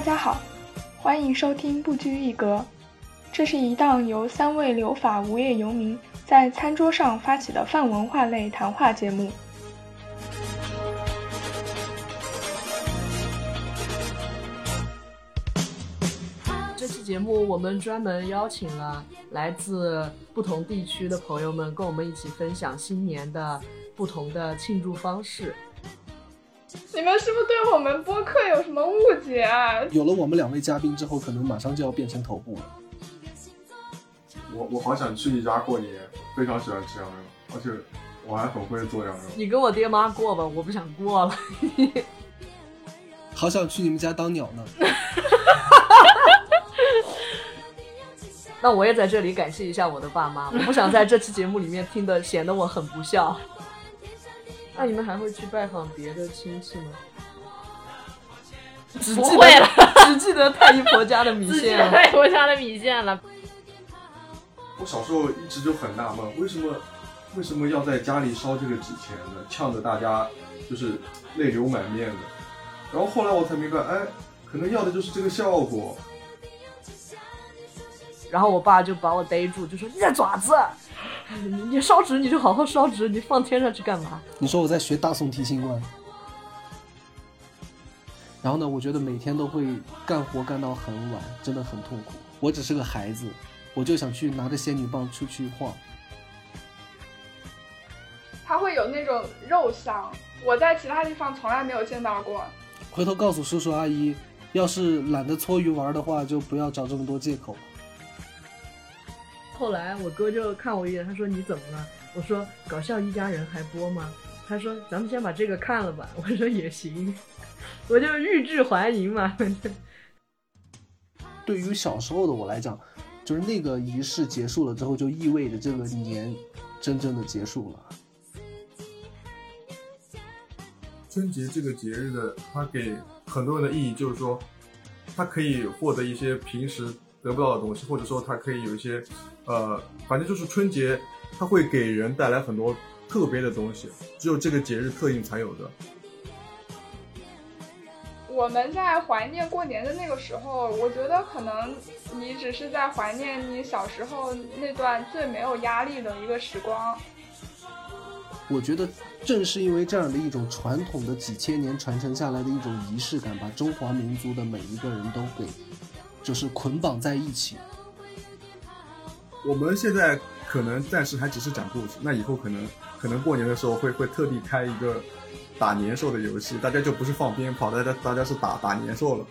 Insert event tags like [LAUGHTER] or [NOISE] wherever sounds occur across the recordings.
大家好，欢迎收听不拘一格。这是一档由三位留法无业游民在餐桌上发起的泛文化类谈话节目。这期节目我们专门邀请了来自不同地区的朋友们，跟我们一起分享新年的不同的庆祝方式。你们是不是对我们播客有什么误解啊？有了我们两位嘉宾之后，可能马上就要变成头部了。我我好想去你家过年，非常喜欢吃羊肉，而且我还很会做羊肉。你跟我爹妈过吧，我不想过了。好想去你们家当鸟呢。[LAUGHS] 那我也在这里感谢一下我的爸妈，我不想在这期节目里面听的显得我很不孝。那你们还会去拜访别的亲戚吗？只不会了，[LAUGHS] 只记得太姨婆家的米线了。太姨婆家的米线了。我小时候一直就很纳闷，为什么为什么要在家里烧这个纸钱呢？呛得大家就是泪流满面的。然后后来我才明白，哎，可能要的就是这个效果。然后我爸就把我逮住，就说：“你这爪子，你烧纸你就好好烧纸，你放天上去干嘛？”你说我在学大宋提刑官。然后呢，我觉得每天都会干活干到很晚，真的很痛苦。我只是个孩子，我就想去拿着仙女棒出去晃。它会有那种肉香，我在其他地方从来没有见到过。回头告诉叔叔阿姨，要是懒得搓鱼丸的话，就不要找这么多借口。后来我哥就看我一眼，他说：“你怎么了？”我说：“搞笑一家人还播吗？”他说：“咱们先把这个看了吧。[LAUGHS] ”我说：“也行。”我就欲拒还迎嘛。[LAUGHS] 对于小时候的我来讲，就是那个仪式结束了之后，就意味着这个年真正的结束了。春节这个节日的，它给很多人的意义就是说，它可以获得一些平时得不到的东西，或者说它可以有一些，呃，反正就是春节，它会给人带来很多特别的东西，只有这个节日特性才有的。我们在怀念过年的那个时候，我觉得可能你只是在怀念你小时候那段最没有压力的一个时光。我觉得正是因为这样的一种传统的几千年传承下来的一种仪式感，把中华民族的每一个人都给就是捆绑在一起。我们现在可能暂时还只是讲故事，那以后可能可能过年的时候会会特地开一个打年兽的游戏，大家就不是放鞭炮，大家大家是打打年兽了。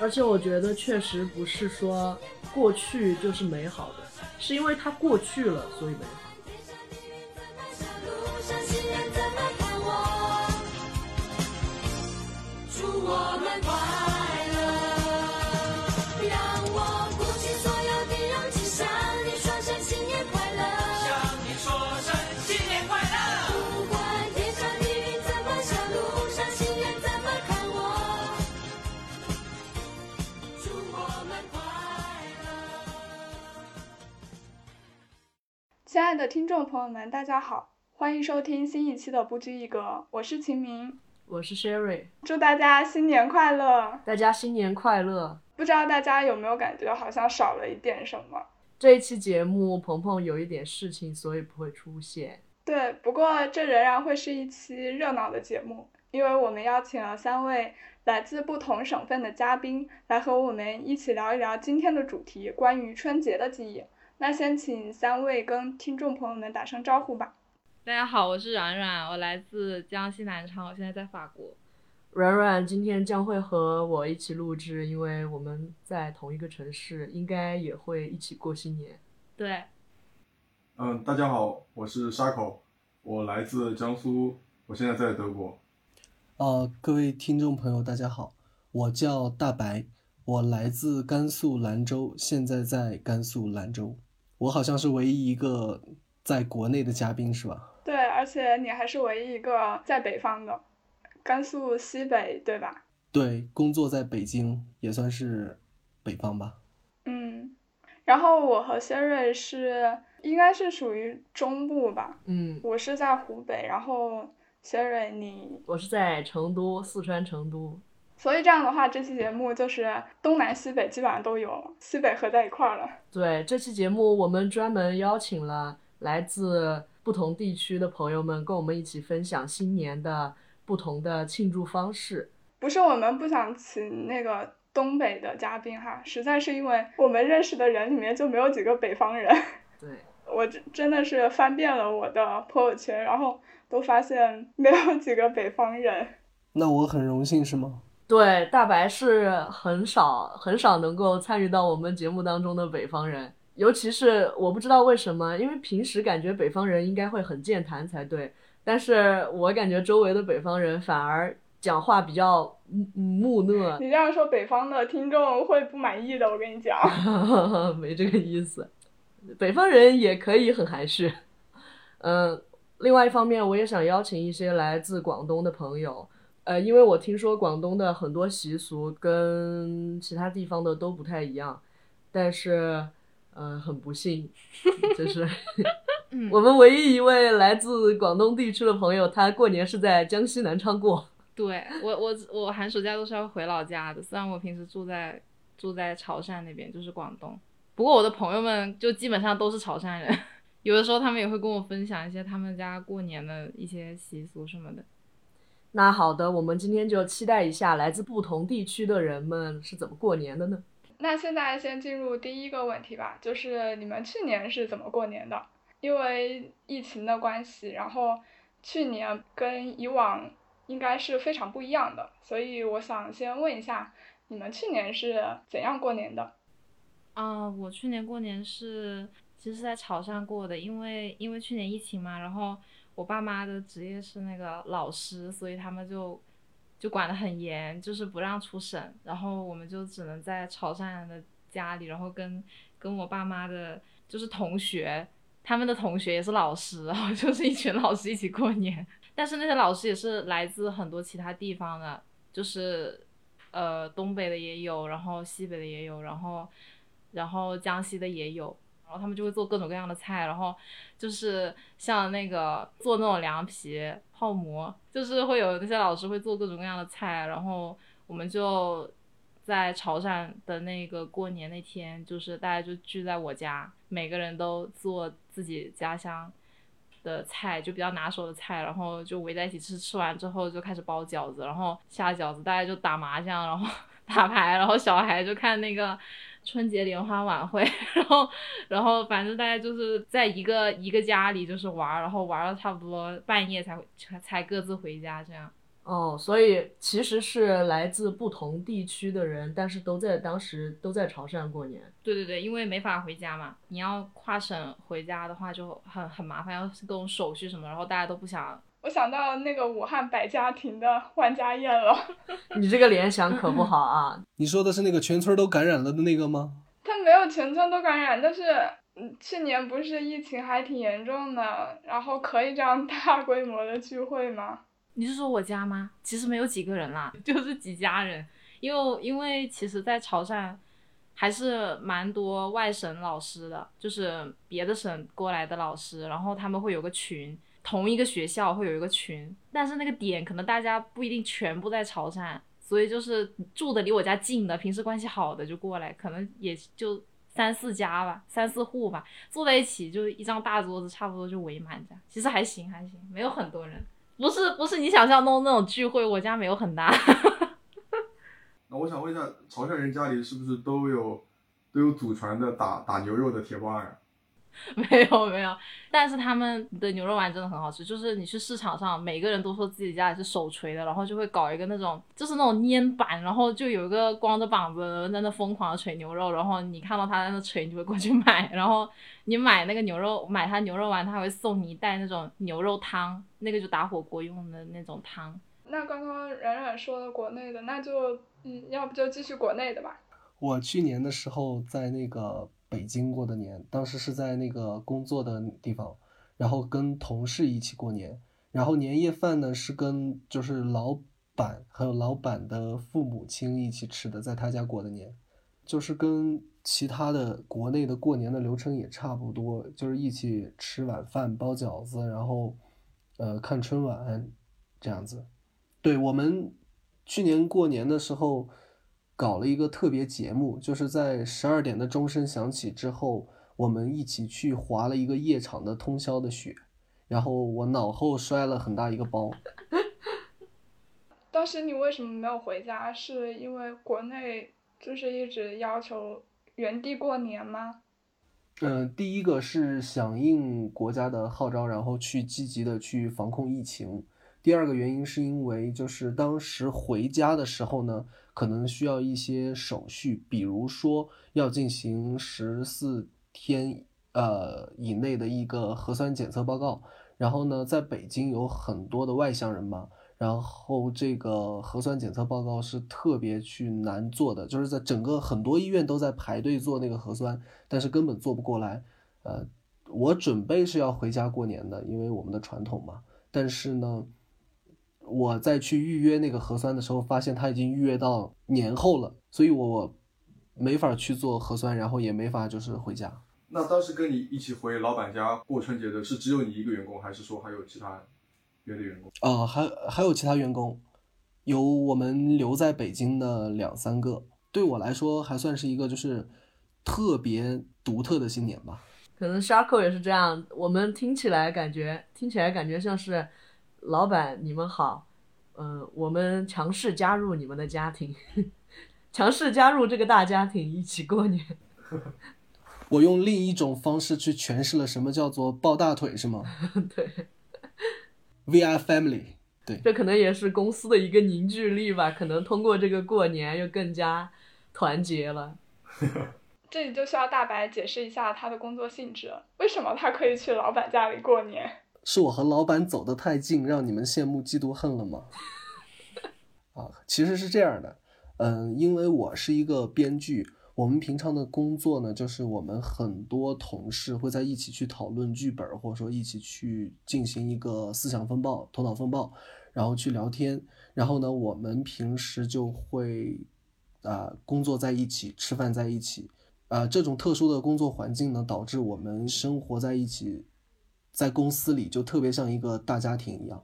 而且我觉得确实不是说过去就是美好的，是因为它过去了，所以美好。亲爱的听众朋友们，大家好，欢迎收听新一期的不拘一格，我是秦明，我是 Sherry，祝大家新年快乐！大家新年快乐！不知道大家有没有感觉好像少了一点什么？这一期节目鹏鹏有一点事情，所以不会出现。对，不过这仍然会是一期热闹的节目，因为我们邀请了三位来自不同省份的嘉宾，来和我们一起聊一聊今天的主题——关于春节的记忆。那先请三位跟听众朋友们打声招呼吧。大家好，我是软软，我来自江西南昌，我现在在法国。软软今天将会和我一起录制，因为我们在同一个城市，应该也会一起过新年。对。嗯，大家好，我是沙口，我来自江苏，我现在在德国。呃，各位听众朋友，大家好，我叫大白，我来自甘肃兰州，现在在甘肃兰州。我好像是唯一一个在国内的嘉宾，是吧？对，而且你还是唯一一个在北方的，甘肃西北，对吧？对，工作在北京也算是北方吧。嗯，然后我和谢瑞是应该是属于中部吧。嗯，我是在湖北，然后谢瑞你我是在成都，四川成都。所以这样的话，这期节目就是东南西北基本上都有，西北合在一块儿了。对，这期节目我们专门邀请了来自不同地区的朋友们，跟我们一起分享新年的不同的庆祝方式。不是我们不想请那个东北的嘉宾哈，实在是因为我们认识的人里面就没有几个北方人。[LAUGHS] 对，[LAUGHS] 我真真的是翻遍了我的朋友圈，然后都发现没有几个北方人。那我很荣幸是吗？对，大白是很少很少能够参与到我们节目当中的北方人，尤其是我不知道为什么，因为平时感觉北方人应该会很健谈才对，但是我感觉周围的北方人反而讲话比较木讷。你这样说，北方的听众会不满意的，我跟你讲。[LAUGHS] 没这个意思，北方人也可以很含蓄。嗯，另外一方面，我也想邀请一些来自广东的朋友。呃，因为我听说广东的很多习俗跟其他地方的都不太一样，但是，呃，很不幸，就是 [LAUGHS] [LAUGHS] 我们唯一一位来自广东地区的朋友，他过年是在江西南昌过。[LAUGHS] 对我，我我寒暑假都是要回老家的，虽然我平时住在住在潮汕那边，就是广东，不过我的朋友们就基本上都是潮汕人，有的时候他们也会跟我分享一些他们家过年的一些习俗什么的。那好的，我们今天就期待一下来自不同地区的人们是怎么过年的呢？那现在先进入第一个问题吧，就是你们去年是怎么过年的？因为疫情的关系，然后去年跟以往应该是非常不一样的，所以我想先问一下，你们去年是怎样过年的？啊，我去年过年是其实是在潮汕过的，因为因为去年疫情嘛，然后。我爸妈的职业是那个老师，所以他们就就管得很严，就是不让出省，然后我们就只能在潮汕的家里，然后跟跟我爸妈的，就是同学，他们的同学也是老师，然后就是一群老师一起过年。但是那些老师也是来自很多其他地方的，就是呃东北的也有，然后西北的也有，然后然后江西的也有。然后他们就会做各种各样的菜，然后就是像那个做那种凉皮、泡馍，就是会有那些老师会做各种各样的菜，然后我们就在潮汕的那个过年那天，就是大家就聚在我家，每个人都做自己家乡的菜，就比较拿手的菜，然后就围在一起吃，吃完之后就开始包饺子，然后下饺子，大家就打麻将，然后 [LAUGHS] 打牌，然后小孩就看那个。春节联欢晚会，然后，然后反正大家就是在一个一个家里就是玩，然后玩了差不多半夜才才各自回家这样。哦，所以其实是来自不同地区的人，但是都在当时都在潮汕过年。对对对，因为没法回家嘛，你要跨省回家的话就很很麻烦，要各种手续什么，然后大家都不想。我想到那个武汉百家庭的万家宴了，[LAUGHS] 你这个联想可不好啊！[LAUGHS] 你说的是那个全村都感染了的那个吗？他没有全村都感染，但是嗯，去年不是疫情还挺严重的，然后可以这样大规模的聚会吗？你是说我家吗？其实没有几个人啦，[LAUGHS] 就是几家人，因为因为其实，在潮汕还是蛮多外省老师的，就是别的省过来的老师，然后他们会有个群。同一个学校会有一个群，但是那个点可能大家不一定全部在潮汕，所以就是住的离我家近的，平时关系好的就过来，可能也就三四家吧，三四户吧，坐在一起就一张大桌子，差不多就围满这样。其实还行还行，没有很多人，不是不是你想象中那种聚会，我家没有很大。[LAUGHS] 那我想问一下，潮汕人家里是不是都有都有祖传的打打牛肉的铁棒呀？[LAUGHS] 没有没有，但是他们的牛肉丸真的很好吃。就是你去市场上，每个人都说自己家里是手锤的，然后就会搞一个那种，就是那种粘板，然后就有一个光着膀子在那疯狂的锤牛肉，然后你看到他在那锤，你就会过去买。然后你买那个牛肉，买他牛肉丸，他会送你一袋那种牛肉汤，那个就打火锅用的那种汤。那刚刚冉冉说的国内的，那就嗯，要不就继续国内的吧。我去年的时候在那个。北京过的年，当时是在那个工作的地方，然后跟同事一起过年，然后年夜饭呢是跟就是老板还有老板的父母亲一起吃的，在他家过的年，就是跟其他的国内的过年的流程也差不多，就是一起吃晚饭、包饺子，然后呃看春晚这样子。对我们去年过年的时候搞了一个特别节目，就是在十二点的钟声响起之后，我们一起去滑了一个夜场的通宵的雪，然后我脑后摔了很大一个包。[LAUGHS] 当时你为什么没有回家？是因为国内就是一直要求原地过年吗？嗯，第一个是响应国家的号召，然后去积极的去防控疫情。第二个原因是因为就是当时回家的时候呢，可能需要一些手续，比如说要进行十四天呃以内的一个核酸检测报告。然后呢，在北京有很多的外乡人嘛。然后这个核酸检测报告是特别去难做的，就是在整个很多医院都在排队做那个核酸，但是根本做不过来。呃，我准备是要回家过年的，因为我们的传统嘛。但是呢，我在去预约那个核酸的时候，发现他已经预约到年后了，所以我没法去做核酸，然后也没法就是回家。那当时跟你一起回老板家过春节的是只有你一个员工，还是说还有其他？别的员工哦，还还有其他员工，有我们留在北京的两三个。对我来说，还算是一个就是特别独特的新年吧。可能 Sharko 也是这样，我们听起来感觉听起来感觉像是老板你们好，嗯，我们强势加入你们的家庭，[LAUGHS] 强势加入这个大家庭一起过年。[LAUGHS] 我用另一种方式去诠释了什么叫做抱大腿，是吗？[LAUGHS] 对。VR Family，对，这可能也是公司的一个凝聚力吧。可能通过这个过年，又更加团结了。这里就需要大白解释一下他的工作性质，为什么他可以去老板家里过年？是我和老板走得太近，让你们羡慕嫉妒恨了吗？[LAUGHS] 啊，其实是这样的，嗯，因为我是一个编剧。我们平常的工作呢，就是我们很多同事会在一起去讨论剧本，或者说一起去进行一个思想风暴、头脑风暴，然后去聊天。然后呢，我们平时就会啊工作在一起，吃饭在一起。啊，这种特殊的工作环境呢，导致我们生活在一起，在公司里就特别像一个大家庭一样。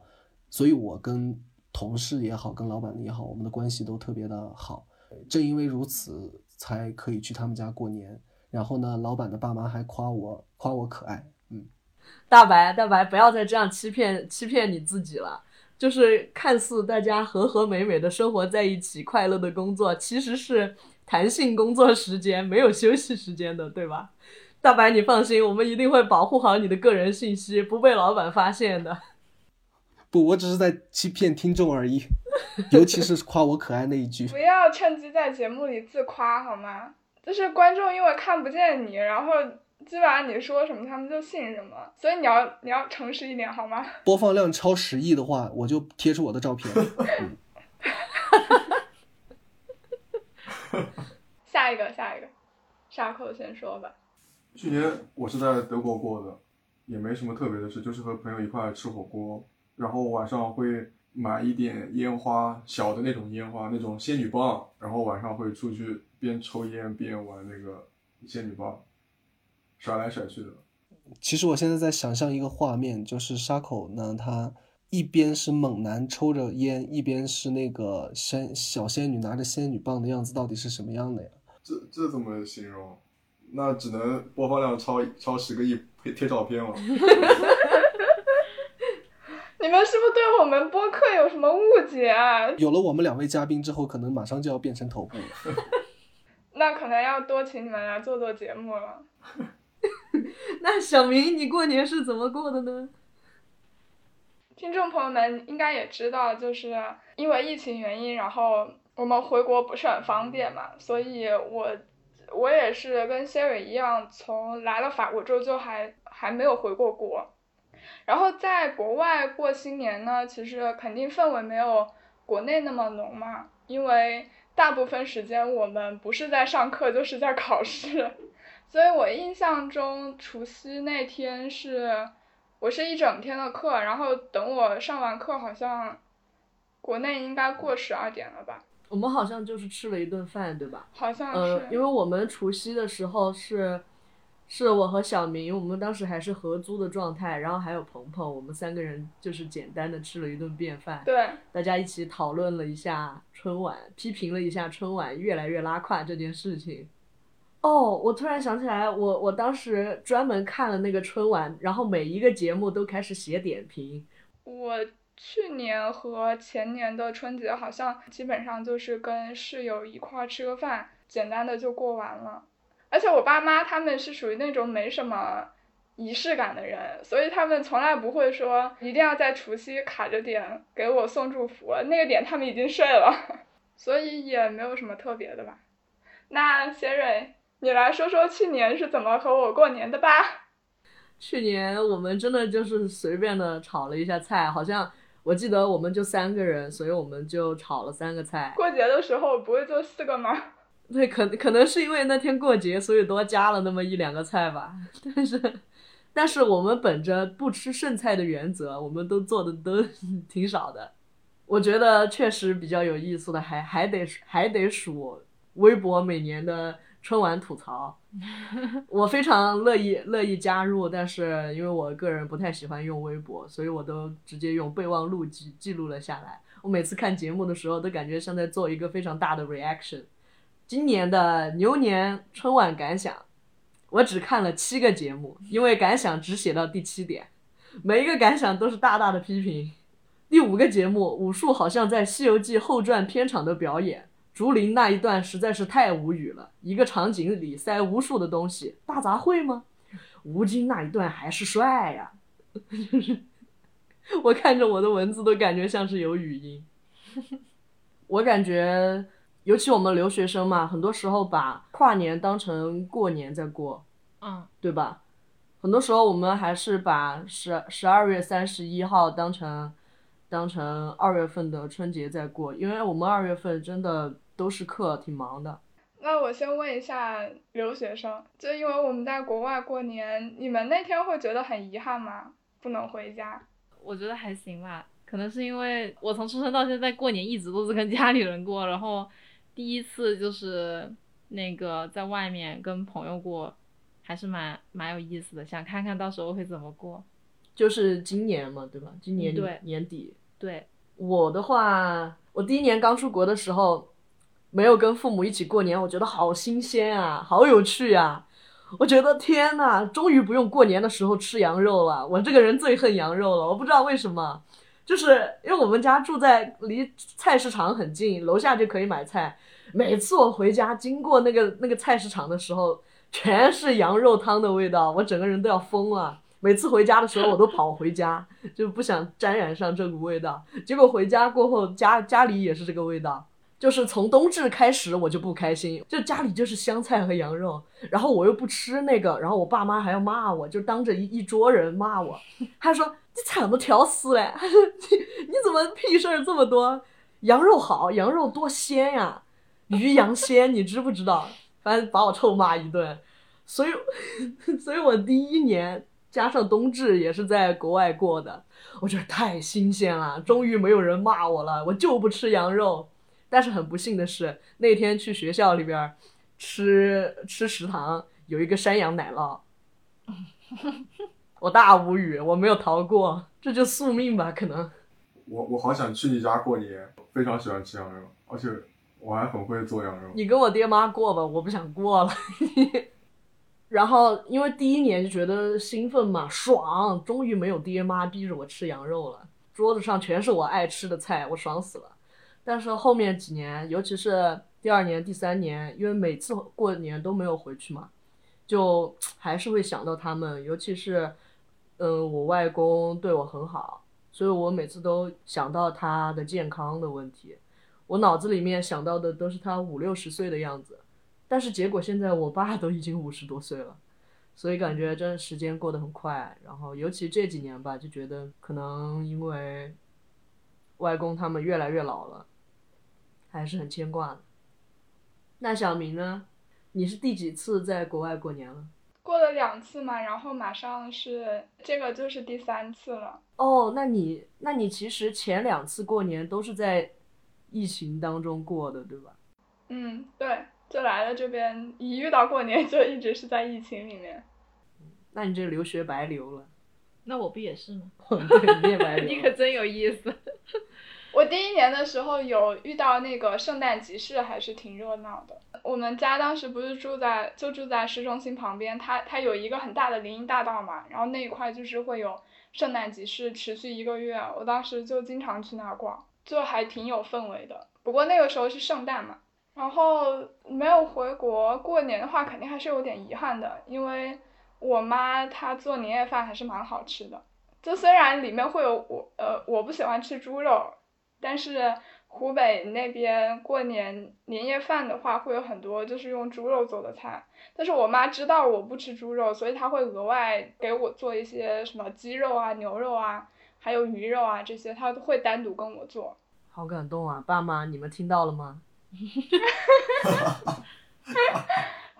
所以，我跟同事也好，跟老板也好，我们的关系都特别的好。正因为如此。才可以去他们家过年，然后呢，老板的爸妈还夸我，夸我可爱。嗯，大白，大白，不要再这样欺骗欺骗你自己了。就是看似大家和和美美的生活在一起，快乐的工作，其实是弹性工作时间，没有休息时间的，对吧？大白，你放心，我们一定会保护好你的个人信息，不被老板发现的。不，我只是在欺骗听众而已。[LAUGHS] 尤其是夸我可爱那一句，不要趁机在节目里自夸好吗？就是观众因为看不见你，然后基本上你说什么他们就信什么，所以你要你要诚实一点好吗？[LAUGHS] 播放量超十亿的话，我就贴出我的照片。[LAUGHS] 下一个，下一个，沙口先说吧。去年我是在德国过的，也没什么特别的事，就是和朋友一块吃火锅，然后晚上会。买一点烟花，小的那种烟花，那种仙女棒，然后晚上会出去边抽烟边玩那个仙女棒，甩来甩去的。其实我现在在想象一个画面，就是沙口呢，他一边是猛男抽着烟，一边是那个仙小仙女拿着仙女棒的样子，到底是什么样的呀？这这怎么形容？那只能播放量超超十个亿，贴贴照片了。[LAUGHS] 你们是不是对我们播客有什么误解啊？有了我们两位嘉宾之后，可能马上就要变成头部了。[LAUGHS] 那可能要多请你们来做做节目了。[LAUGHS] 那小明，你过年是怎么过的呢？听众朋友们应该也知道，就是因为疫情原因，然后我们回国不是很方便嘛，所以我我也是跟谢蕊一样，从来了法国之后就还还没有回过国。然后在国外过新年呢，其实肯定氛围没有国内那么浓嘛，因为大部分时间我们不是在上课就是在考试，所以我印象中除夕那天是我是一整天的课，然后等我上完课，好像国内应该过十二点了吧？我们好像就是吃了一顿饭，对吧？好像是。呃，因为我们除夕的时候是。是我和小明，我们当时还是合租的状态，然后还有鹏鹏，我们三个人就是简单的吃了一顿便饭，对，大家一起讨论了一下春晚，批评了一下春晚越来越拉胯这件事情。哦，我突然想起来，我我当时专门看了那个春晚，然后每一个节目都开始写点评。我去年和前年的春节好像基本上就是跟室友一块儿吃个饭，简单的就过完了。而且我爸妈他们是属于那种没什么仪式感的人，所以他们从来不会说一定要在除夕卡着点给我送祝福，那个点他们已经睡了，[LAUGHS] 所以也没有什么特别的吧。那贤蕊，你来说说去年是怎么和我过年的吧？去年我们真的就是随便的炒了一下菜，好像我记得我们就三个人，所以我们就炒了三个菜。过节的时候不会做四个吗？[LAUGHS] 对，可可能是因为那天过节，所以多加了那么一两个菜吧。但是，但是我们本着不吃剩菜的原则，我们都做的都 [LAUGHS] 挺少的。我觉得确实比较有意思的，还还得还得数微博每年的春晚吐槽。我非常乐意乐意加入，但是因为我个人不太喜欢用微博，所以我都直接用备忘录记记录了下来。我每次看节目的时候，都感觉像在做一个非常大的 reaction。今年的牛年春晚感想，我只看了七个节目，因为感想只写到第七点，每一个感想都是大大的批评。第五个节目，武术好像在《西游记后传》片场的表演，竹林那一段实在是太无语了，一个场景里塞无数的东西，大杂烩吗？吴京那一段还是帅呀，[LAUGHS] 就是我看着我的文字都感觉像是有语音，我感觉。尤其我们留学生嘛，很多时候把跨年当成过年在过，嗯，对吧？很多时候我们还是把十十二月三十一号当成当成二月份的春节在过，因为我们二月份真的都是课，挺忙的。那我先问一下留学生，就因为我们在国外过年，你们那天会觉得很遗憾吗？不能回家？我觉得还行吧，可能是因为我从出生到现在过年一直都是跟家里人过，然后。第一次就是那个在外面跟朋友过，还是蛮蛮有意思的，想看看到时候会怎么过。就是今年嘛，对吧？今年年底。对，我的话，我第一年刚出国的时候，没有跟父母一起过年，我觉得好新鲜啊，好有趣呀！我觉得天呐，终于不用过年的时候吃羊肉了。我这个人最恨羊肉了，我不知道为什么。就是因为我们家住在离菜市场很近，楼下就可以买菜。每次我回家经过那个那个菜市场的时候，全是羊肉汤的味道，我整个人都要疯了。每次回家的时候，我都跑回家，就不想沾染上这股味道。结果回家过后，家家里也是这个味道。就是从冬至开始，我就不开心，就家里就是香菜和羊肉，然后我又不吃那个，然后我爸妈还要骂我，就当着一一桌人骂我，[LAUGHS] 他说你惨都挑死嘞，他 [LAUGHS] 说你你怎么屁事儿这么多？羊肉好，羊肉多鲜呀，鱼羊鲜，你知不知道？反正把我臭骂一顿，所以，[LAUGHS] 所以我第一年加上冬至也是在国外过的，我觉得太新鲜了，终于没有人骂我了，我就不吃羊肉。但是很不幸的是，那天去学校里边吃吃食堂，有一个山羊奶酪，我大无语，我没有逃过，这就宿命吧？可能。我我好想去你家过年，非常喜欢吃羊肉，而且我还很会做羊肉。你跟我爹妈过吧，我不想过了。[LAUGHS] 然后因为第一年就觉得兴奋嘛，爽，终于没有爹妈逼着我吃羊肉了，桌子上全是我爱吃的菜，我爽死了。但是后面几年，尤其是第二年、第三年，因为每次过年都没有回去嘛，就 [TSK] 还是会想到他们。尤其是，嗯，我外公对我很好，所以我每次都想到他的健康的问题。我脑子里面想到的都是他五六十岁的样子，但是结果现在我爸都已经五十多岁了，所以感觉真时间过得很快。然后尤其这几年吧，就觉得可能因为外公他们越来越老了。还是很牵挂的。那小明呢？你是第几次在国外过年了？过了两次嘛，然后马上是这个就是第三次了。哦，那你那你其实前两次过年都是在疫情当中过的，对吧？嗯，对，就来了这边，一遇到过年就一直是在疫情里面。那你这留学白留了。那我不也是吗？对，[LAUGHS] 你也白留。[LAUGHS] 你可真有意思。我第一年的时候有遇到那个圣诞集市，还是挺热闹的。我们家当时不是住在就住在市中心旁边，它它有一个很大的林荫大道嘛，然后那一块就是会有圣诞集市，持续一个月。我当时就经常去那儿逛，就还挺有氛围的。不过那个时候是圣诞嘛，然后没有回国过年的话，肯定还是有点遗憾的，因为我妈她做年夜饭还是蛮好吃的。就虽然里面会有我呃我不喜欢吃猪肉。但是湖北那边过年年夜饭的话，会有很多就是用猪肉做的菜。但是我妈知道我不吃猪肉，所以她会额外给我做一些什么鸡肉啊、牛肉啊，还有鱼肉啊这些，她都会单独跟我做。好感动啊，爸妈，你们听到了吗？[LAUGHS]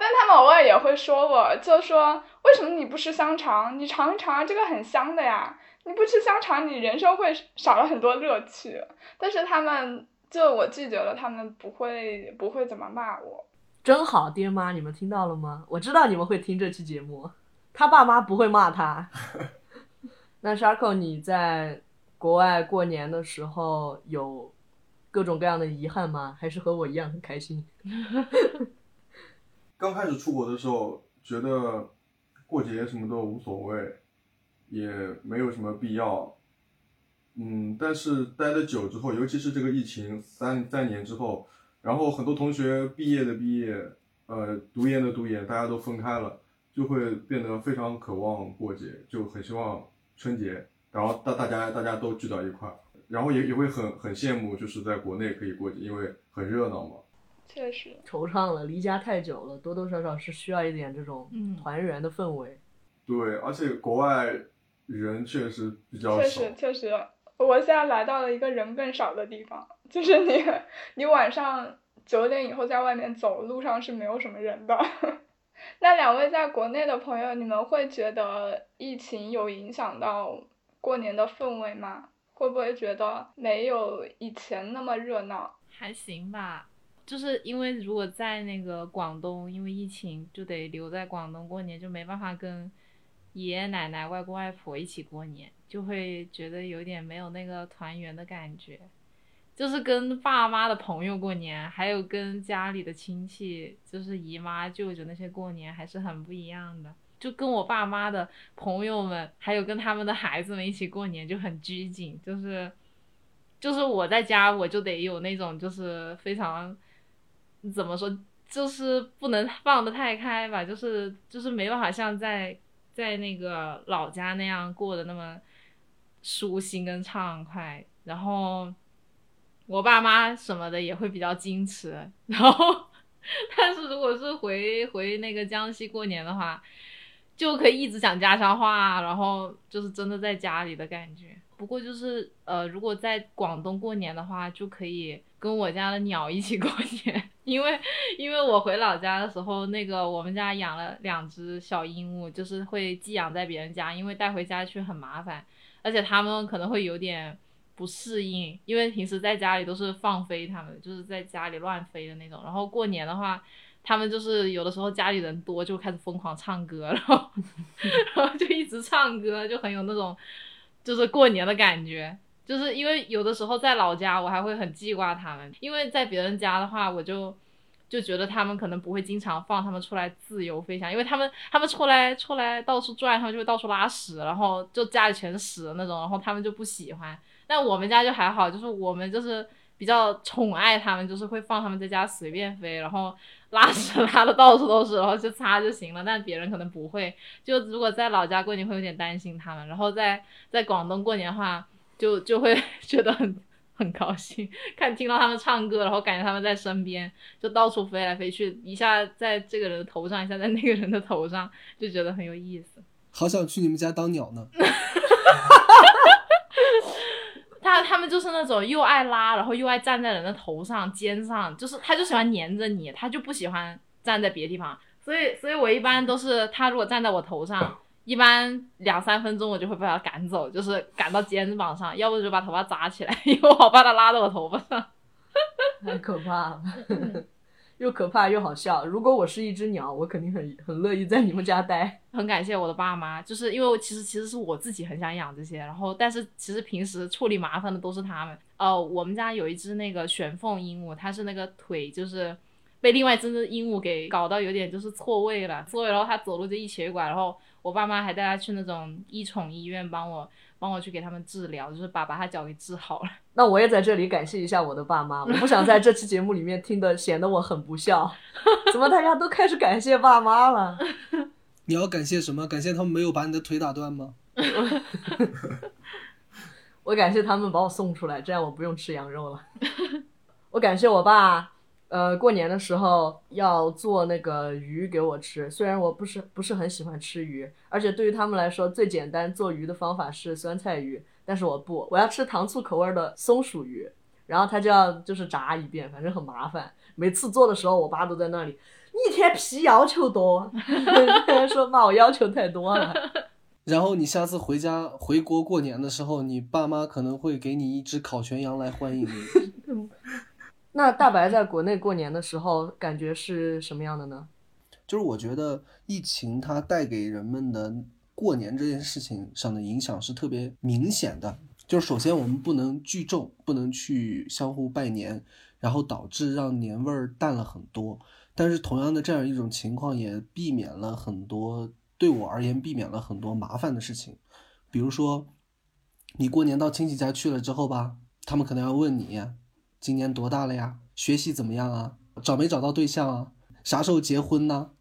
但他们偶尔也会说我，就说为什么你不吃香肠？你尝一尝，这个很香的呀。你不吃香肠，你人生会少了很多乐趣。但是他们就我拒绝了，他们不会不会怎么骂我。真好，爹妈，你们听到了吗？我知道你们会听这期节目，他爸妈不会骂他。[LAUGHS] 那 Sharko，你在国外过年的时候有各种各样的遗憾吗？还是和我一样很开心？[LAUGHS] 刚开始出国的时候，觉得过节什么都无所谓。也没有什么必要，嗯，但是待的久之后，尤其是这个疫情三三年之后，然后很多同学毕业的毕业，呃，读研的读研，大家都分开了，就会变得非常渴望过节，就很希望春节，然后大大家大家都聚到一块儿，然后也也会很很羡慕，就是在国内可以过节，因为很热闹嘛。确实，惆怅了，离家太久了，多多少少是需要一点这种团圆的氛围。对，而且国外。人确实比较少，确实确实，我现在来到了一个人更少的地方，就是你你晚上九点以后在外面走，路上是没有什么人的。[LAUGHS] 那两位在国内的朋友，你们会觉得疫情有影响到过年的氛围吗？会不会觉得没有以前那么热闹？还行吧，就是因为如果在那个广东，因为疫情就得留在广东过年，就没办法跟。爷爷奶奶、外公外婆一起过年，就会觉得有点没有那个团圆的感觉。就是跟爸妈的朋友过年，还有跟家里的亲戚，就是姨妈、舅舅那些过年，还是很不一样的。就跟我爸妈的朋友们，还有跟他们的孩子们一起过年，就很拘谨。就是，就是我在家，我就得有那种，就是非常怎么说，就是不能放得太开吧，就是就是没办法像在。在那个老家那样过的那么舒心跟畅快，然后我爸妈什么的也会比较矜持，然后 [LAUGHS] 但是如果是回回那个江西过年的话，就可以一直讲家乡话，然后就是真的在家里的感觉。不过就是呃，如果在广东过年的话，就可以。跟我家的鸟一起过年，因为因为我回老家的时候，那个我们家养了两只小鹦鹉，就是会寄养在别人家，因为带回家去很麻烦，而且它们可能会有点不适应，因为平时在家里都是放飞它们，就是在家里乱飞的那种。然后过年的话，它们就是有的时候家里人多，就开始疯狂唱歌，然 [LAUGHS] 后然后就一直唱歌，就很有那种就是过年的感觉。就是因为有的时候在老家，我还会很记挂他们，因为在别人家的话，我就就觉得他们可能不会经常放他们出来自由飞翔，因为他们他们出来出来到处转，他们就会到处拉屎，然后就家里全屎的那种，然后他们就不喜欢。但我们家就还好，就是我们就是比较宠爱他们，就是会放他们在家随便飞，然后 [LAUGHS] 拉屎拉的到处都是，然后就擦就行了。但别人可能不会，就如果在老家过年会有点担心他们，然后在在广东过年的话。就就会 [LAUGHS] 觉得很很高兴，看听到他们唱歌，然后感觉他们在身边，就到处飞来飞去，一下在这个人的头上，一下在那个人的头上，就觉得很有意思。好想去你们家当鸟呢。[LAUGHS] 他他们就是那种又爱拉，然后又爱站在人的头上、肩上，就是他就喜欢黏着你，他就不喜欢站在别的地方。所以，所以我一般都是他如果站在我头上。一般两三分钟我就会把它赶走，就是赶到肩膀上，要不就把头发扎起来，[LAUGHS] 因为我好怕它拉到我头发上，太可怕了。又可怕又好笑。如果我是一只鸟，我肯定很很乐意在你们家待。[LAUGHS] 很感谢我的爸妈，就是因为我其实其实是我自己很想养这些，然后但是其实平时处理麻烦的都是他们。呃，我们家有一只那个玄凤鹦鹉，它是那个腿就是被另外一只鹦鹉给搞到有点就是错位了，错位，然后它走路就一瘸一拐，然后我爸妈还带它去那种医宠医院帮我帮我去给他们治疗，就是把把它脚给治好了。那我也在这里感谢一下我的爸妈，我不想在这期节目里面听的显得我很不孝。怎么大家都开始感谢爸妈了？你要感谢什么？感谢他们没有把你的腿打断吗？[LAUGHS] 我感谢他们把我送出来，这样我不用吃羊肉了。[LAUGHS] 我感谢我爸，呃，过年的时候要做那个鱼给我吃。虽然我不是不是很喜欢吃鱼，而且对于他们来说最简单做鱼的方法是酸菜鱼，但是我不，我要吃糖醋口味的松鼠鱼。然后他就要就是炸一遍，反正很麻烦。每次做的时候，我爸都在那里，你一天皮要求多，[LAUGHS] 说妈我要求太多了。[LAUGHS] 然后你下次回家回国过年的时候，你爸妈可能会给你一只烤全羊来欢迎你。[LAUGHS] 那大白在国内过年的时候感觉是什么样的呢？就是我觉得疫情它带给人们的过年这件事情上的影响是特别明显的。就是首先我们不能聚众，不能去相互拜年，然后导致让年味儿淡了很多。但是同样的这样一种情况也避免了很多。对我而言，避免了很多麻烦的事情，比如说，你过年到亲戚家去了之后吧，他们可能要问你，今年多大了呀？学习怎么样啊？找没找到对象啊？啥时候结婚呢？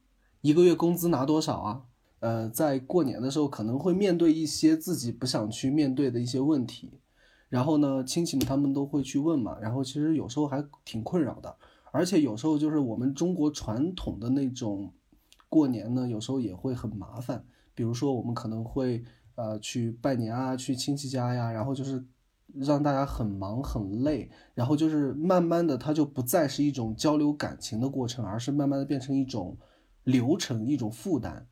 一个月工资拿多少啊？呃，在过年的时候可能会面对一些自己不想去面对的一些问题，然后呢，亲戚们他们都会去问嘛，然后其实有时候还挺困扰的，而且有时候就是我们中国传统的那种。过年呢，有时候也会很麻烦。比如说，我们可能会呃去拜年啊，去亲戚家呀，然后就是让大家很忙很累，然后就是慢慢的，它就不再是一种交流感情的过程，而是慢慢的变成一种流程，一种负担。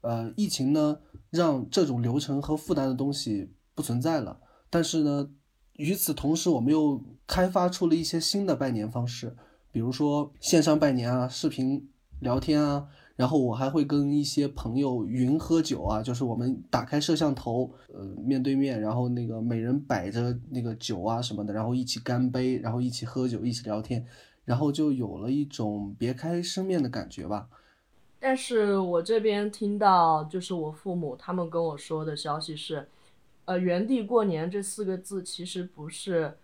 呃，疫情呢，让这种流程和负担的东西不存在了。但是呢，与此同时，我们又开发出了一些新的拜年方式，比如说线上拜年啊，视频聊天啊。然后我还会跟一些朋友云喝酒啊，就是我们打开摄像头，呃，面对面，然后那个每人摆着那个酒啊什么的，然后一起干杯，然后一起喝酒，一起聊天，然后就有了一种别开生面的感觉吧。但是我这边听到，就是我父母他们跟我说的消息是，呃，原地过年这四个字其实不是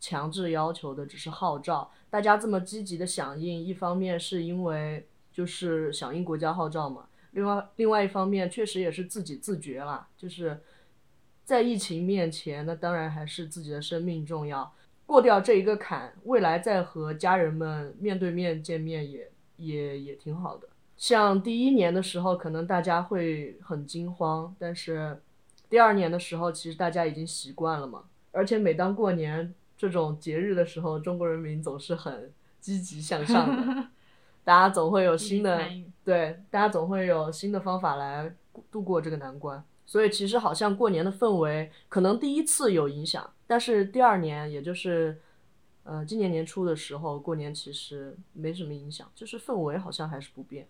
强制要求的，只是号召大家这么积极的响应。一方面是因为。就是响应国家号召嘛。另外，另外一方面，确实也是自己自觉了。就是在疫情面前，那当然还是自己的生命重要。过掉这一个坎，未来再和家人们面对面见面，也也也挺好的。像第一年的时候，可能大家会很惊慌，但是第二年的时候，其实大家已经习惯了嘛。而且每当过年这种节日的时候，中国人民总是很积极向上的。[LAUGHS] 大家总会有新的对，大家总会有新的方法来度过这个难关。所以其实好像过年的氛围可能第一次有影响，但是第二年，也就是呃今年年初的时候过年其实没什么影响，就是氛围好像还是不变。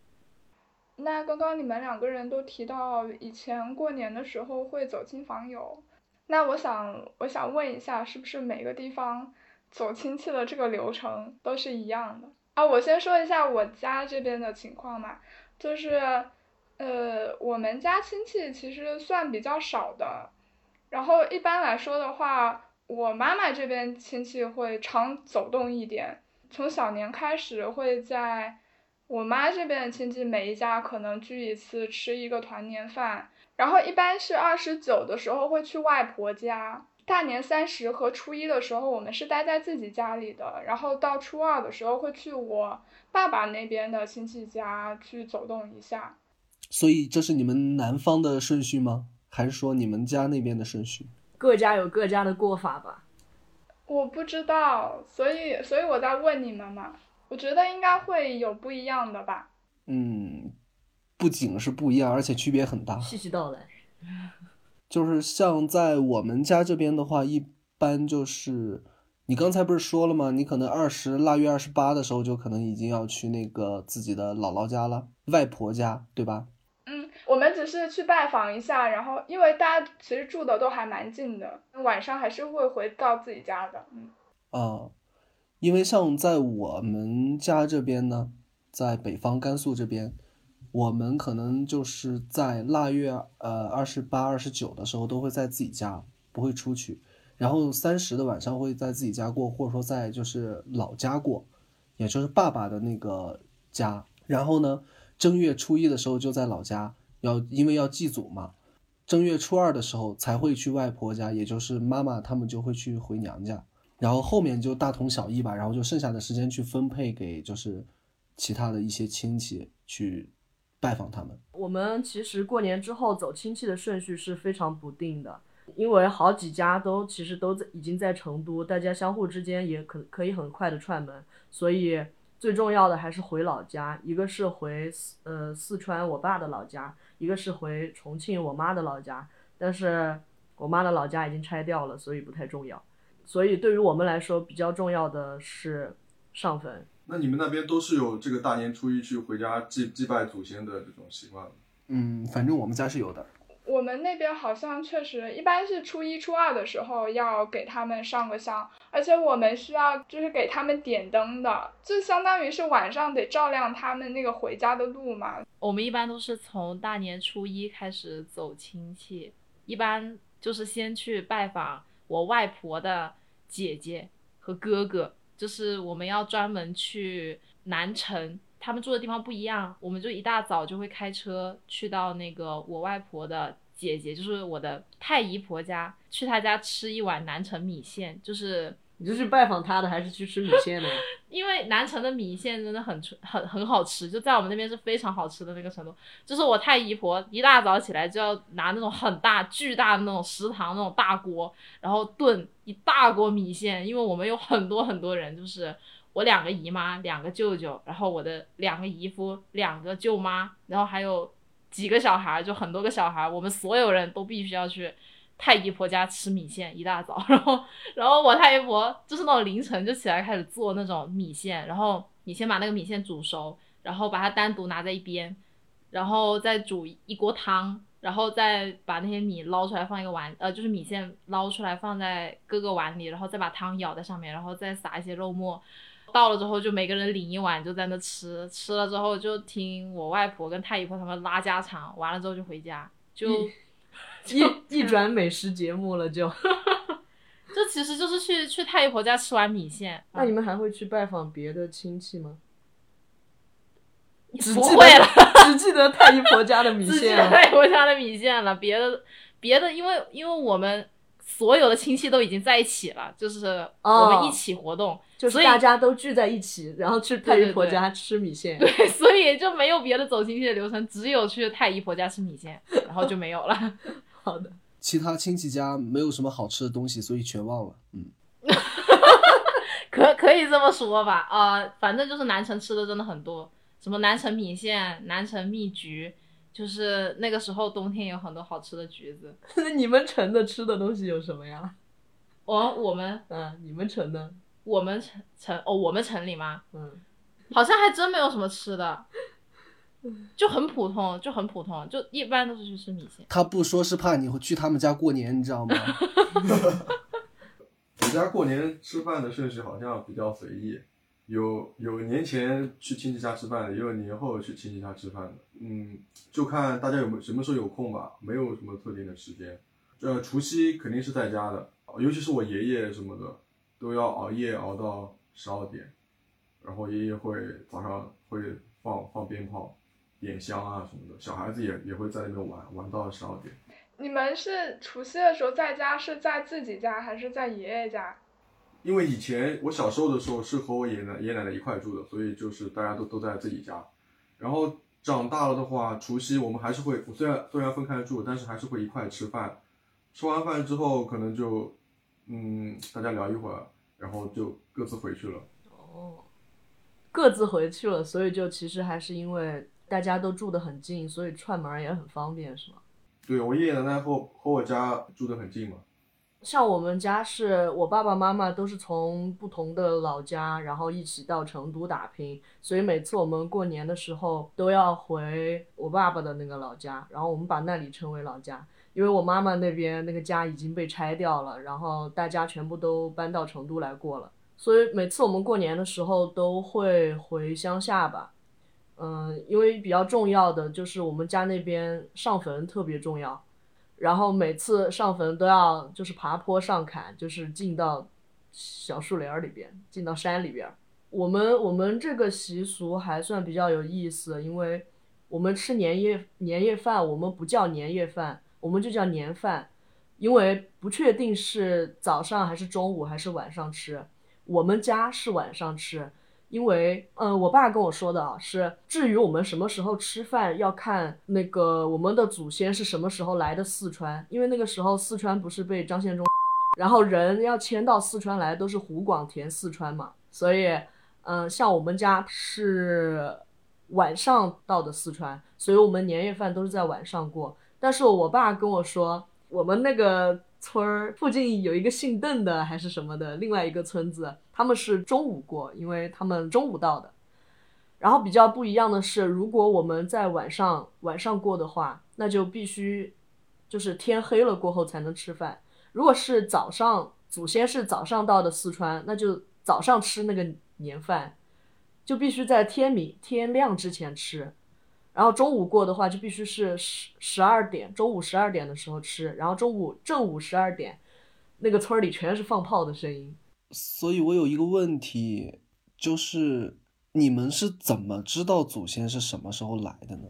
那刚刚你们两个人都提到以前过年的时候会走亲访友，那我想我想问一下，是不是每个地方走亲戚的这个流程都是一样的？啊，我先说一下我家这边的情况嘛，就是，呃，我们家亲戚其实算比较少的，然后一般来说的话，我妈妈这边亲戚会常走动一点，从小年开始会在我妈这边的亲戚每一家可能聚一次吃一个团年饭，然后一般是二十九的时候会去外婆家。大年三十和初一的时候，我们是待在自己家里的，然后到初二的时候会去我爸爸那边的亲戚家去走动一下。所以这是你们南方的顺序吗？还是说你们家那边的顺序？各家有各家的过法吧。我不知道，所以所以我在问你们嘛。我觉得应该会有不一样的吧。嗯，不仅是不一样，而且区别很大。细细道来。就是像在我们家这边的话，一般就是你刚才不是说了吗？你可能二十腊月二十八的时候就可能已经要去那个自己的姥姥家了，外婆家，对吧？嗯，我们只是去拜访一下，然后因为大家其实住的都还蛮近的，晚上还是会回到自己家的。嗯，啊，因为像在我们家这边呢，在北方甘肃这边，我们可能就是在腊月呃二十八、二十九的时候都会在自己家，不会出去。然后三十的晚上会在自己家过，或者说在就是老家过，也就是爸爸的那个家。然后呢，正月初一的时候就在老家，要因为要祭祖嘛。正月初二的时候才会去外婆家，也就是妈妈他们就会去回娘家。然后后面就大同小异吧，然后就剩下的时间去分配给就是其他的一些亲戚去拜访他们。我们其实过年之后走亲戚的顺序是非常不定的。因为好几家都其实都在已经在成都，大家相互之间也可可以很快的串门，所以最重要的还是回老家，一个是回呃四川我爸的老家，一个是回重庆我妈的老家，但是我妈的老家已经拆掉了，所以不太重要。所以对于我们来说比较重要的是上坟。那你们那边都是有这个大年初一去回家祭祭拜祖先的这种习惯吗？嗯，反正我们家是有的。我们那边好像确实一般是初一、初二的时候要给他们上个香，而且我们需要就是给他们点灯的，就相当于是晚上得照亮他们那个回家的路嘛。我们一般都是从大年初一开始走亲戚，一般就是先去拜访我外婆的姐姐和哥哥，就是我们要专门去南城。他们住的地方不一样，我们就一大早就会开车去到那个我外婆的姐姐，就是我的太姨婆家，去她家吃一碗南城米线，就是。你是去拜访他的，还是去吃米线的？[LAUGHS] 因为南城的米线真的很很很好吃，就在我们那边是非常好吃的那个程度。就是我太姨婆一大早起来就要拿那种很大巨大的那种食堂那种大锅，然后炖一大锅米线。因为我们有很多很多人，就是我两个姨妈、两个舅舅，然后我的两个姨夫、两个舅妈，然后还有几个小孩，就很多个小孩，我们所有人都必须要去。太姨婆家吃米线，一大早，[LAUGHS] 然后，然后我太姨婆就是那种凌晨就起来开始做那种米线，然后你先把那个米线煮熟，然后把它单独拿在一边，然后再煮一锅汤，然后再把那些米捞出来放一个碗，呃，就是米线捞出来放在各个碗里，然后再把汤舀在上面，然后再撒一些肉末，到了之后就每个人领一碗就在那吃，吃了之后就听我外婆跟太姨婆他们拉家常，完了之后就回家就。一一转美食节目了，就，[LAUGHS] 这其实就是去去太姨婆家吃碗米线。那你们还会去拜访别的亲戚吗？不会了，只记得太姨婆家的米线。只记得太姨婆家的米线了，别的别的，因为因为我们所有的亲戚都已经在一起了，就是我们一起活动。就是大家都聚在一起，然后去太姨婆家吃米线。对，所以就没有别的走亲戚的流程，只有去太姨婆家吃米线，然后就没有了。好的。其他亲戚家没有什么好吃的东西，所以全忘了。嗯。[LAUGHS] 可可以这么说吧？啊，反正就是南城吃的真的很多，什么南城米线、南城蜜橘，就是那个时候冬天有很多好吃的橘子。[LAUGHS] 那你们城的吃的东西有什么呀？我我们嗯，你们城的。我们城城哦，我们城里吗？嗯，好像还真没有什么吃的，就很普通，就很普通，就一般都是去吃米线。他不说是怕你会去他们家过年，你知道吗？[LAUGHS] 我家过年吃饭的顺序好像比较随意，有有年前去亲戚家吃饭的，也有年后去亲戚家吃饭的。嗯，就看大家有没什么时候有空吧，没有什么特定的时间。呃，除夕肯定是在家的，尤其是我爷爷什么的。都要熬夜熬到十二点，然后爷爷会早上会放放鞭炮、点香啊什么的，小孩子也也会在那边玩玩到十二点。你们是除夕的时候在家，是在自己家还是在爷爷家？因为以前我小时候的时候是和我爷爷奶爷爷奶奶一块住的，所以就是大家都都在自己家。然后长大了的话，除夕我们还是会虽然虽然分开住，但是还是会一块吃饭。吃完饭之后，可能就嗯大家聊一会儿。然后就各自回去了。哦，各自回去了，所以就其实还是因为大家都住得很近，所以串门也很方便，是吗？对我爷爷奶奶和和我家住得很近嘛，像我们家是我爸爸妈妈都是从不同的老家，然后一起到成都打拼，所以每次我们过年的时候都要回我爸爸的那个老家，然后我们把那里称为老家，因为我妈妈那边那个家已经被拆掉了，然后大家全部都搬到成都来过了，所以每次我们过年的时候都会回乡下吧。嗯，因为比较重要的就是我们家那边上坟特别重要。然后每次上坟都要就是爬坡上坎，就是进到小树林里边，进到山里边。我们我们这个习俗还算比较有意思，因为我们吃年夜年夜饭，我们不叫年夜饭，我们就叫年饭，因为不确定是早上还是中午还是晚上吃，我们家是晚上吃。因为，嗯，我爸跟我说的啊，是至于我们什么时候吃饭，要看那个我们的祖先是什么时候来的四川，因为那个时候四川不是被张献忠，然后人要迁到四川来，都是湖广填四川嘛，所以，嗯，像我们家是晚上到的四川，所以我们年夜饭都是在晚上过。但是我爸跟我说，我们那个。村儿附近有一个姓邓的还是什么的，另外一个村子，他们是中午过，因为他们中午到的。然后比较不一样的是，如果我们在晚上晚上过的话，那就必须就是天黑了过后才能吃饭。如果是早上，祖先是早上到的四川，那就早上吃那个年饭，就必须在天明天亮之前吃。然后中午过的话，就必须是十十二点，中午十二点的时候吃。然后中午正午十二点，那个村里全是放炮的声音。所以我有一个问题，就是你们是怎么知道祖先是什么时候来的呢？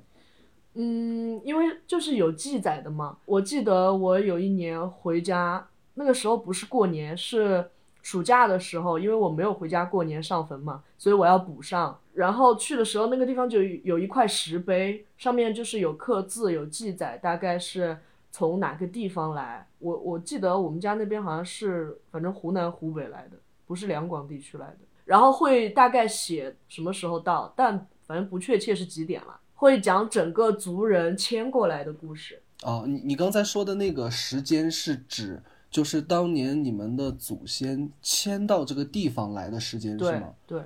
嗯，因为就是有记载的嘛。我记得我有一年回家，那个时候不是过年，是。暑假的时候，因为我没有回家过年上坟嘛，所以我要补上。然后去的时候，那个地方就有一块石碑，上面就是有刻字、有记载，大概是从哪个地方来。我我记得我们家那边好像是，反正湖南、湖北来的，不是两广地区来的。然后会大概写什么时候到，但反正不确切是几点了。会讲整个族人迁过来的故事。哦，你你刚才说的那个时间是指？就是当年你们的祖先迁到这个地方来的时间是吗？对。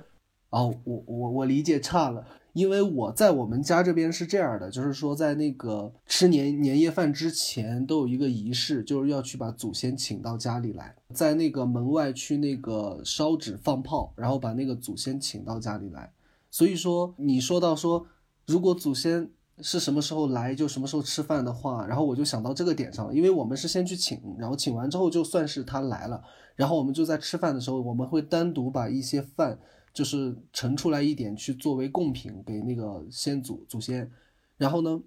哦，我我我理解差了，因为我在我们家这边是这样的，就是说在那个吃年年夜饭之前都有一个仪式，就是要去把祖先请到家里来，在那个门外去那个烧纸放炮，然后把那个祖先请到家里来。所以说你说到说，如果祖先。是什么时候来就什么时候吃饭的话，然后我就想到这个点上了，因为我们是先去请，然后请完之后就算是他来了，然后我们就在吃饭的时候，我们会单独把一些饭就是盛出来一点去作为贡品给那个先祖祖先，然后呢，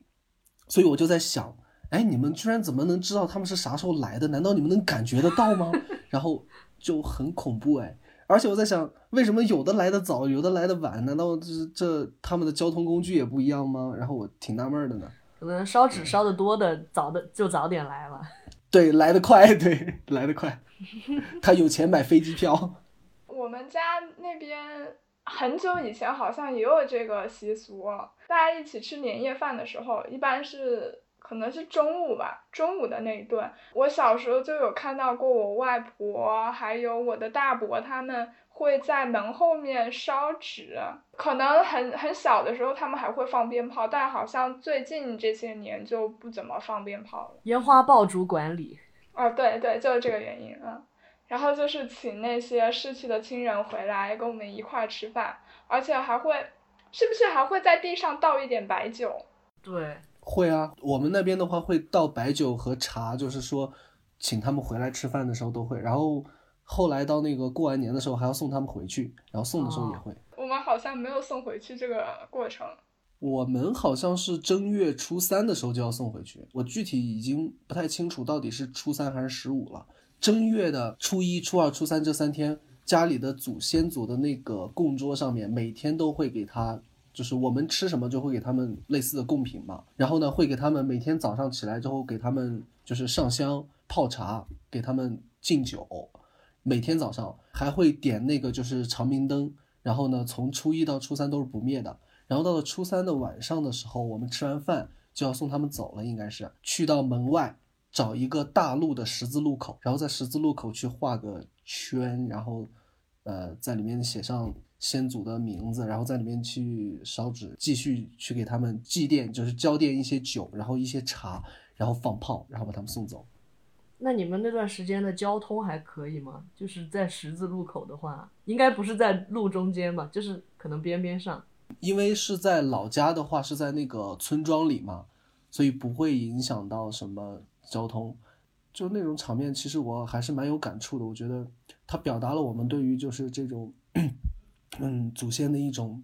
所以我就在想，哎，你们居然怎么能知道他们是啥时候来的？难道你们能感觉得到吗？[LAUGHS] 然后就很恐怖哎。而且我在想，为什么有的来的早，有的来的晚？难道这这他们的交通工具也不一样吗？然后我挺纳闷的呢。可能烧纸烧的多的早的就早点来了。[LAUGHS] 对，来的快，对，来的快。[LAUGHS] 他有钱买飞机票。我们家那边很久以前好像也有这个习俗，大家一起吃年夜饭的时候，一般是。可能是中午吧，中午的那一顿，我小时候就有看到过我外婆还有我的大伯他们会在门后面烧纸，可能很很小的时候他们还会放鞭炮，但好像最近这些年就不怎么放鞭炮了。烟花爆竹管理。啊，对对，就是这个原因嗯。然后就是请那些逝去的亲人回来跟我们一块吃饭，而且还会，是不是还会在地上倒一点白酒？对。会啊，我们那边的话会倒白酒和茶，就是说，请他们回来吃饭的时候都会。然后后来到那个过完年的时候还要送他们回去，然后送的时候也会。我们好像没有送回去这个过程。我们好像是正月初三的时候就要送回去，我具体已经不太清楚到底是初三还是十五了。正月的初一、初二、初三这三天，家里的祖先祖的那个供桌上面，每天都会给他。就是我们吃什么就会给他们类似的贡品嘛，然后呢会给他们每天早上起来之后给他们就是上香泡茶，给他们敬酒，每天早上还会点那个就是长明灯，然后呢从初一到初三都是不灭的，然后到了初三的晚上的时候，我们吃完饭就要送他们走了，应该是。去到门外找一个大路的十字路口，然后在十字路口去画个圈，然后呃在里面写上先祖的名字，然后在里面去烧纸，继续去给他们祭奠，就是交奠一些酒，然后一些茶，然后放炮，然后把他们送走。那你们那段时间的交通还可以吗？就是在十字路口的话，应该不是在路中间吧？就是可能边边上。因为是在老家的话，是在那个村庄里嘛，所以不会影响到什么交通。就那种场面，其实我还是蛮有感触的。我觉得它表达了我们对于就是这种，嗯，祖先的一种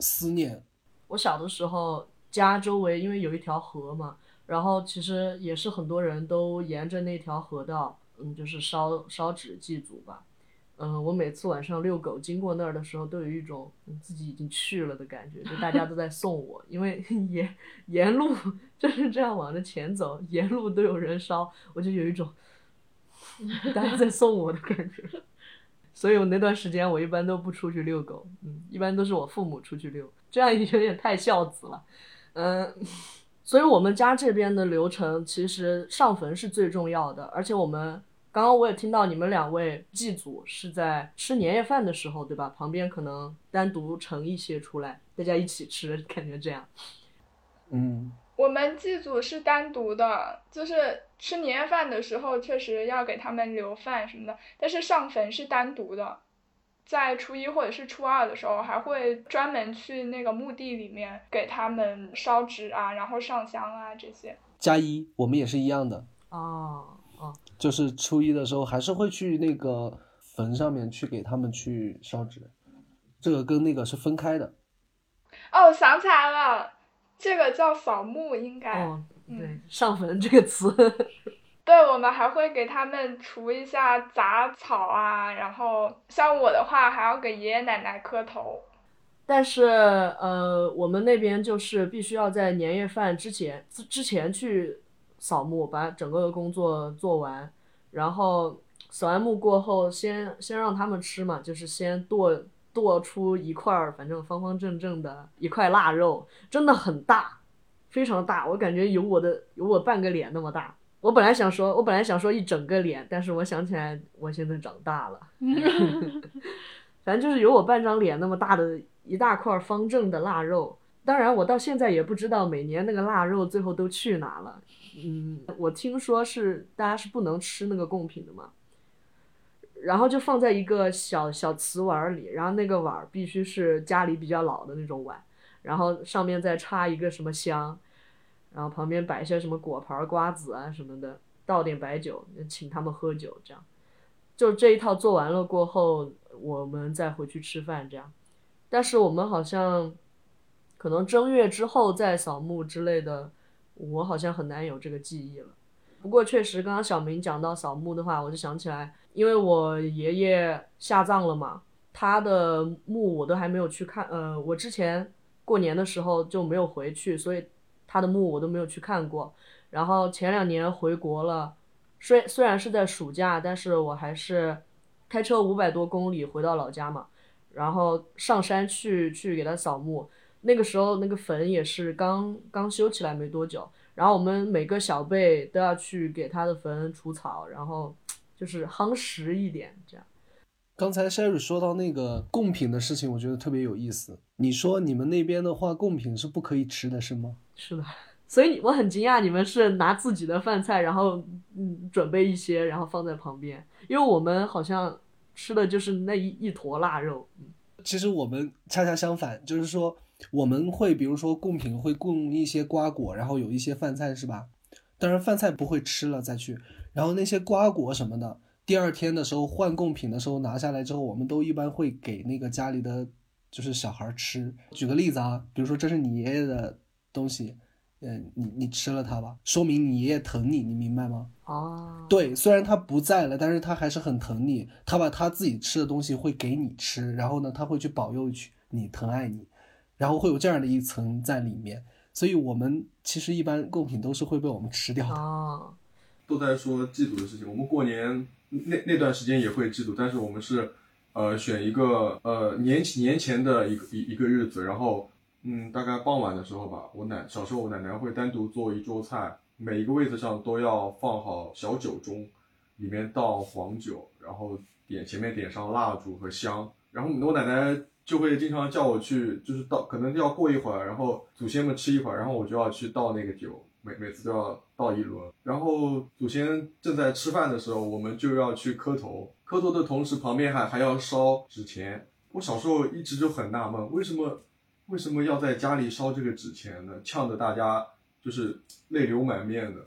思念。我小的时候，家周围因为有一条河嘛。然后其实也是很多人都沿着那条河道，嗯，就是烧烧纸祭祖吧。嗯，我每次晚上遛狗经过那儿的时候，都有一种自己已经去了的感觉，就大家都在送我，因为 [LAUGHS] 沿沿路就是这样往着前走，沿路都有人烧，我就有一种大家在送我的感觉。所以我那段时间我一般都不出去遛狗，嗯，一般都是我父母出去遛，这样有点太孝子了，嗯。所以，我们家这边的流程其实上坟是最重要的，而且我们刚刚我也听到你们两位祭祖是在吃年夜饭的时候，对吧？旁边可能单独盛一些出来，大家一起吃，[LAUGHS] 感觉这样。嗯，我们祭祖是单独的，就是吃年夜饭的时候确实要给他们留饭什么的，但是上坟是单独的。在初一或者是初二的时候，还会专门去那个墓地里面给他们烧纸啊，然后上香啊这些。加一，我们也是一样的。哦哦，就是初一的时候，还是会去那个坟上面去给他们去烧纸，这个跟那个是分开的。哦，想起来了，这个叫扫墓，应该。哦，对，上坟这个词。[LAUGHS] 对，我们还会给他们除一下杂草啊，然后像我的话，还要给爷爷奶奶磕头。但是，呃，我们那边就是必须要在年夜饭之前之之前去扫墓，把整个的工作做完。然后扫完墓过后，先先让他们吃嘛，就是先剁剁出一块儿，反正方方正正的一块腊肉，真的很大，非常大，我感觉有我的有我半个脸那么大。我本来想说，我本来想说一整个脸，但是我想起来我现在长大了，[LAUGHS] 反正就是有我半张脸那么大的一大块方正的腊肉。当然，我到现在也不知道每年那个腊肉最后都去哪了。嗯，我听说是大家是不能吃那个贡品的嘛，然后就放在一个小小瓷碗里，然后那个碗必须是家里比较老的那种碗，然后上面再插一个什么香。然后旁边摆一些什么果盘、瓜子啊什么的，倒点白酒，请他们喝酒，这样。就这一套做完了过后，我们再回去吃饭，这样。但是我们好像，可能正月之后再扫墓之类的，我好像很难有这个记忆了。不过确实，刚刚小明讲到扫墓的话，我就想起来，因为我爷爷下葬了嘛，他的墓我都还没有去看。呃，我之前过年的时候就没有回去，所以。他的墓我都没有去看过，然后前两年回国了，虽虽然是在暑假，但是我还是开车五百多公里回到老家嘛，然后上山去去给他扫墓。那个时候那个坟也是刚刚修起来没多久，然后我们每个小辈都要去给他的坟除草，然后就是夯实一点这样。刚才 Sherry 说到那个贡品的事情，我觉得特别有意思。你说你们那边的话，贡品是不可以吃的，是吗？是的，[LAUGHS] 所以我很惊讶，你们是拿自己的饭菜，然后嗯准备一些，然后放在旁边，因为我们好像吃的就是那一一坨腊肉。嗯，其实我们恰恰相反，就是说我们会比如说贡品会供一些瓜果，然后有一些饭菜，是吧？当然饭菜不会吃了再去，然后那些瓜果什么的，第二天的时候换贡品的时候拿下来之后，我们都一般会给那个家里的就是小孩吃。举个例子啊，比如说这是你爷爷的。东西，嗯，你你吃了它吧，说明你爷爷疼你，你明白吗？哦，对，虽然他不在了，但是他还是很疼你，他把他自己吃的东西会给你吃，然后呢，他会去保佑去你，疼爱你，然后会有这样的一层在里面，所以我们其实一般贡品都是会被我们吃掉的。哦，都在说祭祖的事情，我们过年那那段时间也会祭祖，但是我们是，呃，选一个呃年年前的一个一一个日子，然后。嗯，大概傍晚的时候吧，我奶小时候我奶奶会单独做一桌菜，每一个位置上都要放好小酒盅，里面倒黄酒，然后点前面点上蜡烛和香，然后我奶奶就会经常叫我去，就是倒可能要过一会儿，然后祖先们吃一会儿，然后我就要去倒那个酒，每每次都要倒一轮，然后祖先正在吃饭的时候，我们就要去磕头，磕头的同时旁边还还要烧纸钱。我小时候一直就很纳闷，为什么为什么要在家里烧这个纸钱呢？呛得大家就是泪流满面的。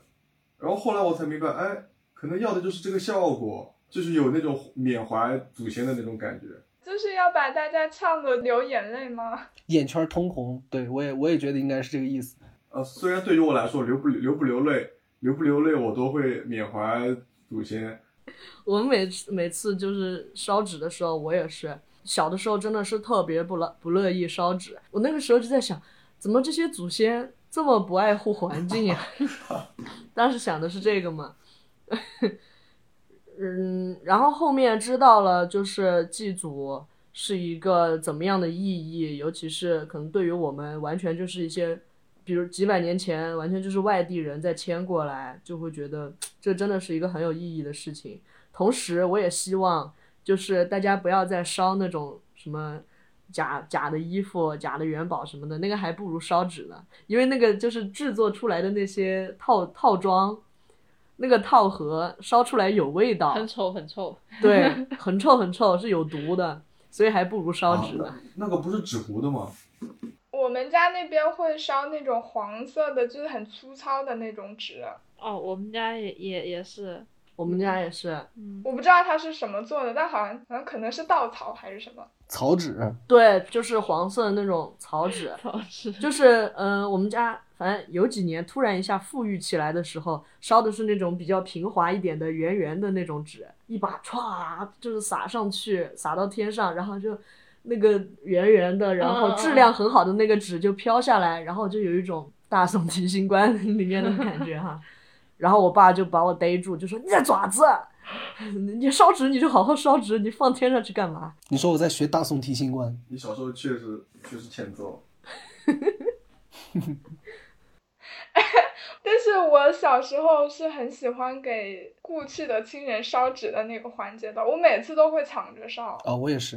然后后来我才明白，哎，可能要的就是这个效果，就是有那种缅怀祖先的那种感觉。就是要把大家呛的流眼泪吗？眼圈通红，对我也我也觉得应该是这个意思。呃，虽然对于我来说，流不流不流泪，流不流泪，我都会缅怀祖先。我们每次每次就是烧纸的时候，我也是。小的时候真的是特别不乐不乐意烧纸，我那个时候就在想，怎么这些祖先这么不爱护环境呀？[LAUGHS] 当时想的是这个嘛，嗯，然后后面知道了，就是祭祖是一个怎么样的意义，尤其是可能对于我们完全就是一些，比如几百年前完全就是外地人在迁过来，就会觉得这真的是一个很有意义的事情。同时，我也希望。就是大家不要再烧那种什么假假的衣服、假的元宝什么的，那个还不如烧纸呢。因为那个就是制作出来的那些套套装，那个套盒烧出来有味道，很臭很臭。对，很臭很臭，是有毒的，所以还不如烧纸呢。那个不是纸糊的吗？我们家那边会烧那种黄色的，就是很粗糙的那种纸。哦，我们家也也也是。我们家也是，我不知道它是什么做的，但好像好像可能是稻草还是什么草纸。对，就是黄色的那种草纸。草纸就是嗯，我们家反正有几年突然一下富裕起来的时候，烧的是那种比较平滑一点的圆圆的那种纸，一把歘就是撒上去，撒到天上，然后就那个圆圆的，然后质量很好的那个纸就飘下来，然后就有一种大宋提刑官里面的感觉哈。[LAUGHS] 然后我爸就把我逮住，就说：“你在爪子，你烧纸你就好好烧纸，你放天上去干嘛？”你说我在学大宋提刑官，你小时候确实确实欠揍。[LAUGHS] [LAUGHS] 但是我小时候是很喜欢给故去的亲人烧纸的那个环节的，我每次都会抢着烧。啊，我也是，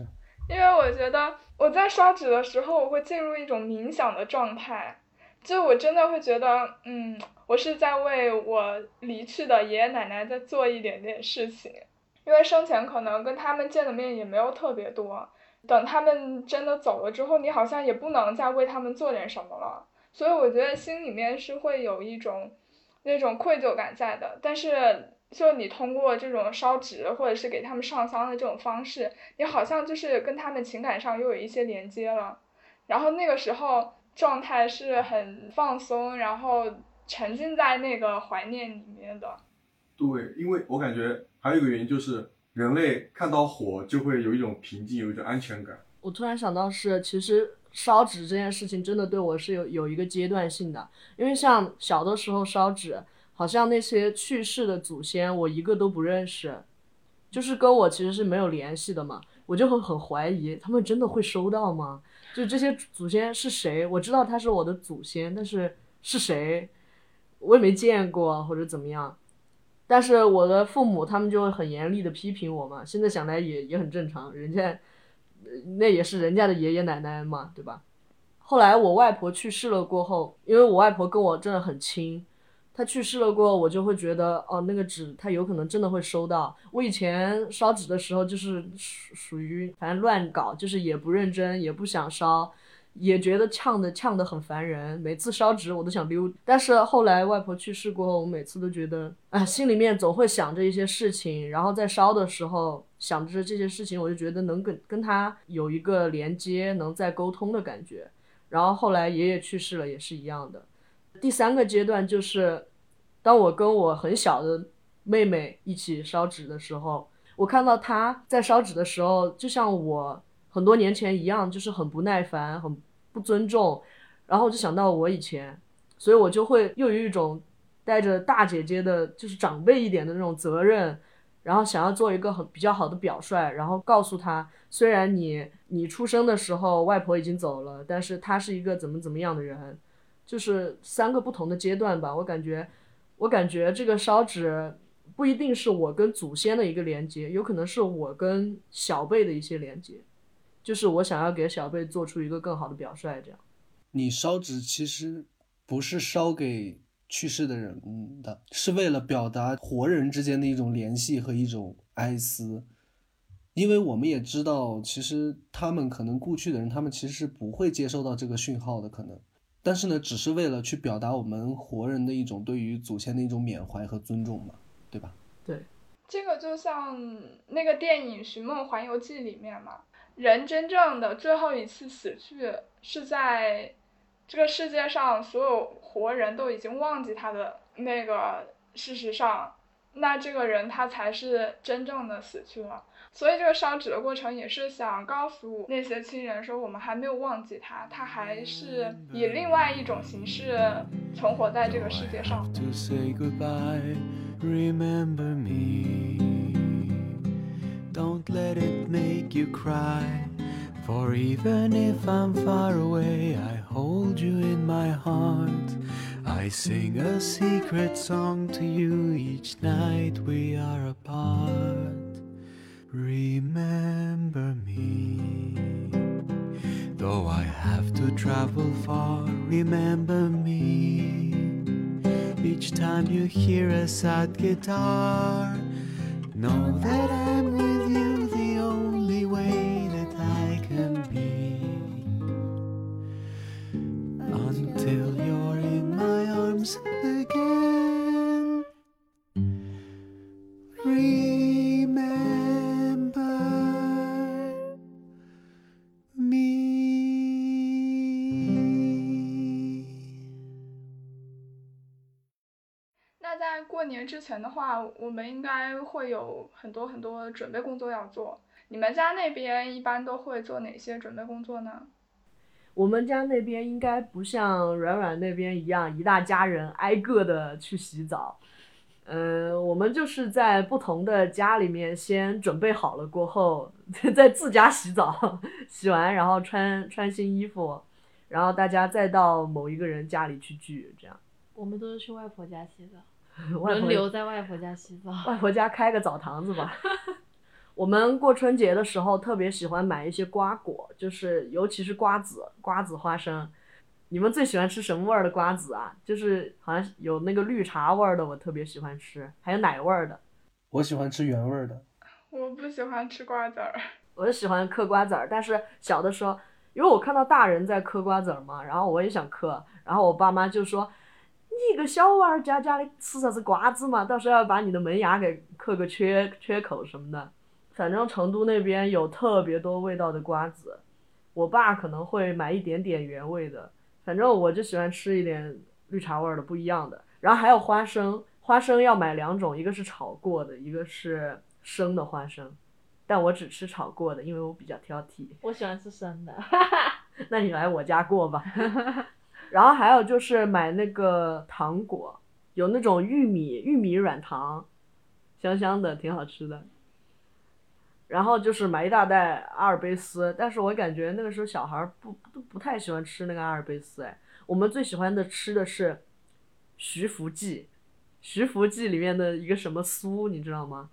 因为我觉得我在烧纸的时候，我会进入一种冥想的状态。就我真的会觉得，嗯，我是在为我离去的爷爷奶奶在做一点点事情，因为生前可能跟他们见的面也没有特别多，等他们真的走了之后，你好像也不能再为他们做点什么了，所以我觉得心里面是会有一种那种愧疚感在的。但是，就你通过这种烧纸或者是给他们上香的这种方式，你好像就是跟他们情感上又有一些连接了，然后那个时候。状态是很放松，然后沉浸在那个怀念里面的。对，因为我感觉还有一个原因就是，人类看到火就会有一种平静，有一种安全感。我突然想到是，其实烧纸这件事情真的对我是有有一个阶段性的，因为像小的时候烧纸，好像那些去世的祖先我一个都不认识，就是跟我其实是没有联系的嘛，我就会很怀疑他们真的会收到吗？就这些祖先是谁？我知道他是我的祖先，但是是谁，我也没见过或者怎么样。但是我的父母他们就会很严厉的批评我嘛。现在想来也也很正常，人家那也是人家的爷爷奶奶嘛，对吧？后来我外婆去世了过后，因为我外婆跟我真的很亲。她去世了过后，我就会觉得哦，那个纸她有可能真的会收到。我以前烧纸的时候就是属属于反正乱搞，就是也不认真，也不想烧，也觉得呛的呛的很烦人。每次烧纸我都想溜。但是后来外婆去世过后，我每次都觉得啊，心里面总会想着一些事情，然后在烧的时候想着这些事情，我就觉得能跟跟他有一个连接，能再沟通的感觉。然后后来爷爷去世了也是一样的。第三个阶段就是，当我跟我很小的妹妹一起烧纸的时候，我看到她在烧纸的时候，就像我很多年前一样，就是很不耐烦、很不尊重。然后我就想到我以前，所以我就会又有一种带着大姐姐的，就是长辈一点的那种责任，然后想要做一个很比较好的表率，然后告诉她，虽然你你出生的时候外婆已经走了，但是她是一个怎么怎么样的人。就是三个不同的阶段吧，我感觉我感觉这个烧纸不一定是我跟祖先的一个连接，有可能是我跟小辈的一些连接，就是我想要给小贝做出一个更好的表率，这样。你烧纸其实不是烧给去世的人的，是为了表达活人之间的一种联系和一种哀思。因为我们也知道，其实他们可能故去的人，他们其实是不会接收到这个讯号的，可能。但是呢，只是为了去表达我们活人的一种对于祖先的一种缅怀和尊重嘛，对吧？对，这个就像那个电影《寻梦环游记》里面嘛，人真正的最后一次死去是在这个世界上所有活人都已经忘记他的那个事实上，那这个人他才是真正的死去了。所以这个烧纸的过程也是想告诉那些亲人说，我们还没有忘记他，他还是以另外一种形式存活在这个世界上。to say goodbye. Remember me. Don't let it make you cry. For even if I'm far away, I hold you in my heart. I sing a secret song to you each night we are apart. Remember me. Though I have to travel far, remember me. Each time you hear a sad guitar, know that I'm with you the only way 之前的话，我们应该会有很多很多准备工作要做。你们家那边一般都会做哪些准备工作呢？我们家那边应该不像软软那边一样，一大家人挨个的去洗澡。嗯，我们就是在不同的家里面先准备好了过后，[LAUGHS] 在自家洗澡，洗完然后穿穿新衣服，然后大家再到某一个人家里去聚，这样。我们都是去外婆家洗澡，[LAUGHS] 轮流在外婆家洗澡。外婆家开个澡堂子吧。[LAUGHS] 我们过春节的时候特别喜欢买一些瓜果，就是尤其是瓜子、瓜子、花生。你们最喜欢吃什么味儿的瓜子啊？就是好像有那个绿茶味儿的，我特别喜欢吃，还有奶味儿的。我喜欢吃原味儿的。我不喜欢吃瓜子儿。我就喜欢嗑瓜子儿，但是小的时候，因为我看到大人在嗑瓜子儿嘛，然后我也想嗑，然后我爸妈就说：“你一个小娃儿家家的吃啥子瓜子嘛，到时候要把你的门牙给刻个缺缺口什么的。”反正成都那边有特别多味道的瓜子，我爸可能会买一点点原味的，反正我就喜欢吃一点绿茶味儿的不一样的。然后还有花生，花生要买两种，一个是炒过的，一个是生的花生。但我只吃炒过的，因为我比较挑剔。我喜欢吃生的。[LAUGHS] 那你来我家过吧。然后还有就是买那个糖果，有那种玉米玉米软糖，香香的，挺好吃的。然后就是买一大袋阿尔卑斯，但是我感觉那个时候小孩儿不不不太喜欢吃那个阿尔卑斯，哎，我们最喜欢的吃的是徐福记，徐福记里面的一个什么酥，你知道吗？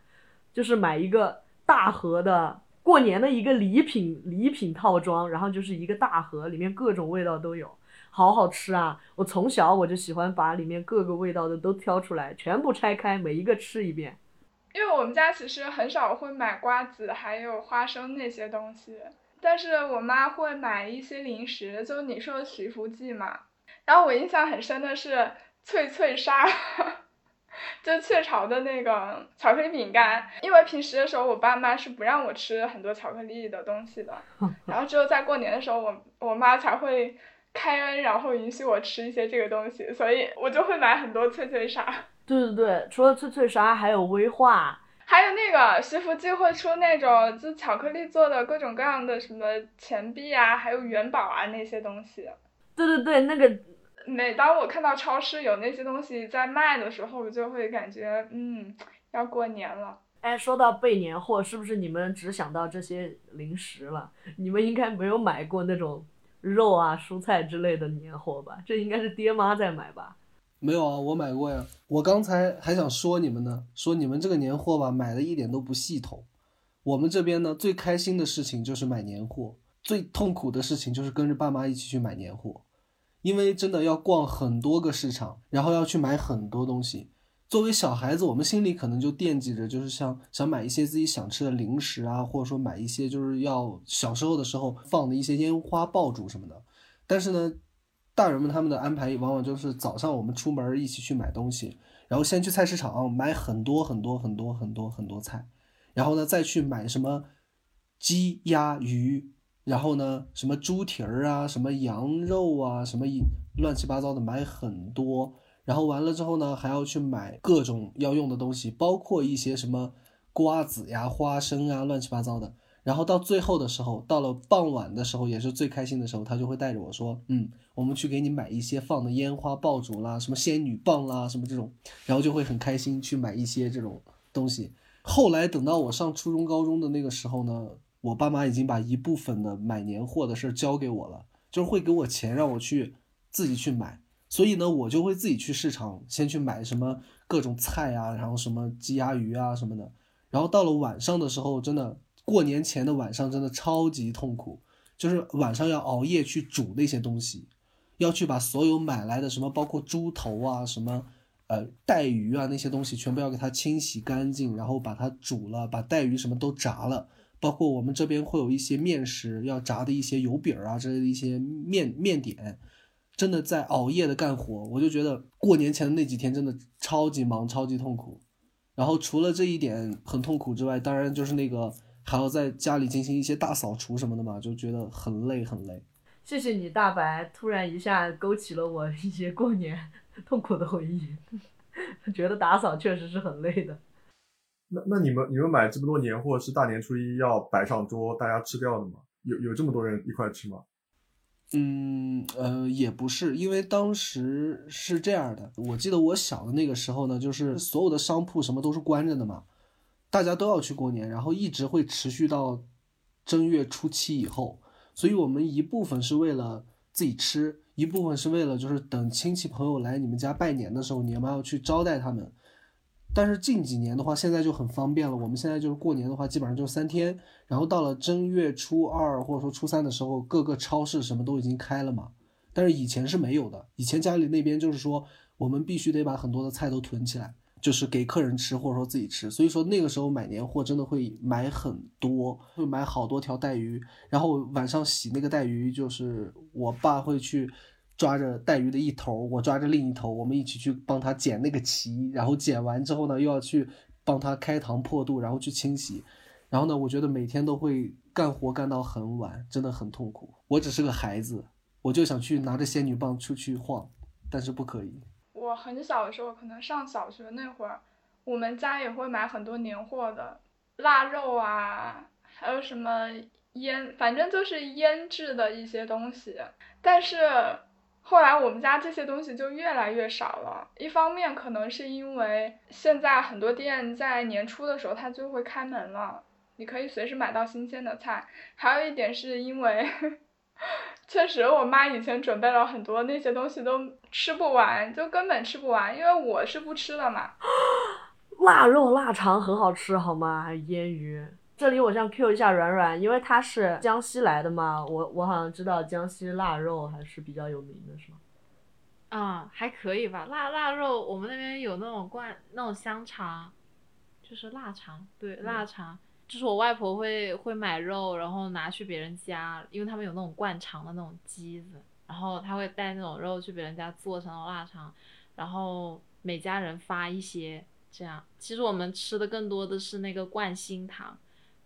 就是买一个大盒的过年的一个礼品礼品套装，然后就是一个大盒，里面各种味道都有，好好吃啊！我从小我就喜欢把里面各个味道的都挑出来，全部拆开，每一个吃一遍。因为我们家其实很少会买瓜子，还有花生那些东西，但是我妈会买一些零食，就你说的徐福记嘛。然后我印象很深的是脆脆鲨，[LAUGHS] 就雀巢的那个巧克力饼干。因为平时的时候，我爸妈是不让我吃很多巧克力的东西的，[LAUGHS] 然后只有在过年的时候，我我妈才会开恩，然后允许我吃一些这个东西，所以我就会买很多脆脆鲨。[LAUGHS] 对对对，除了脆脆鲨，还有威化，还有那个徐福记会出那种就巧克力做的各种各样的什么钱币啊，还有元宝啊那些东西。对对对，那个每当我看到超市有那些东西在卖的时候，我就会感觉嗯，要过年了。哎，说到备年货，是不是你们只想到这些零食了？你们应该没有买过那种肉啊、蔬菜之类的年货吧？这应该是爹妈在买吧？没有啊，我买过呀。我刚才还想说你们呢，说你们这个年货吧，买的一点都不系统。我们这边呢，最开心的事情就是买年货，最痛苦的事情就是跟着爸妈一起去买年货，因为真的要逛很多个市场，然后要去买很多东西。作为小孩子，我们心里可能就惦记着，就是像想买一些自己想吃的零食啊，或者说买一些就是要小时候的时候放的一些烟花爆竹什么的。但是呢，大人们他们的安排往往就是早上我们出门一起去买东西，然后先去菜市场买很多很多很多很多很多菜，然后呢再去买什么鸡鸭鱼，然后呢什么猪蹄儿啊，什么羊肉啊，什么乱七八糟的买很多。然后完了之后呢，还要去买各种要用的东西，包括一些什么瓜子呀、花生啊，乱七八糟的。然后到最后的时候，到了傍晚的时候，也是最开心的时候，他就会带着我说：“嗯，我们去给你买一些放的烟花爆竹啦，什么仙女棒啦，什么这种。”然后就会很开心去买一些这种东西。后来等到我上初中、高中的那个时候呢，我爸妈已经把一部分的买年货的事交给我了，就是会给我钱让我去自己去买。所以呢，我就会自己去市场先去买什么各种菜啊，然后什么鸡鸭鱼啊什么的。然后到了晚上的时候，真的过年前的晚上真的超级痛苦，就是晚上要熬夜去煮那些东西，要去把所有买来的什么包括猪头啊、什么呃带鱼啊那些东西全部要给它清洗干净，然后把它煮了，把带鱼什么都炸了。包括我们这边会有一些面食要炸的一些油饼啊之类的一些面面点。真的在熬夜的干活，我就觉得过年前的那几天真的超级忙、超级痛苦。然后除了这一点很痛苦之外，当然就是那个还要在家里进行一些大扫除什么的嘛，就觉得很累很累。谢谢你，大白，突然一下勾起了我一些过年 [LAUGHS] 痛苦的回忆。觉得打扫确实是很累的。那那你们你们买这么多年货是大年初一要摆上桌大家吃掉的吗？有有这么多人一块吃吗？嗯呃也不是，因为当时是这样的，我记得我小的那个时候呢，就是所有的商铺什么都是关着的嘛，大家都要去过年，然后一直会持续到正月初七以后，所以我们一部分是为了自己吃，一部分是为了就是等亲戚朋友来你们家拜年的时候，你们要去招待他们。但是近几年的话，现在就很方便了。我们现在就是过年的话，基本上就三天。然后到了正月初二或者说初三的时候，各个超市什么都已经开了嘛。但是以前是没有的，以前家里那边就是说，我们必须得把很多的菜都囤起来，就是给客人吃或者说自己吃。所以说那个时候买年货真的会买很多，会买好多条带鱼。然后晚上洗那个带鱼，就是我爸会去。抓着带鱼的一头，我抓着另一头，我们一起去帮他剪那个鳍，然后剪完之后呢，又要去帮他开膛破肚，然后去清洗。然后呢，我觉得每天都会干活干到很晚，真的很痛苦。我只是个孩子，我就想去拿着仙女棒出去晃，但是不可以。我很小的时候，可能上小学那会儿，我们家也会买很多年货的，腊肉啊，还有什么腌，反正就是腌制的一些东西，但是。后来我们家这些东西就越来越少了，一方面可能是因为现在很多店在年初的时候它就会开门了，你可以随时买到新鲜的菜。还有一点是因为，确实我妈以前准备了很多那些东西都吃不完，就根本吃不完，因为我是不吃的嘛。[GASPS] 腊肉、腊肠很好吃，好吗？腌鱼。这里我想 Q 一下软软，因为他是江西来的嘛，我我好像知道江西腊肉还是比较有名的，是吗？啊，还可以吧。腊腊肉我们那边有那种灌那种香肠，就是腊肠，对，腊肠，就是我外婆会会买肉，然后拿去别人家，因为他们有那种灌肠的那种机子，然后他会带那种肉去别人家做成腊肠，然后每家人发一些，这样。其实我们吃的更多的是那个灌心糖。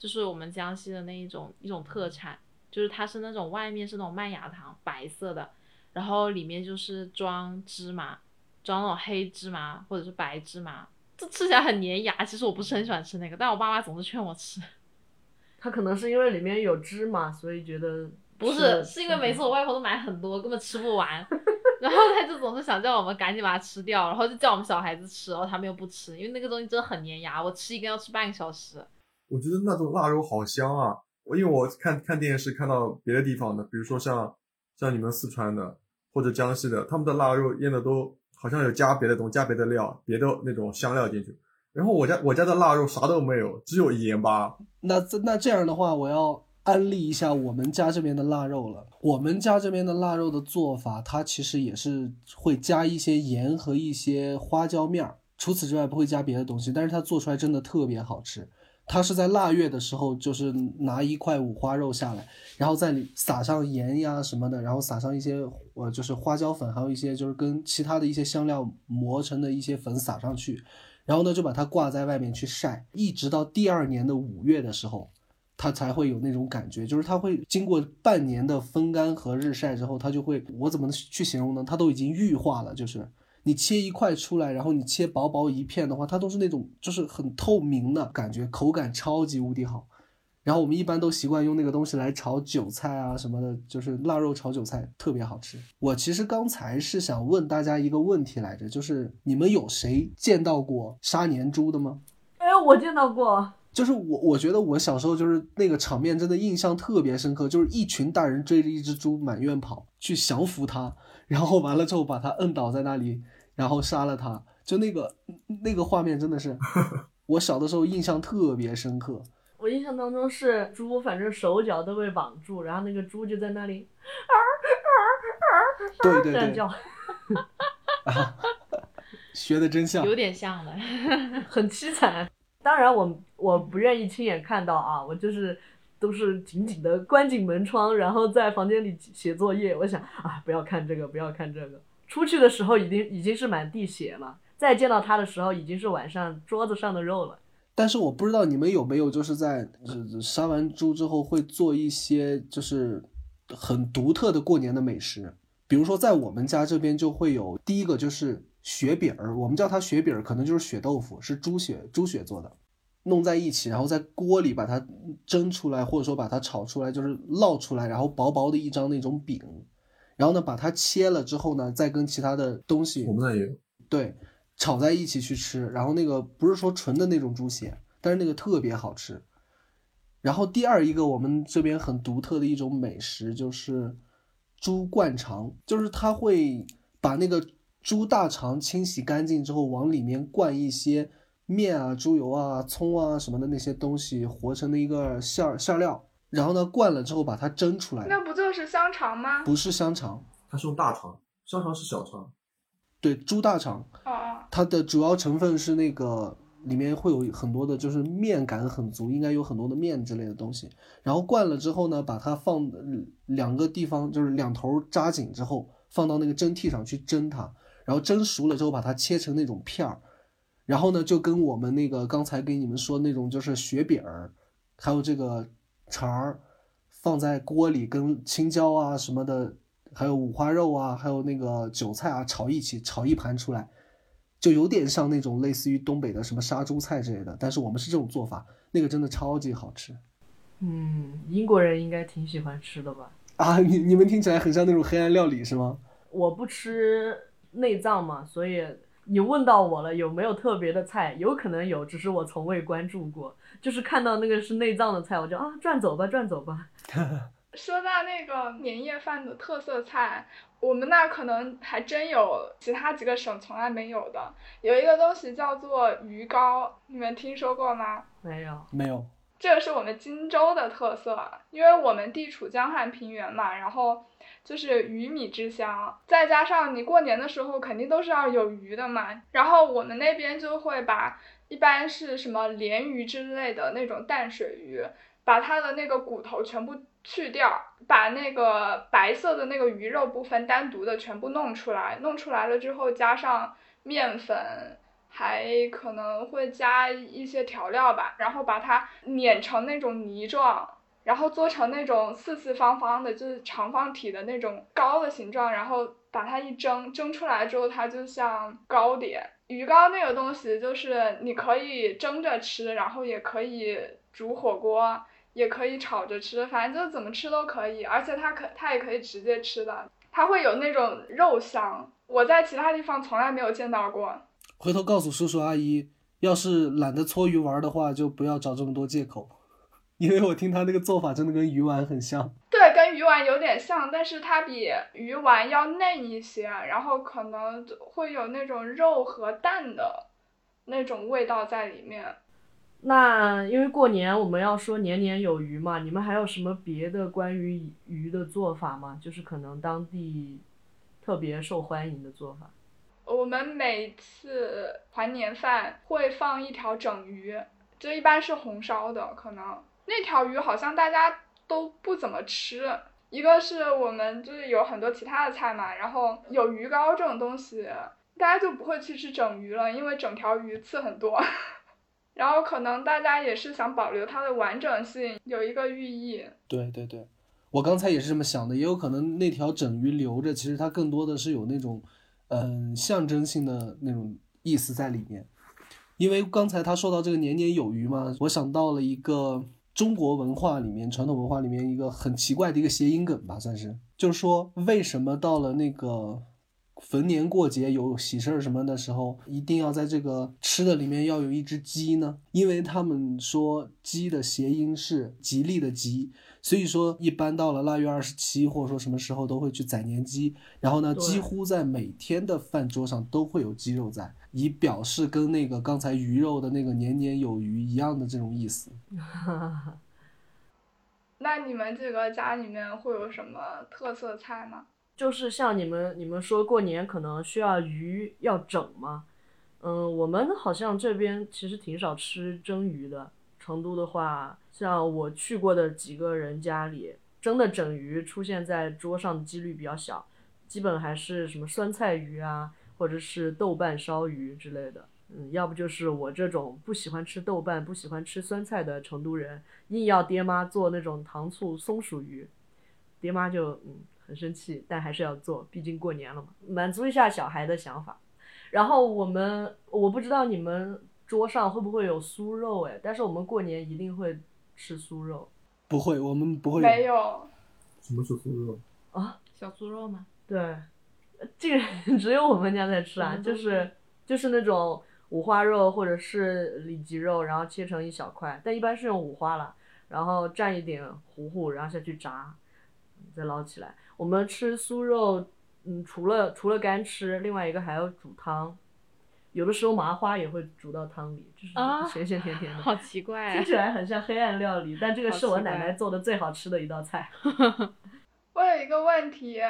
就是我们江西的那一种一种特产，就是它是那种外面是那种麦芽糖，白色的，然后里面就是装芝麻，装那种黑芝麻或者是白芝麻，这吃起来很粘牙。其实我不是很喜欢吃那个，但我爸妈总是劝我吃。[LAUGHS] 他可能是因为里面有芝麻，所以觉得不是，是因为每次我外婆都买很多，根本吃不完，[LAUGHS] 然后他就总是想叫我们赶紧把它吃掉，然后就叫我们小孩子吃，然后他们又不吃，因为那个东西真的很粘牙，我吃一根要吃半个小时。我觉得那种腊肉好香啊！我因为我看看电视看到别的地方的，比如说像像你们四川的或者江西的，他们的腊肉腌的都好像有加别的东西，加别的料，别的那种香料进去。然后我家我家的腊肉啥都没有，只有盐巴。那这那这样的话，我要安利一下我们家这边的腊肉了。我们家这边的腊肉的做法，它其实也是会加一些盐和一些花椒面儿，除此之外不会加别的东西。但是它做出来真的特别好吃。它是在腊月的时候，就是拿一块五花肉下来，然后在里撒上盐呀什么的，然后撒上一些呃就是花椒粉，还有一些就是跟其他的一些香料磨成的一些粉撒上去，然后呢就把它挂在外面去晒，一直到第二年的五月的时候，它才会有那种感觉，就是它会经过半年的风干和日晒之后，它就会我怎么去形容呢？它都已经玉化了，就是。你切一块出来，然后你切薄薄一片的话，它都是那种就是很透明的感觉，口感超级无敌好。然后我们一般都习惯用那个东西来炒韭菜啊什么的，就是腊肉炒韭菜特别好吃。我其实刚才是想问大家一个问题来着，就是你们有谁见到过杀年猪的吗？哎，我见到过。就是我，我觉得我小时候就是那个场面真的印象特别深刻，就是一群大人追着一只猪满院跑去降服它，然后完了之后把它摁倒在那里。然后杀了他，就那个那个画面真的是，[LAUGHS] 我小的时候印象特别深刻。我印象当中是猪，反正手脚都被绑住，然后那个猪就在那里，对对对，这样叫，学的真像，有点像的，很凄惨。当然我我不愿意亲眼看到啊，我就是都是紧紧的关紧门窗，然后在房间里写作业。我想啊，不要看这个，不要看这个。出去的时候已经已经是满地血了，再见到他的时候已经是晚上桌子上的肉了。但是我不知道你们有没有就是在杀完猪之后会做一些就是很独特的过年的美食，比如说在我们家这边就会有第一个就是血饼儿，我们叫它血饼儿，可能就是血豆腐，是猪血猪血做的，弄在一起，然后在锅里把它蒸出来，或者说把它炒出来，就是烙出来，然后薄薄的一张那种饼。然后呢，把它切了之后呢，再跟其他的东西，我们那也有，对，炒在一起去吃。然后那个不是说纯的那种猪血，但是那个特别好吃。然后第二一个我们这边很独特的一种美食就是猪灌肠，就是它会把那个猪大肠清洗干净之后，往里面灌一些面啊、猪油啊、葱啊什么的那些东西，和成的一个馅儿馅料。然后呢，灌了之后把它蒸出来。那不就是香肠吗？不是香肠，它是用大肠，香肠是小肠。对，猪大肠。哦。它的主要成分是那个里面会有很多的，就是面感很足，应该有很多的面之类的东西。然后灌了之后呢，把它放两个地方，就是两头扎紧之后，放到那个蒸屉上去蒸它。然后蒸熟了之后，把它切成那种片儿。然后呢，就跟我们那个刚才给你们说那种，就是雪饼儿，还有这个。肠儿放在锅里，跟青椒啊什么的，还有五花肉啊，还有那个韭菜啊炒一起，炒一盘出来，就有点像那种类似于东北的什么杀猪菜之类的。但是我们是这种做法，那个真的超级好吃。嗯，英国人应该挺喜欢吃的吧？啊，你你们听起来很像那种黑暗料理是吗？我不吃内脏嘛，所以你问到我了，有没有特别的菜？有可能有，只是我从未关注过。就是看到那个是内脏的菜，我就啊转走吧，转走吧。[LAUGHS] 说到那个年夜饭的特色菜，我们那可能还真有其他几个省从来没有的。有一个东西叫做鱼糕，你们听说过吗？没有，没有。这个是我们荆州的特色，因为我们地处江汉平原嘛，然后就是鱼米之乡，再加上你过年的时候肯定都是要有鱼的嘛，然后我们那边就会把。一般是什么鲢鱼之类的那种淡水鱼，把它的那个骨头全部去掉，把那个白色的那个鱼肉部分单独的全部弄出来，弄出来了之后加上面粉，还可能会加一些调料吧，然后把它碾成那种泥状，然后做成那种四四方方的，就是长方体的那种糕的形状，然后把它一蒸，蒸出来之后它就像糕点。鱼糕那个东西，就是你可以蒸着吃，然后也可以煮火锅，也可以炒着吃，反正就怎么吃都可以。而且它可它也可以直接吃的，它会有那种肉香，我在其他地方从来没有见到过。回头告诉叔叔阿姨，要是懒得搓鱼丸的话，就不要找这么多借口，因为我听他那个做法真的跟鱼丸很像。[LAUGHS] 对，跟跟鱼丸有点像，但是它比鱼丸要嫩一些，然后可能会有那种肉和蛋的那种味道在里面。那因为过年我们要说年年有余嘛，你们还有什么别的关于鱼的做法吗？就是可能当地特别受欢迎的做法。我们每次团年饭会放一条整鱼，就一般是红烧的，可能那条鱼好像大家都不怎么吃。一个是我们就是有很多其他的菜嘛，然后有鱼糕这种东西，大家就不会去吃整鱼了，因为整条鱼刺很多。[LAUGHS] 然后可能大家也是想保留它的完整性，有一个寓意。对对对，我刚才也是这么想的，也有可能那条整鱼留着，其实它更多的是有那种，嗯，象征性的那种意思在里面。因为刚才他说到这个年年有余嘛，我想到了一个中国文化里面传统文化里面一个很奇怪的一个谐音梗吧，算是，就是说为什么到了那个。逢年过节有喜事儿什么的时候，一定要在这个吃的里面要有一只鸡呢？因为他们说鸡的谐音是吉利的吉，所以说一般到了腊月二十七或者说什么时候都会去宰年鸡，然后呢，几乎在每天的饭桌上都会有鸡肉在，以表示跟那个刚才鱼肉的那个年年有余一样的这种意思。[LAUGHS] 那你们这个家里面会有什么特色菜吗？就是像你们你们说过年可能需要鱼要整吗？嗯，我们好像这边其实挺少吃蒸鱼的。成都的话，像我去过的几个人家里，蒸的整鱼出现在桌上的几率比较小，基本还是什么酸菜鱼啊，或者是豆瓣烧鱼之类的。嗯，要不就是我这种不喜欢吃豆瓣、不喜欢吃酸菜的成都人，硬要爹妈做那种糖醋松鼠鱼，爹妈就嗯。很生气，但还是要做，毕竟过年了嘛，满足一下小孩的想法。然后我们，我不知道你们桌上会不会有酥肉哎，但是我们过年一定会吃酥肉。不会，我们不会。没有。什么是酥肉？啊，小酥肉吗？对，这个 [LAUGHS] 只有我们家在吃啊，就是就是那种五花肉或者是里脊肉，然后切成一小块，但一般是用五花了，然后蘸一点糊糊，然后下去炸，再捞起来。我们吃酥肉，嗯，除了除了干吃，另外一个还要煮汤，有的时候麻花也会煮到汤里，就是咸咸甜甜的，[LAUGHS] 好奇怪，听起来很像黑暗料理，但这个是我奶奶做的最好吃的一道菜。[LAUGHS] 我有一个问题，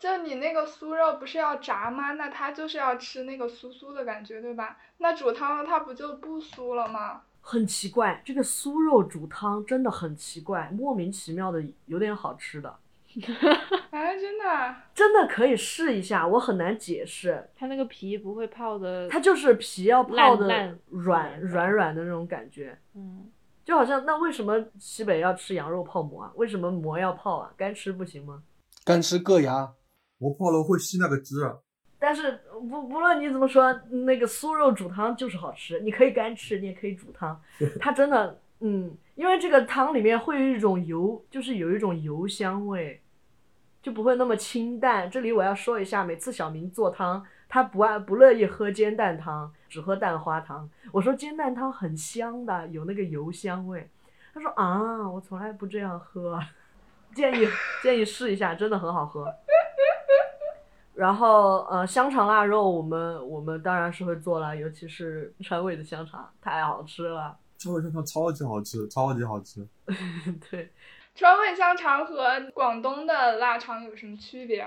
就你那个酥肉不是要炸吗？那它就是要吃那个酥酥的感觉，对吧？那煮汤它不就不酥了吗？很奇怪，这个酥肉煮汤真的很奇怪，莫名其妙的有点好吃的。[LAUGHS] 啊，真的，真的可以试一下，我很难解释。它那个皮不会泡的，它就是皮要泡的软软软的那种感觉。嗯，就好像那为什么西北要吃羊肉泡馍啊？为什么馍要泡啊？干吃不行吗？干吃硌牙，馍泡了会吸那个汁啊。但是不不论你怎么说，那个酥肉煮汤就是好吃。你可以干吃，你也可以煮汤，它真的。嗯，因为这个汤里面会有一种油，就是有一种油香味，就不会那么清淡。这里我要说一下，每次小明做汤，他不爱不乐意喝煎蛋汤，只喝蛋花汤。我说煎蛋汤很香的，有那个油香味。他说啊，我从来不这样喝，[LAUGHS] 建议建议试一下，真的很好喝。然后呃，香肠腊肉我们我们当然是会做了，尤其是川味的香肠，太好吃了。川味香肠超级好吃，超级好吃。[LAUGHS] 对，川味香肠和广东的腊肠有什么区别？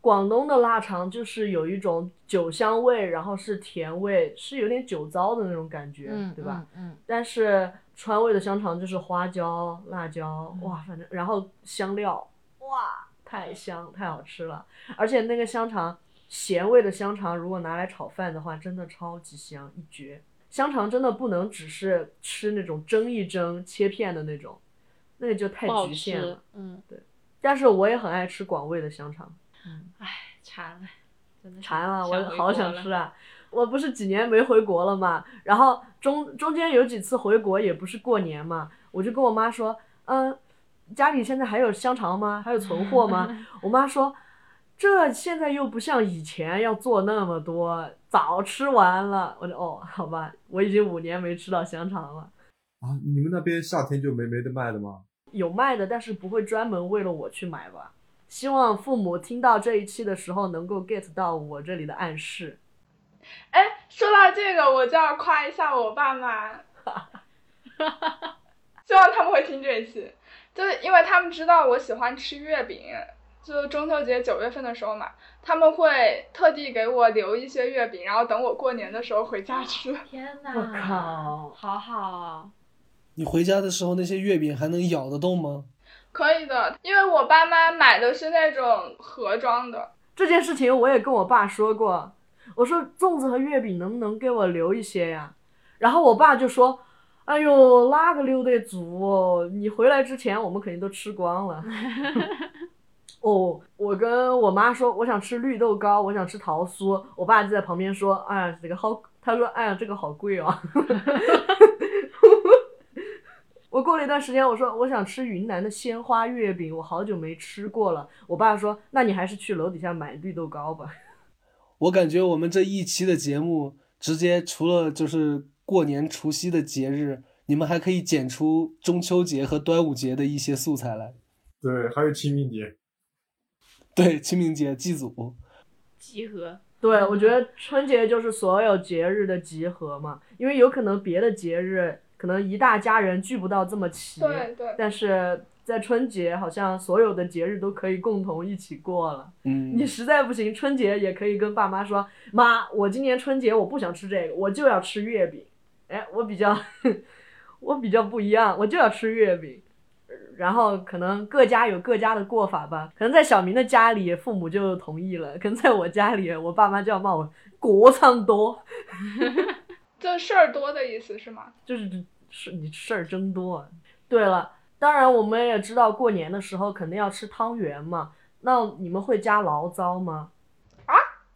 广东的腊肠就是有一种酒香味，然后是甜味，是有点酒糟的那种感觉，对吧？嗯。但是川味的香肠就是花椒、辣椒，哇，反正然后香料，哇，太香，太好吃了。而且那个香肠，咸味的香肠，如果拿来炒饭的话，真的超级香，一绝。香肠真的不能只是吃那种蒸一蒸切片的那种，那个就太局限了。嗯，对。但是我也很爱吃广味的香肠。嗯，唉，馋了，真的馋了，我好想吃啊！我不是几年没回国了嘛，然后中中间有几次回国也不是过年嘛，我就跟我妈说，嗯，家里现在还有香肠吗？还有存货吗？[LAUGHS] 我妈说。这现在又不像以前要做那么多，早吃完了。我就哦，好吧，我已经五年没吃到香肠了。啊，你们那边夏天就没没得卖的吗？有卖的，但是不会专门为了我去买吧。希望父母听到这一期的时候能够 get 到我这里的暗示。哎，说到这个，我就要夸一下我爸妈，[LAUGHS] 希望他们会听这一期，就是因为他们知道我喜欢吃月饼，就中秋节九月份的时候嘛，他们会特地给我留一些月饼，然后等我过年的时候回家吃。[LAUGHS] 天哪！我靠好好，你回家的时候那些月饼还能咬得动吗？可以的，因为我爸妈买的是那种盒装的。这件事情我也跟我爸说过，我说粽子和月饼能不能给我留一些呀？然后我爸就说：“哎呦，那个溜得足哦？你回来之前我们肯定都吃光了。[LAUGHS] ”哦，我跟我妈说我想吃绿豆糕，我想吃桃酥，我爸就在旁边说：“哎呀，这个好，他说哎呀这个好贵哦。[LAUGHS] ”我过了一段时间，我说我想吃云南的鲜花月饼，我好久没吃过了。我爸说：“那你还是去楼底下买绿豆糕吧。我感觉我们这一期的节目，直接除了就是过年除夕的节日，你们还可以剪出中秋节和端午节的一些素材来。对，还有清明节，[LAUGHS] 对，清明节祭祖，集合。”对，我觉得春节就是所有节日的集合嘛，因为有可能别的节日可能一大家人聚不到这么齐，对对，但是在春节好像所有的节日都可以共同一起过了。嗯，你实在不行，春节也可以跟爸妈说：“妈，我今年春节我不想吃这个，我就要吃月饼。”哎，我比较，我比较不一样，我就要吃月饼。然后可能各家有各家的过法吧，可能在小明的家里，父母就同意了；，可能在我家里，我爸妈就要骂我国仓多 [LAUGHS] [LAUGHS] 这事儿多的意思是吗？就是是你事儿真多。啊对了，当然我们也知道过年的时候肯定要吃汤圆嘛，那你们会加醪糟吗？啊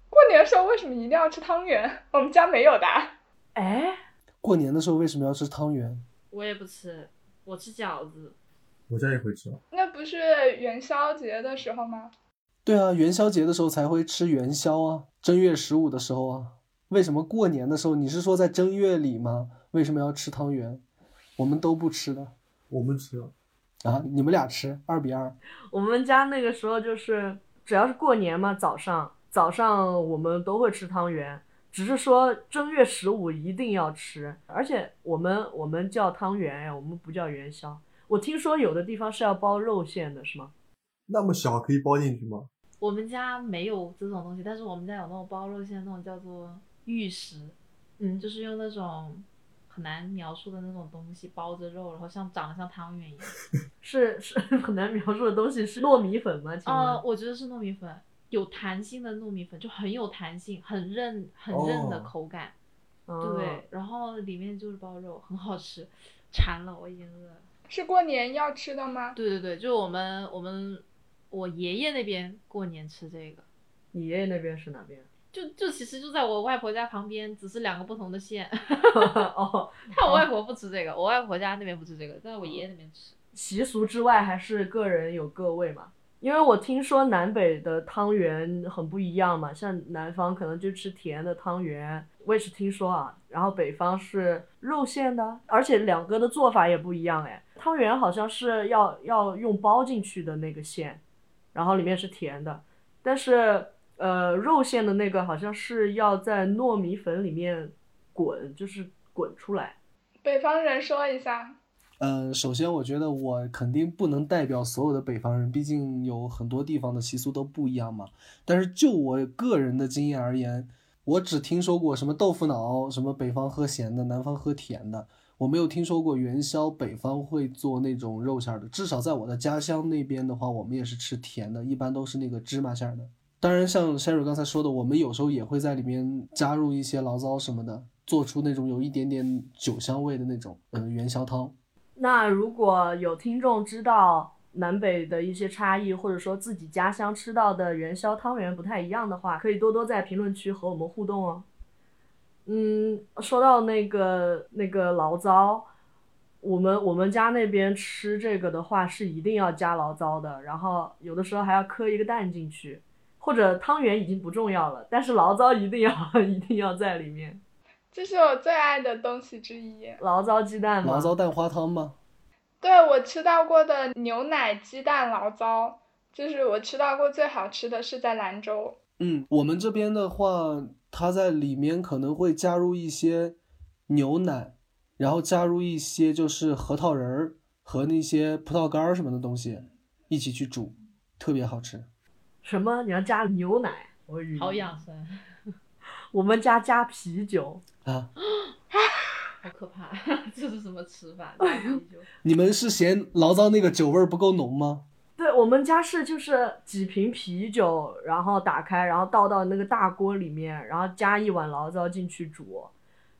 过年的时候为什么一定要吃汤圆？我们家没有的。哎，过年的时候为什么要吃汤圆？我也不吃，我吃饺子。我家也会吃。那不是元宵节的时候吗？对啊，元宵节的时候才会吃元宵啊，正月十五的时候啊。为什么过年的时候？你是说在正月里吗？为什么要吃汤圆？我们都不吃的我们吃，啊！你们俩吃，二比二。我们家那个时候就是只要是过年嘛，早上早上我们都会吃汤圆，只是说正月十五一定要吃，而且我们我们叫汤圆呀，我们不叫元宵。我听说有的地方是要包肉馅的，是吗？那么小可以包进去吗？我们家没有这种东西，但是我们家有那种包肉馅，那种叫做玉石，嗯就是用那种很难描述的那种东西包着肉，然后像长得像汤圆一样。[LAUGHS] 是是很难描述的东西，是糯米粉吗？请问？呃，我觉得是糯米粉，有弹性的糯米粉，就很有弹性，很韧很韧的哦口感。哦对，然后里面就是包肉，很好吃，馋了，我已经饿了。是过年要吃的吗？对对对，就我们我们我爷爷那边过年吃这个，你爷爷那边是哪边？就就其实就在我外婆家旁边，只是两个不同的县。[LAUGHS] 哦，[LAUGHS] 但我外婆不吃这个，我外婆家那边不吃这个，但是我爷爷那边吃。习俗之外，还是个人有各味嘛。因为我听说南北的汤圆很不一样嘛，像南方可能就吃甜的汤圆，我也是听说啊。然后北方是肉馅的，而且两个的做法也不一样哎。汤圆好像是要要用包进去的那个馅，然后里面是甜的，但是呃肉馅的那个好像是要在糯米粉里面滚，就是滚出来。北方人说一下。嗯，首先我觉得我肯定不能代表所有的北方人，毕竟有很多地方的习俗都不一样嘛。但是就我个人的经验而言，我只听说过什么豆腐脑，什么北方喝咸的，南方喝甜的，我没有听说过元宵北方会做那种肉馅的。至少在我的家乡那边的话，我们也是吃甜的，一般都是那个芝麻馅的。当然，像 Sherry 刚才说的，我们有时候也会在里面加入一些醪糟什么的，做出那种有一点点酒香味的那种，嗯、元宵汤。那如果有听众知道南北的一些差异，或者说自己家乡吃到的元宵汤圆不太一样的话，可以多多在评论区和我们互动哦。嗯，说到那个那个醪糟，我们我们家那边吃这个的话是一定要加醪糟的，然后有的时候还要磕一个蛋进去，或者汤圆已经不重要了，但是醪糟一定要 [LAUGHS] 一定要在里面。这是我最爱的东西之一。醪糟鸡蛋吗？醪糟蛋花汤吗？对我吃到过的牛奶鸡蛋醪糟，就是我吃到过最好吃的是在兰州。嗯，我们这边的话，它在里面可能会加入一些牛奶，然后加入一些就是核桃仁儿和那些葡萄干儿什么的东西一起去煮，特别好吃。什么？你要加牛奶？我晕好养生，[LAUGHS] 我们家加啤酒，啊，好可怕！[LAUGHS] 这是什么吃法？加啤酒你们是嫌醪糟那个酒味儿不够浓吗？对我们家是就是几瓶啤酒，然后打开，然后倒到那个大锅里面，然后加一碗醪糟进去煮。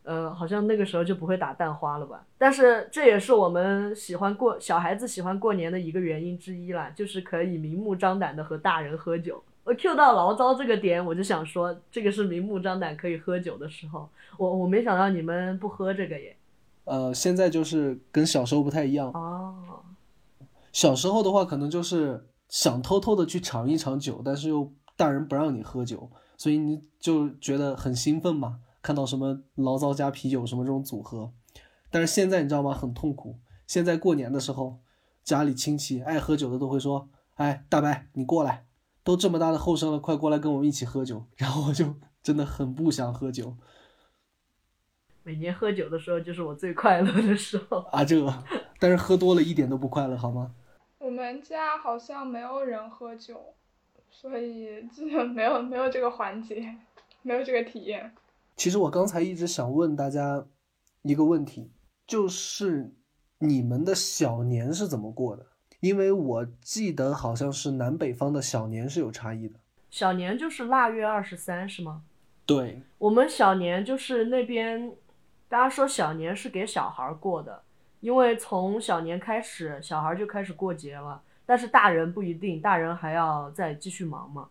呃，好像那个时候就不会打蛋花了吧？但是这也是我们喜欢过小孩子喜欢过年的一个原因之一啦，就是可以明目张胆的和大人喝酒。我 Q 到醪糟这个点，我就想说，这个是明目张胆可以喝酒的时候。我我没想到你们不喝这个耶。呃，现在就是跟小时候不太一样。哦，小时候的话，可能就是想偷偷的去尝一尝酒，但是又大人不让你喝酒，所以你就觉得很兴奋嘛，看到什么醪糟加啤酒什么这种组合。但是现在你知道吗？很痛苦。现在过年的时候，家里亲戚爱喝酒的都会说：“哎，大白，你过来，都这么大的后生了，快过来跟我们一起喝酒。”然后我就 [LAUGHS] 真的很不想喝酒每年喝酒的时候就是我最快乐的时候。啊，这个，但是喝多了一点都不快乐，好吗？我们家好像没有人喝酒，所以就没有没有这个环节，没有这个体验。其实我刚才一直想问大家一个问题，就是你们的小年是怎么过的？因为我记得好像是南北方的小年是有差异的。小年就是腊月二十三是吗？对，我们小年就是那边，大家说小年是给小孩儿过的，因为从小年开始，小孩儿就开始过节了。但是大人不一定，大人还要再继续忙嘛。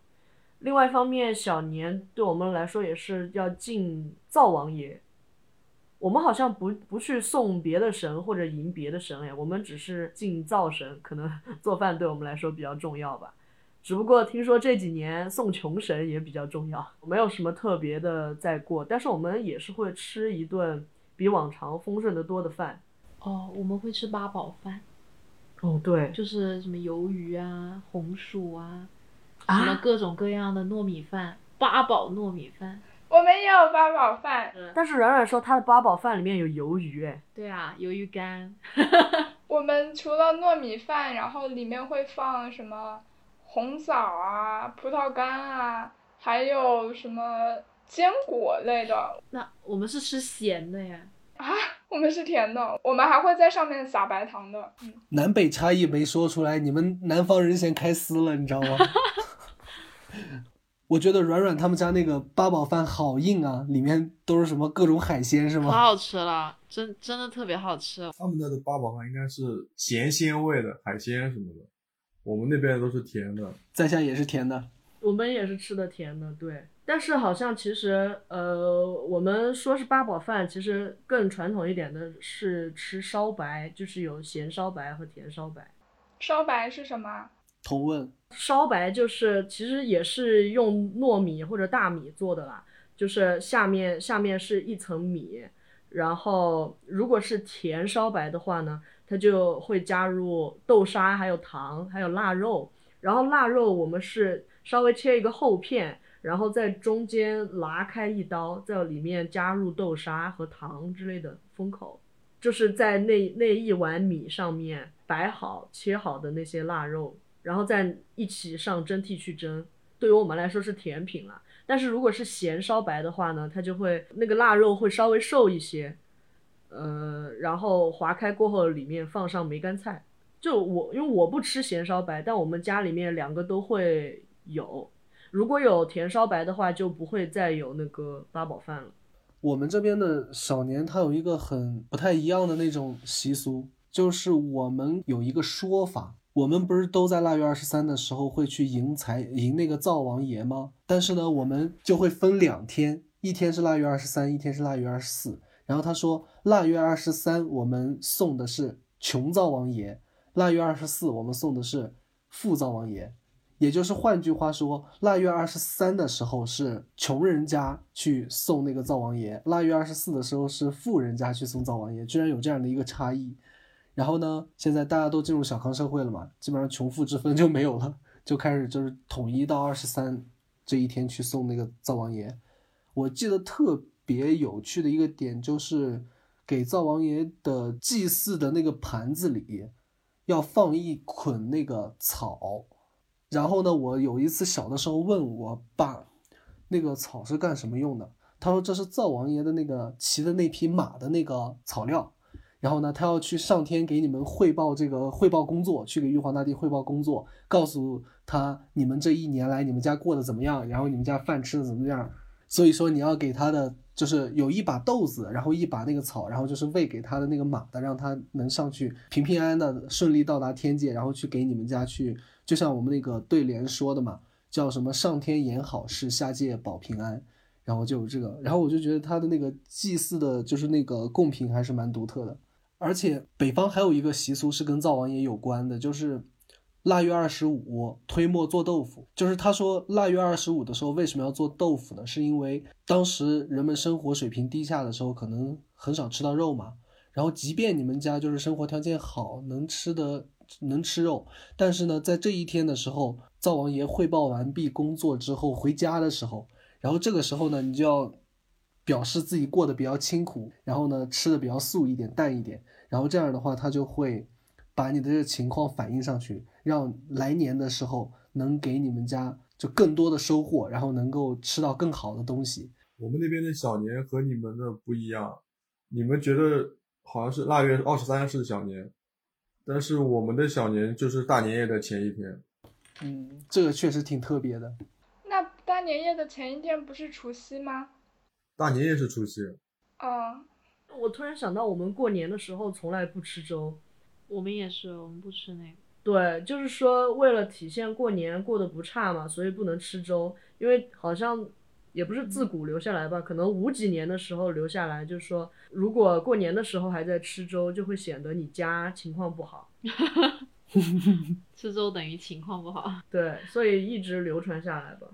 另外一方面，小年对我们来说也是要敬灶王爷。我们好像不不去送别的神或者迎别的神哎，我们只是敬灶神，可能 [LAUGHS] 做饭对我们来说比较重要吧。只不过听说这几年送穷神也比较重要，没有什么特别的在过，但是我们也是会吃一顿比往常丰盛的多的饭。哦，我们会吃八宝饭，哦，对，就是什么鱿鱼啊、红薯啊，啊什么各种各样的糯米饭，八宝糯米饭。我们也有八宝饭，但是软软说他的八宝饭里面有鱿鱼，哎，对啊，鱿鱼干。[LAUGHS] 我们除了糯米饭，然后里面会放什么红枣啊、葡萄干啊，还有什么坚果类的。那我们是吃咸的呀。啊我们是甜的，我们还会在上面撒白糖的。嗯，南北差异没说出来，你们南方人先开撕了，你知道吗？[LAUGHS] 我觉得软软他们家那个八宝饭好硬啊，里面都是什么各种海鲜是吗？可好吃了，真真的特别好吃。他们家的八宝饭应该是咸鲜味的海鲜什么的，我们那边都是甜的。在下也是甜的。我们也是吃的甜的，对。但是好像其实，呃，我们说是八宝饭，其实更传统一点的是吃烧白，就是有咸烧白和甜烧白。烧白是什么？同问，烧白就是其实也是用糯米或者大米做的啦，就是下面下面是一层米，然后如果是甜烧白的话呢，它就会加入豆沙、还有糖、还有腊肉，然后腊肉我们是稍微切一个厚片，然后在中间拉开一刀，在里面加入豆沙和糖之类的封口，就是在那那一碗米上面摆好切好的那些腊肉。然后再一起上蒸屉去蒸，对于我们来说是甜品了。但是如果是咸烧白的话呢，它就会那个腊肉会稍微瘦一些，呃，然后划开过后里面放上梅干菜。就我因为我不吃咸烧白，但我们家里面两个都会有。如果有甜烧白的话，就不会再有那个八宝饭了。我们这边的小年它有一个很不太一样的那种习俗，就是我们有一个说法，我们不是都在腊月二十三的时候会去迎财迎那个灶王爷吗？但是呢，我们就会分两天，一天是腊月二十三，一天是腊月二十四。然后他说，腊月二十三我们送的是穷灶王爷，腊月二十四我们送的是富灶王爷。也就是换句话说，腊月二十三的时候是穷人家去送那个灶王爷，腊月二十四的时候是富人家去送灶王爷，居然有这样的一个差异。然后呢，现在大家都进入小康社会了嘛，基本上穷富之分就没有了，就开始就是统一到二十三这一天去送那个灶王爷。我记得特别有趣的一个点就是，给灶王爷的祭祀的那个盘子里要放一捆那个草。然后呢，我有一次小的时候问我爸，那个草是干什么用的？他说这是灶王爷的那个骑的那匹马的那个草料。然后呢，他要去上天给你们汇报这个汇报工作，去给玉皇大帝汇报工作，告诉他你们这一年来你们家过得怎么样，然后你们家饭吃的怎么样。所以说你要给他的就是有一把豆子，然后一把那个草，然后就是喂给他的那个马的，让他能上去平平安安的顺利到达天界，然后去给你们家去，就像我们那个对联说的嘛，叫什么上天言好事，下界保平安。然后就有这个，然后我就觉得他的那个祭祀的，就是那个贡品还是蛮独特的。而且北方还有一个习俗是跟灶王爷有关的，就是腊月二十五推磨做豆腐。就是他说腊月二十五的时候为什么要做豆腐呢？是因为当时人们生活水平低下的时候，可能很少吃到肉嘛。然后即便你们家就是生活条件好，能吃的能吃肉，但是呢，在这一天的时候，灶王爷汇报完毕工作之后回家的时候，然后这个时候呢，你就要表示自己过得比较清苦，然后呢吃的比较素一点、淡一点，然后这样的话，他就会把你的这个情况反映上去，让来年的时候能给你们家就更多的收获，然后能够吃到更好的东西。我们那边的小年和你们的不一样，你们觉得好像是腊月二十三是小年，但是我们的小年就是大年夜的前一天。嗯，这个确实挺特别的。那大年夜的前一天不是除夕吗？大年夜是除夕，嗯，我突然想到，我们过年的时候从来不吃粥。我们也是，我们不吃那个。对，就是说为了体现过年过得不差嘛，所以不能吃粥，因为好像也不是自古留下来吧，可能五几年的时候留下来，就是说如果过年的时候还在吃粥，就会显得你家情况不好。[LAUGHS] 吃粥等于情况不好。对，所以一直流传下来吧。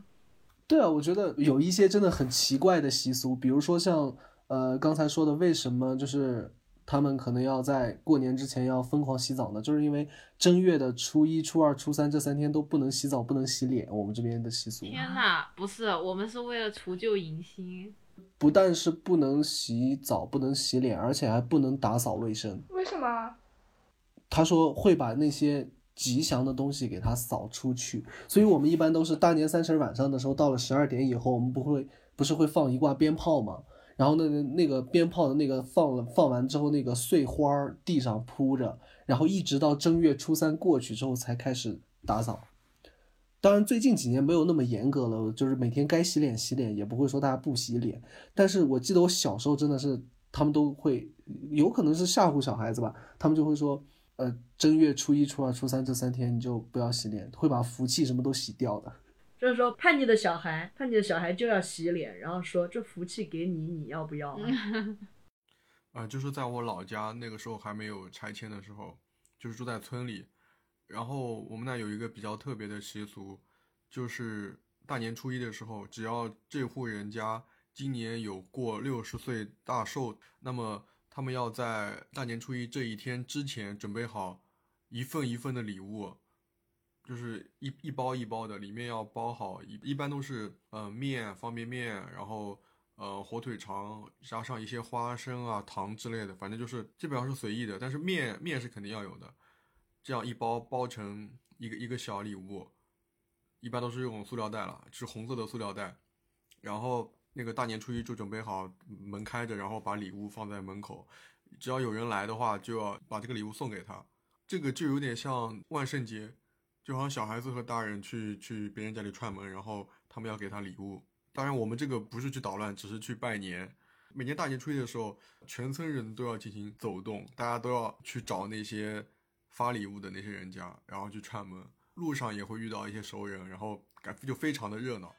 对啊，我觉得有一些真的很奇怪的习俗，比如说像呃刚才说的，为什么就是他们可能要在过年之前要疯狂洗澡呢？就是因为正月的初一、初二、初三这三天都不能洗澡、不能洗脸，我们这边的习俗。天呐，不是，我们是为了除旧迎新。不但是不能洗澡、不能洗脸，而且还不能打扫卫生。为什么？他说会把那些吉祥的东西给它扫出去，所以我们一般都是大年三十晚上的时候，到了十二点以后，我们不会不是会放一挂鞭炮吗？然后那那个鞭炮的那个放了放完之后，那个碎花地上铺着，然后一直到正月初三过去之后才开始打扫。当然，最近几年没有那么严格了，就是每天该洗脸洗脸，也不会说大家不洗脸。但是我记得我小时候真的是，他们都会，有可能是吓唬小孩子吧，他们就会说，呃，正月初一、初二、初三这三天你就不要洗脸，会把福气什么都洗掉的。[LAUGHS] 就是说叛逆的小孩，叛逆的小孩就要洗脸，然后说这福气给你，你要不要啊？啊、[LAUGHS] 就是在我老家那个时候还没有拆迁的时候，就是住在村里，然后我们那有一个比较特别的习俗，就是大年初一的时候，只要这户人家今年有过六十岁大寿，那么他们要在大年初一这一天之前准备好一份一份的礼物，就是一一包一包的，里面要包好一一般都是呃面、方便面，然后呃火腿肠加上一些花生啊、糖之类的，反正就是基本上是随意的，但是面面是肯定要有的，这样一包包成一个一个小礼物，一般都是用塑料袋了，是红色的塑料袋，然后那个大年初一就准备好门开着，然后把礼物放在门口，只要有人来的话，就要把这个礼物送给他，这个就有点像万圣节。就好像小孩子和大人去去别人家里串门，然后他们要给他礼物。当然，我们这个不是去捣乱，只是去拜年。每年大年初一的时候，全村人都要进行走动，大家都要去找那些发礼物的那些人家，然后去串门。路上也会遇到一些熟人，然后感就非常的热闹。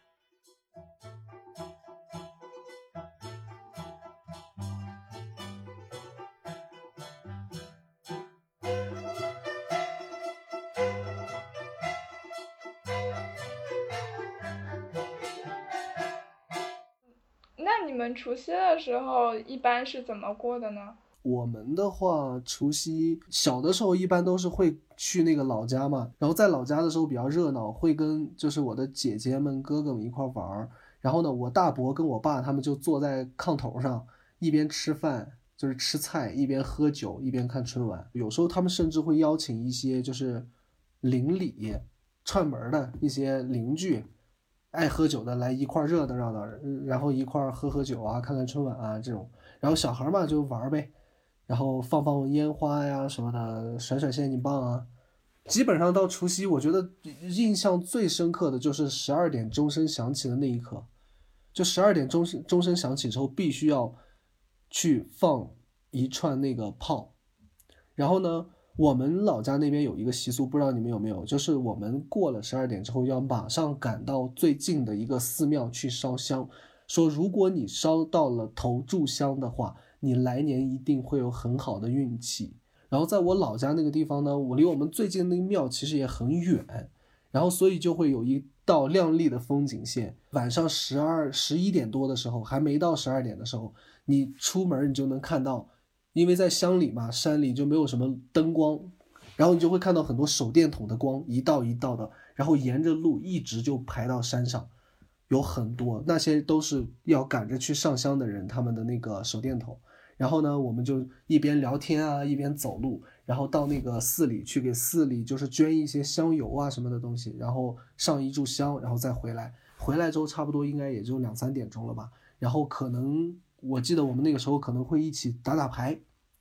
我们除夕的时候一般是怎么过的呢？我们的话，除夕小的时候一般都是会去那个老家嘛，然后在老家的时候比较热闹，会跟就是我的姐姐们、哥哥们一块玩儿。然后呢，我大伯跟我爸他们就坐在炕头上，一边吃饭就是吃菜，一边喝酒，一边看春晚。有时候他们甚至会邀请一些就是邻里串门的一些邻居，爱喝酒的来一块热闹热闹，然后一块喝喝酒啊，看看春晚啊这种。然后小孩嘛就玩呗，然后放放烟花呀什么的，甩甩仙女棒啊。基本上到除夕，我觉得印象最深刻的就是十二点钟声响起的那一刻，就十二点钟声钟声响起之后，必须要去放一串那个炮。然后呢，我们老家那边有一个习俗，不知道你们有没有，就是我们过了十二点之后，要马上赶到最近的一个寺庙去烧香，说如果你烧到了头炷香的话，你来年一定会有很好的运气。然后在我老家那个地方呢，我离我们最近那个庙其实也很远，然后所以就会有一道亮丽的风景线。晚上十二十一点多的时候，还没到十二点的时候，你出门你就能看到，因为在乡里嘛，山里就没有什么灯光，然后你就会看到很多手电筒的光一道一道的，然后沿着路一直就排到山上，有很多那些都是要赶着去上香的人他们的那个手电筒。然后呢，我们就一边聊天啊，一边走路，然后到那个寺里去给寺里就是捐一些香油啊什么的东西，然后上一炷香，然后再回来。回来之后差不多应该也就两三点钟了吧。然后可能我记得我们那个时候可能会一起打打牌，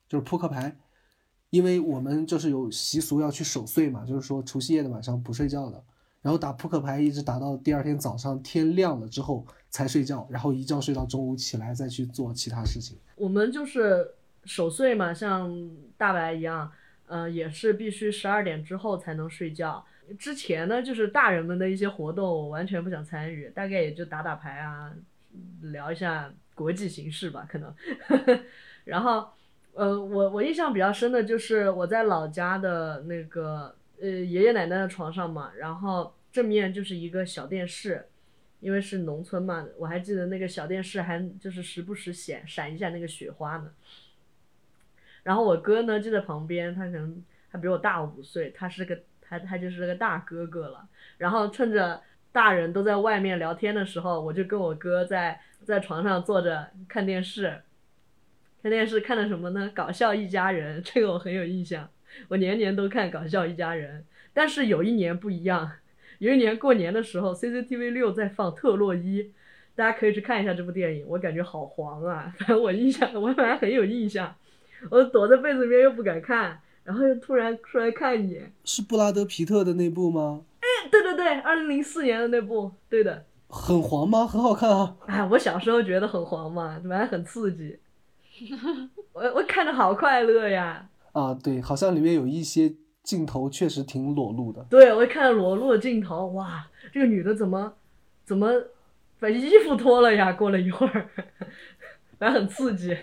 就是扑克牌，因为我们就是有习俗要去守岁嘛，就是说除夕夜的晚上不睡觉的。然后打扑克牌一直打到第二天早上天亮了之后才睡觉，然后一觉睡到中午起来再去做其他事情。我们就是守岁嘛，像大白一样，呃，也是必须十二点之后才能睡觉。之前呢，就是大人们的一些活动，我完全不想参与，大概也就打打牌啊，聊一下国际形势吧，可能。[LAUGHS] 然后，呃，我我印象比较深的就是我在老家的那个呃爷爷奶奶的床上嘛，然后正面就是一个小电视。因为是农村嘛，我还记得那个小电视还就是时不时显闪一下那个雪花呢。然后我哥呢就在旁边，他可能他比我大五岁，他是个他他就是个大哥哥了。然后趁着大人都在外面聊天的时候，我就跟我哥在在床上坐着看电视。看电视看的什么呢？搞笑一家人，这个我很有印象，我年年都看搞笑一家人。但是有一年不一样。有一年过年的时候，CCTV 六在放《特洛伊》，大家可以去看一下这部电影。我感觉好黄啊，[LAUGHS] 反正我印象，我反正很有印象。我躲在被子里面又不敢看，然后又突然出来看一眼。是布拉德皮特的那部吗？哎，对对对，二零零四年的那部，对的。很黄吗？很好看啊。哎，我小时候觉得很黄嘛，反正很刺激。[LAUGHS] 我我看着好快乐呀。啊，对，好像里面有一些。镜头确实挺裸露的，对我一看裸露的镜头，哇，这个女的怎么怎么把衣服脱了呀？过了一会儿，[LAUGHS] 反正很刺激。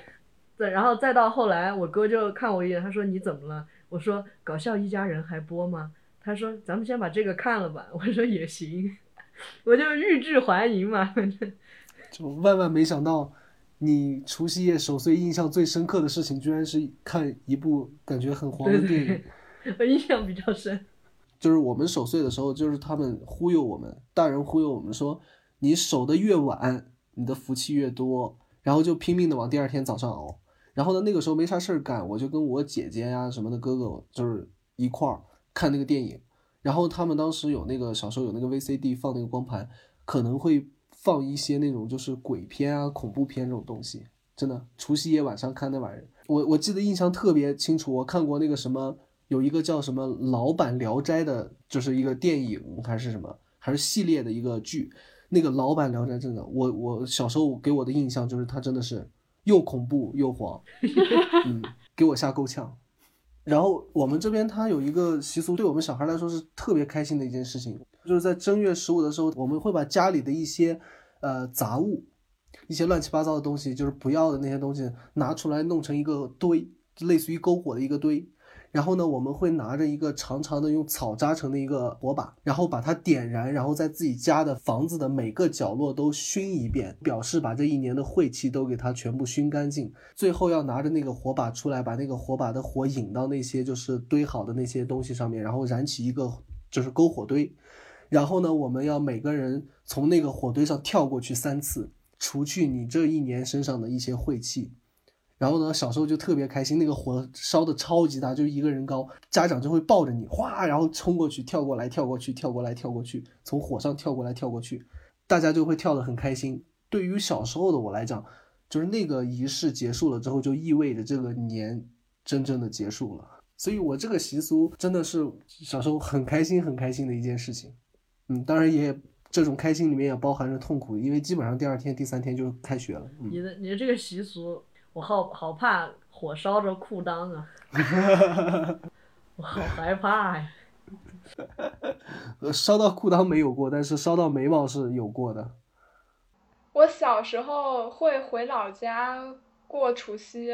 对，然后再到后来，我哥就看我一眼，他说你怎么了？我说搞笑一家人还播吗？他说咱们先把这个看了吧。[LAUGHS] 我说也行，我就欲拒还迎嘛，反正。就万万没想到，你除夕夜守岁印象最深刻的事情，居然是看一部感觉很黄的电影。我印象比较深，就是我们守岁的时候，就是他们忽悠我们，大人忽悠我们说，你守的越晚，你的福气越多，然后就拼命的往第二天早上熬。然后呢，那个时候没啥事儿干，我就跟我姐姐呀什么的哥哥，就是一块儿看那个电影。然后他们当时有那个小时候有那个 VCD 放那个光盘，可能会放一些那种就是鬼片啊、恐怖片这种东西。真的，除夕夜晚上看那玩意儿，我我记得印象特别清楚，我看过那个什么。有一个叫什么《老版聊斋》的，就是一个电影还是什么，还是系列的一个剧。那个老版聊斋真的，我我小时候给我的印象就是它真的是又恐怖又黄，[LAUGHS] 嗯，给我吓够呛。然后我们这边它有一个习俗，对我们小孩来说是特别开心的一件事情，就是在正月十五的时候，我们会把家里的一些呃杂物，一些乱七八糟的东西，就是不要的那些东西拿出来弄成一个堆，类似于篝火的一个堆。然后呢，我们会拿着一个长长的用草扎成的一个火把，然后把它点燃，然后在自己家的房子的每个角落都熏一遍，表示把这一年的晦气都给它全部熏干净。最后要拿着那个火把出来，把那个火把的火引到那些就是堆好的那些东西上面，然后燃起一个就是篝火堆。然后呢，我们要每个人从那个火堆上跳过去三次，除去你这一年身上的一些晦气。然后呢，小时候就特别开心，那个火烧的超级大，就一个人高，家长就会抱着你，哗，然后冲过去，跳过来，跳过去，跳过来，跳过去，从火上跳过来，跳过去，大家就会跳得很开心。对于小时候的我来讲，就是那个仪式结束了之后，就意味着这个年真正的结束了。所以我这个习俗真的是小时候很开心、很开心的一件事情。嗯，当然也这种开心里面也包含着痛苦，因为基本上第二天、第三天就开学了。嗯你的你的这个习俗，我好好怕火烧着裤裆啊，[LAUGHS] 我好害怕呀。[LAUGHS] 呃，烧到裤裆没有过，但是烧到眉毛是有过的。我小时候会回老家过除夕，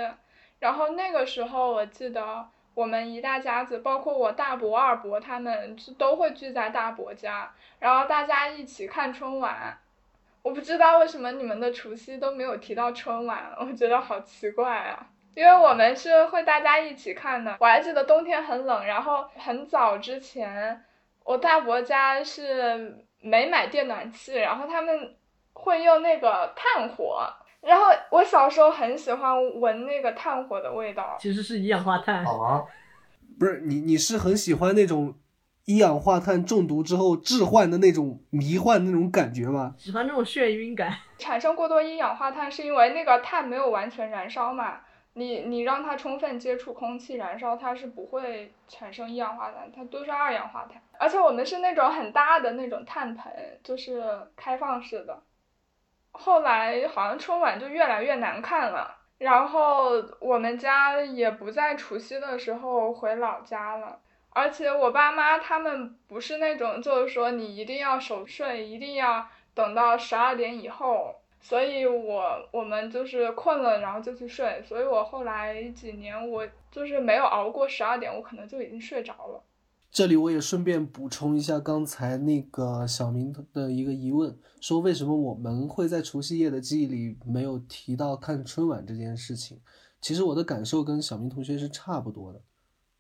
然后那个时候我记得我们一大家子，包括我大伯、二伯他们就都会聚在大伯家，然后大家一起看春晚。我不知道为什么你们的除夕都没有提到春晚，我觉得好奇怪啊。因为我们是会大家一起看的，我还记得冬天很冷，然后很早之前，我大伯家是没买电暖气，然后他们会用那个炭火，然后我小时候很喜欢闻那个炭火的味道。其实是一氧化碳。啊，不是你，你是很喜欢那种一氧化碳中毒之后致幻的那种迷幻那种感觉吗？喜欢那种眩晕感。[LAUGHS] 产生过多一氧化碳是因为那个碳没有完全燃烧嘛，你你让它充分接触空气燃烧，它是不会产生一氧化碳，它都是二氧化碳。而且我们是那种很大的那种碳盆，就是开放式的。后来好像春晚就越来越难看了，然后我们家也不在除夕的时候回老家了。而且我爸妈他们不是那种，就是说你一定要守岁，一定要等到十二点以后。所以我我们就是困了，然后就去睡。所以我后来几年我就是没有熬过十二点，我可能就已经睡着了。这里我也顺便补充一下刚才那个小明的一个疑问，说为什么我们会在除夕夜的记忆里没有提到看春晚这件事情？其实我的感受跟小明同学是差不多的。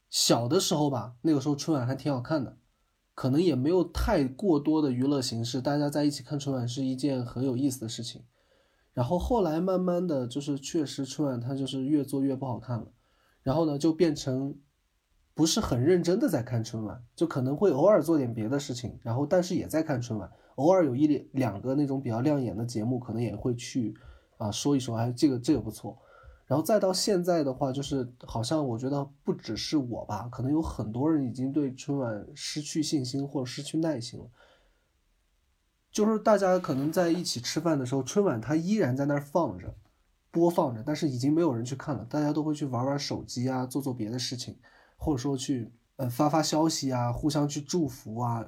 小的时候吧，那个时候春晚还挺好看的，可能也没有太过多的娱乐形式，大家在一起看春晚是一件很有意思的事情。然后后来慢慢的就是确实春晚它就是越做越不好看了，然后呢就变成不是很认真的在看春晚，就可能会偶尔做点别的事情，然后但是也在看春晚，偶尔有一两两个那种比较亮眼的节目，可能也会去啊说一说，哎这个这个不错。然后再到现在的话，就是好像我觉得不只是我吧，可能有很多人已经对春晚失去信心或者失去耐心了。就是大家可能在一起吃饭的时候，春晚它依然在那儿放着，播放着，但是已经没有人去看了，大家都会去玩玩手机啊，做做别的事情，或者说去呃发发消息啊，互相去祝福啊，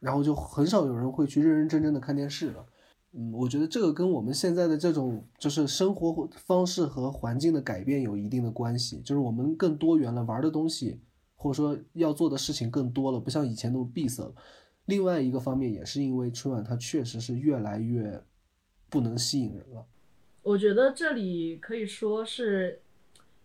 然后就很少有人会去认认真真的看电视了。嗯，我觉得这个跟我们现在的这种就是生活方式和环境的改变有一定的关系，就是我们更多元了，玩的东西或者说要做的事情更多了，不像以前那么闭塞了。另外一个方面也是因为春晚它确实是越来越不能吸引人了。我觉得这里可以说是，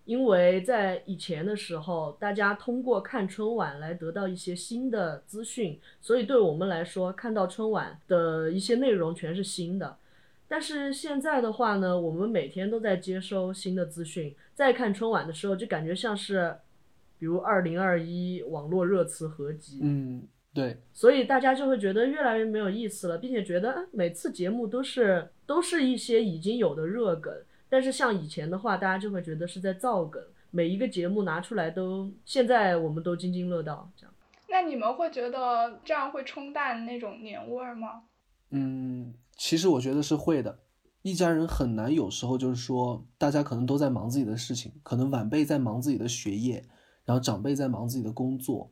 因为在以前的时候，大家通过看春晚来得到一些新的资讯，所以对我们来说，看到春晚的一些内容全是新的。但是现在的话呢，我们每天都在接收新的资讯，在看春晚的时候，就感觉像是，比如二零二一网络热词合集，嗯，对，所以大家就会觉得越来越没有意思了，并且觉得啊每次节目都是都是一些已经有的热梗，但是像以前的话，大家就会觉得是在造梗，每一个节目拿出来都，现在我们都津津乐道，这样。那你们会觉得这样会冲淡那种年味儿吗？嗯，其实我觉得是会的。一家人很难，有时候就是说，大家可能都在忙自己的事情，可能晚辈在忙自己的学业，然后长辈在忙自己的工作，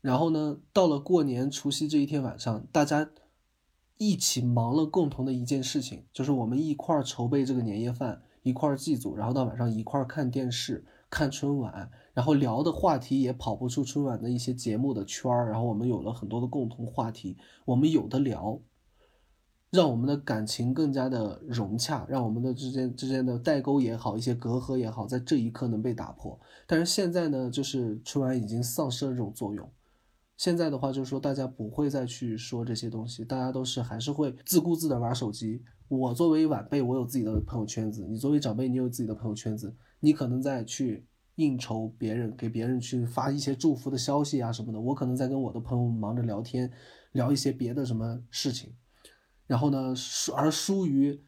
然后呢，到了过年除夕这一天晚上，大家一起忙了共同的一件事情，就是我们一块儿筹备这个年夜饭，一块儿祭祖，然后到晚上一块儿看电视，看春晚，然后聊的话题也跑不出春晚的一些节目的圈儿，然后我们有了很多的共同话题，我们有的聊，让我们的感情更加的融洽，让我们的之间之间的代沟也好，一些隔阂也好，在这一刻能被打破。但是现在呢，就是春晚已经丧失了这种作用。现在的话，就是说大家不会再去说这些东西，大家都是还是会自顾自的玩手机。我作为晚辈，我有自己的朋友圈子；你作为长辈，你有自己的朋友圈子。你可能在去应酬别人，给别人去发一些祝福的消息啊什么的。我可能在跟我的朋友忙着聊天，聊一些别的什么事情。然后呢，疏而疏于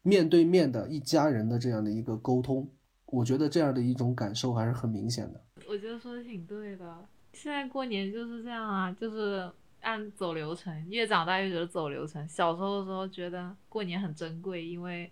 面对面的一家人的这样的一个沟通，我觉得这样的一种感受还是很明显的。我觉得说的挺对的。现在过年就是这样啊，就是按走流程，越长大越觉得走流程。小时候的时候觉得过年很珍贵，因为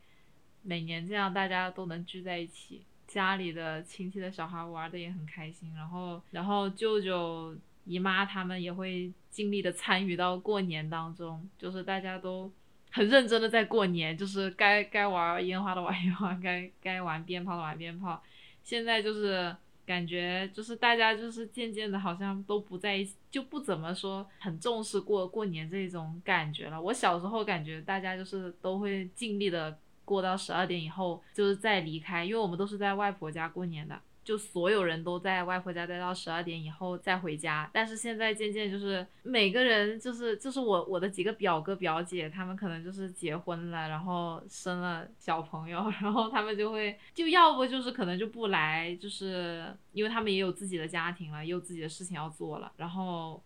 每年这样大家都能聚在一起，家里的亲戚的小孩玩的也很开心，然后然后舅舅姨妈他们也会尽力的参与到过年当中，就是大家都很认真的在过年，就是该该玩烟花的玩烟花，该该玩鞭炮的玩鞭炮。现在就是。感觉就是大家就是渐渐的，好像都不在一起，就不怎么说很重视过过年这种感觉了。我小时候感觉大家就是都会尽力的过到十二点以后，就是再离开，因为我们都是在外婆家过年的。就所有人都在外婆家待到十二点以后再回家，但是现在渐渐就是每个人就是就是我我的几个表哥表姐，他们可能就是结婚了，然后生了小朋友，[LAUGHS] 然后他们就会就要不就是可能就不来，就是因为他们也有自己的家庭了，也有自己的事情要做了，然后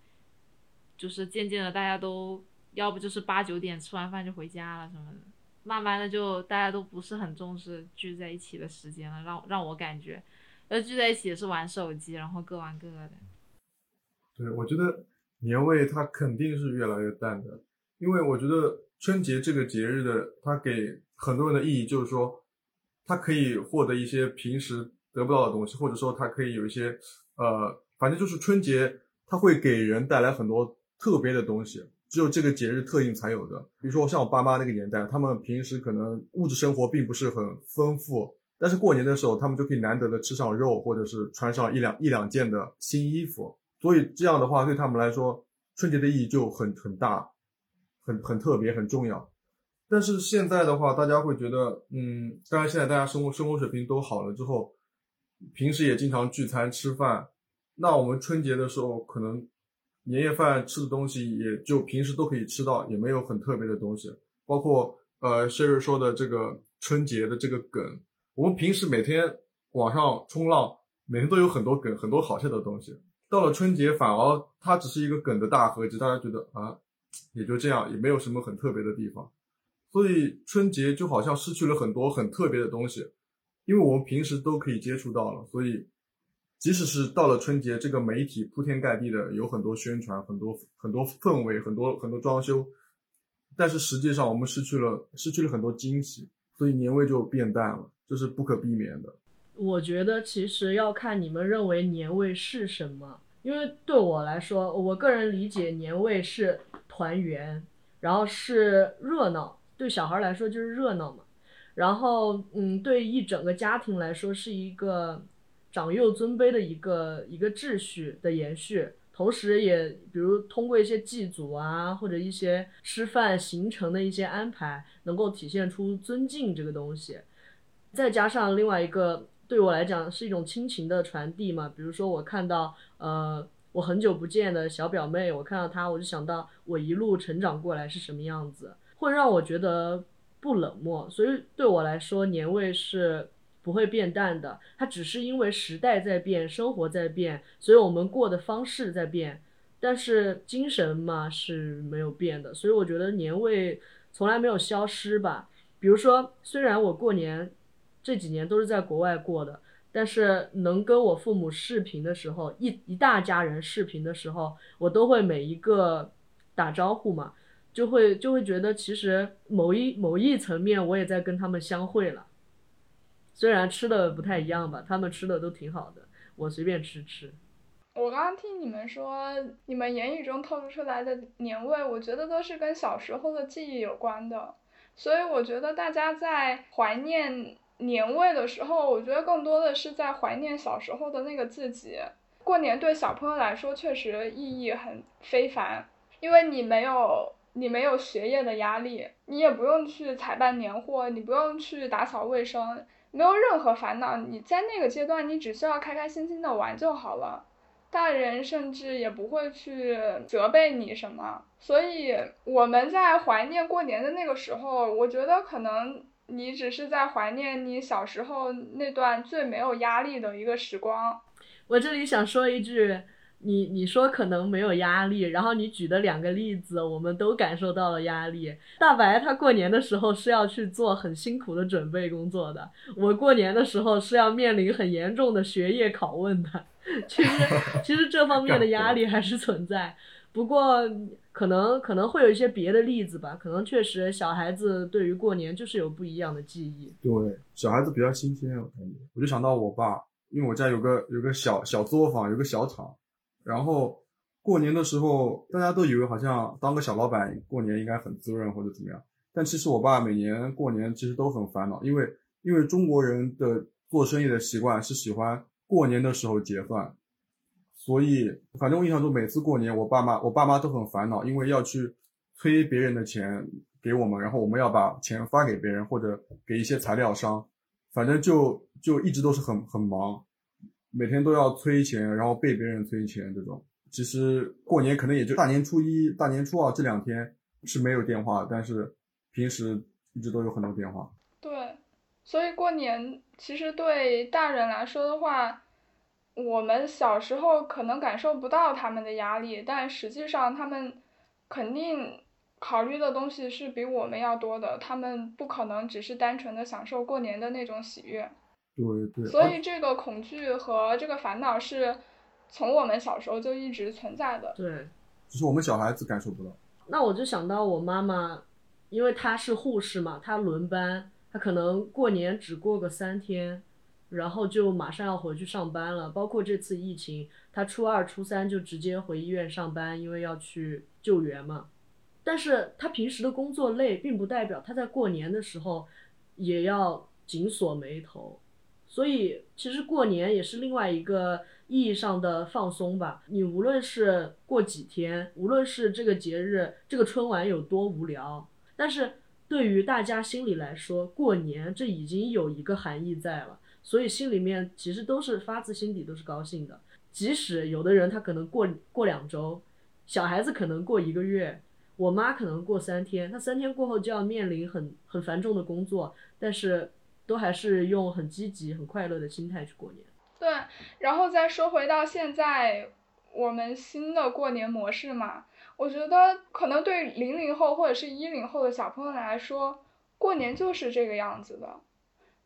就是渐渐的大家都要不就是八九点吃完饭就回家了什么的，慢慢的就大家都不是很重视聚在一起的时间了，让让我感觉。而聚在一起也是玩手机，然后各玩各的。对，我觉得年味它肯定是越来越淡的，因为我觉得春节这个节日的，它给很多人的意义就是说，它可以获得一些平时得不到的东西，或者说它可以有一些，呃，反正就是春节它会给人带来很多特别的东西，只有这个节日特定才有的。比如说像我爸妈那个年代，他们平时可能物质生活并不是很丰富。但是过年的时候，他们就可以难得的吃上肉，或者是穿上一两一两件的新衣服，所以这样的话对他们来说，春节的意义就很很大，很很特别，很重要。但是现在的话，大家会觉得，嗯，当然现在大家生活生活水平都好了之后，平时也经常聚餐吃饭，那我们春节的时候可能年夜饭吃的东西也就平时都可以吃到，也没有很特别的东西，包括呃 Sherry 说的这个春节的这个梗。我们平时每天网上冲浪，每天都有很多梗，很多好笑的东西。到了春节，反而它只是一个梗的大合集，大家觉得啊，也就这样，也没有什么很特别的地方。所以春节就好像失去了很多很特别的东西，因为我们平时都可以接触到了。所以，即使是到了春节，这个媒体铺天盖地的有很多宣传，很多很多氛围，很多很多装修，但是实际上我们失去了失去了很多惊喜，所以年味就变淡了。这是不可避免的。我觉得其实要看你们认为年味是什么，因为对我来说，我个人理解年味是团圆，然后是热闹。对小孩来说就是热闹嘛。然后，嗯，对一整个家庭来说是一个长幼尊卑的一个一个秩序的延续，同时也比如通过一些祭祖啊，或者一些吃饭行程的一些安排，能够体现出尊敬这个东西。再加上另外一个，对我来讲是一种亲情的传递嘛。比如说，我看到呃，我很久不见的小表妹，我看到她，我就想到我一路成长过来是什么样子，会让我觉得不冷漠。所以对我来说，年味是不会变淡的。它只是因为时代在变，生活在变，所以我们过的方式在变，但是精神嘛是没有变的。所以我觉得年味从来没有消失吧。比如说，虽然我过年。这几年都是在国外过的，但是能跟我父母视频的时候，一一大家人视频的时候，我都会每一个打招呼嘛，就会就会觉得其实某一某一层面我也在跟他们相会了，虽然吃的不太一样吧，他们吃的都挺好的，我随便吃吃。我刚刚听你们说，你们言语中透露出来的年味，我觉得都是跟小时候的记忆有关的，所以我觉得大家在怀念。年味的时候，我觉得更多的是在怀念小时候的那个自己。过年对小朋友来说确实意义很非凡，因为你没有你没有学业的压力，你也不用去采办年货，你不用去打扫卫生，没有任何烦恼。你在那个阶段，你只需要开开心心的玩就好了。大人甚至也不会去责备你什么，所以我们在怀念过年的那个时候，我觉得可能你只是在怀念你小时候那段最没有压力的一个时光。我这里想说一句，你你说可能没有压力，然后你举的两个例子，我们都感受到了压力。大白他过年的时候是要去做很辛苦的准备工作的，我过年的时候是要面临很严重的学业拷问的。[LAUGHS] 其实其实这方面的压力还是存在，不过可能可能会有一些别的例子吧，可能确实小孩子对于过年就是有不一样的记忆。对，小孩子比较新鲜，我感觉。我就想到我爸，因为我家有个有个小小作坊，有个小厂，然后过年的时候，大家都以为好像当个小老板过年应该很滋润或者怎么样，但其实我爸每年过年其实都很烦恼，因为因为中国人的做生意的习惯是喜欢。过年的时候结算，所以反正我印象中每次过年，我爸妈我爸妈都很烦恼，因为要去催别人的钱给我们，然后我们要把钱发给别人或者给一些材料商，反正就就一直都是很很忙，每天都要催钱，然后被别人催钱这种。其实过年可能也就大年初一、大年初二这两天是没有电话，但是平时一直都有很多电话。对。所以过年其实对大人来说的话，我们小时候可能感受不到他们的压力，但实际上他们肯定考虑的东西是比我们要多的。他们不可能只是单纯的享受过年的那种喜悦。对对。所以这个恐惧和这个烦恼是从我们小时候就一直存在的。对。只是我们小孩子感受不到。那我就想到我妈妈，因为她是护士嘛，她轮班。她可能过年只过个三天，然后就马上要回去上班了。包括这次疫情，她初二、初三就直接回医院上班，因为要去救援嘛。但是她平时的工作累，并不代表她在过年的时候也要紧锁眉头。所以其实过年也是另外一个意义上的放松吧。你无论是过几天，无论是这个节日、这个春晚有多无聊，但是。对于大家心里来说，过年这已经有一个含义在了，所以心里面其实都是发自心底都是高兴的。即使有的人他可能过过两周，小孩子可能过一个月，我妈可能过三天，他三天过后就要面临很很繁重的工作，但是都还是用很积极、很快乐的心态去过年。对，然后再说回到现在我们新的过年模式嘛。我觉得可能对零零后或者是一零后的小朋友来说，过年就是这个样子的，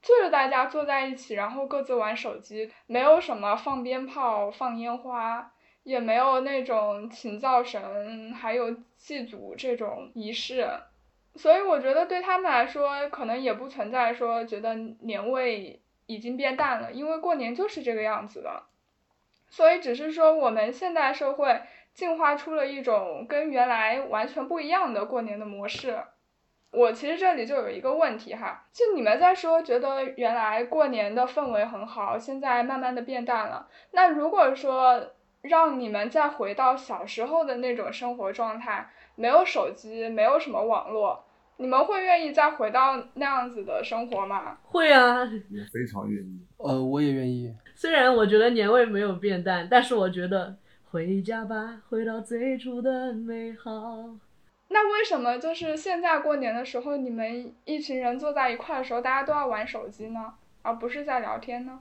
就是大家坐在一起，然后各自玩手机，没有什么放鞭炮、放烟花，也没有那种请灶神、还有祭祖这种仪式，所以我觉得对他们来说，可能也不存在说觉得年味已经变淡了，因为过年就是这个样子的，所以只是说我们现代社会。进化出了一种跟原来完全不一样的过年的模式。我其实这里就有一个问题哈，就你们在说觉得原来过年的氛围很好，现在慢慢的变淡了。那如果说让你们再回到小时候的那种生活状态，没有手机，没有什么网络，你们会愿意再回到那样子的生活吗？会啊，[LAUGHS] 我非常愿意。呃，我也愿意。虽然我觉得年味没有变淡，但是我觉得。回家吧，回到最初的美好。那为什么就是现在过年的时候，你们一群人坐在一块的时候，大家都要玩手机呢，而不是在聊天呢？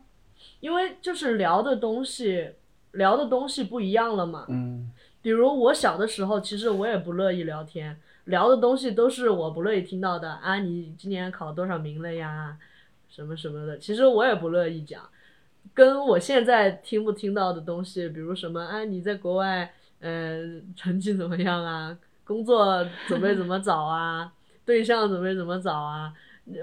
因为就是聊的东西，聊的东西不一样了嘛。嗯。比如我小的时候，其实我也不乐意聊天，聊的东西都是我不乐意听到的啊，你今年考多少名了呀，什么什么的，其实我也不乐意讲。跟我现在听不听到的东西，比如什么啊，你在国外，呃，成绩怎么样啊？工作准备怎么找啊？对象准备怎么找啊？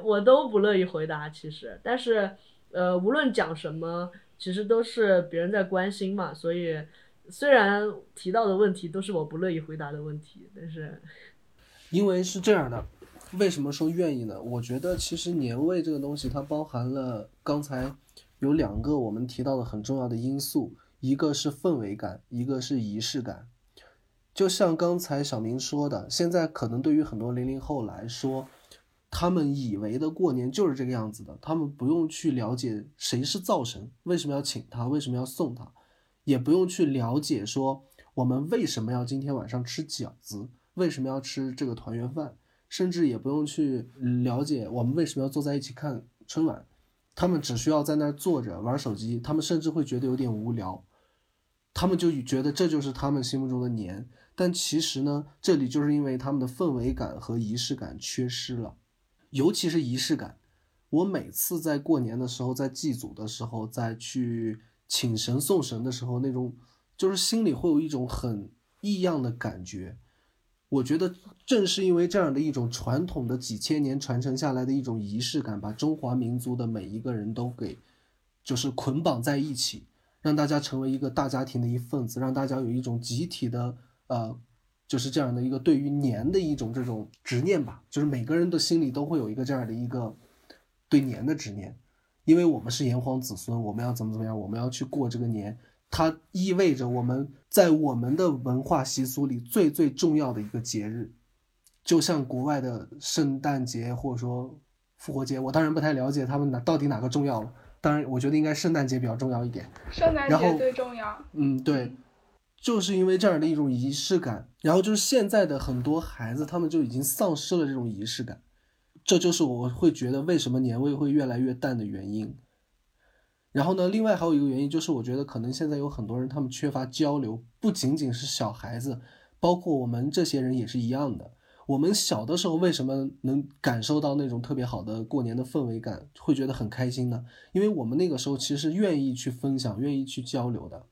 我都不乐意回答。其实，但是，呃，无论讲什么，其实都是别人在关心嘛。所以，虽然提到的问题都是我不乐意回答的问题，但是，因为是这样的，为什么说愿意呢？我觉得其实年味这个东西，它包含了刚才有两个我们提到的很重要的因素，一个是氛围感，一个是仪式感。就像刚才小明说的，现在可能对于很多零零后来说，他们以为的过年就是这个样子的，他们不用去了解谁是灶神，为什么要请他，为什么要送他，也不用去了解说我们为什么要今天晚上吃饺子，为什么要吃这个团圆饭，甚至也不用去了解我们为什么要坐在一起看春晚，他们只需要在那儿坐着玩手机，他们甚至会觉得有点无聊，他们就觉得这就是他们心目中的年。但其实呢，这里就是因为他们的氛围感和仪式感缺失了，尤其是仪式感。我每次在过年的时候，在祭祖的时候，在去请神送神的时候，那种就是心里会有一种很异样的感觉。我觉得正是因为这样的一种传统的几千年传承下来的一种仪式感，把中华民族的每一个人都给就是捆绑在一起，让大家成为一个大家庭的一份子，让大家有一种集体的。呃，就是这样的一个对于年的一种这种执念吧，就是每个人的心里都会有一个这样的一个对年的执念，因为我们是炎黄子孙，我们要怎么怎么样，我们要去过这个年，它意味着我们在我们的文化习俗里最最重要的一个节日，就像国外的圣诞节或者说复活节，我当然不太了解他们哪到底哪个重要了，当然我觉得应该圣诞节比较重要一点，圣诞节。最重要，嗯，对。就是因为这样的一种仪式感，然后就是现在的很多孩子，他们就已经丧失了这种仪式感，这就是我会觉得为什么年味会越来越淡的原因。然后呢，另外还有一个原因就是，我觉得可能现在有很多人他们缺乏交流，不仅仅是小孩子，包括我们这些人也是一样的。我们小的时候为什么能感受到那种特别好的过年的氛围感，会觉得很开心呢？因为我们那个时候其实愿意去分享，愿意去交流的。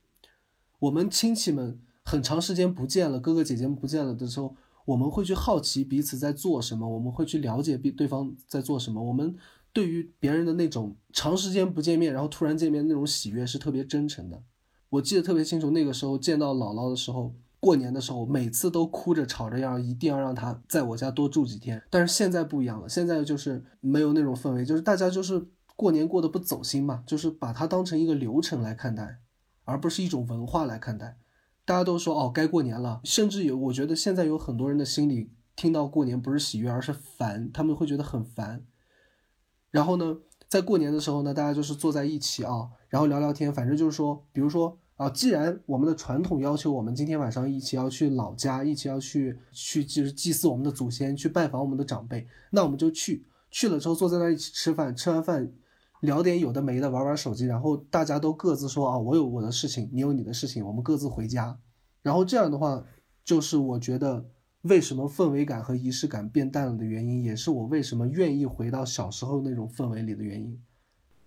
我们亲戚们很长时间不见了，哥哥姐姐们不见了的时候，我们会去好奇彼此在做什么，我们会去了解对对方在做什么。我们对于别人的那种长时间不见面，然后突然见面那种喜悦是特别真诚的。我记得特别清楚，那个时候见到姥姥的时候，过年的时候，每次都哭着吵着要一定要让她在我家多住几天。但是现在不一样了，现在就是没有那种氛围，就是大家就是过年过得不走心嘛，就是把它当成一个流程来看待。而不是一种文化来看待，大家都说哦，该过年了。甚至有，我觉得现在有很多人的心里听到过年不是喜悦，而是烦，他们会觉得很烦。然后呢，在过年的时候呢，大家就是坐在一起啊，然后聊聊天，反正就是说，比如说啊，既然我们的传统要求我们今天晚上一起要去老家，一起要去去就是祭祀我们的祖先，去拜访我们的长辈，那我们就去。去了之后坐在那一起吃饭，吃完饭。聊点有的没的，玩玩手机，然后大家都各自说啊，我有我的事情，你有你的事情，我们各自回家。然后这样的话，就是我觉得为什么氛围感和仪式感变淡了的原因，也是我为什么愿意回到小时候那种氛围里的原因。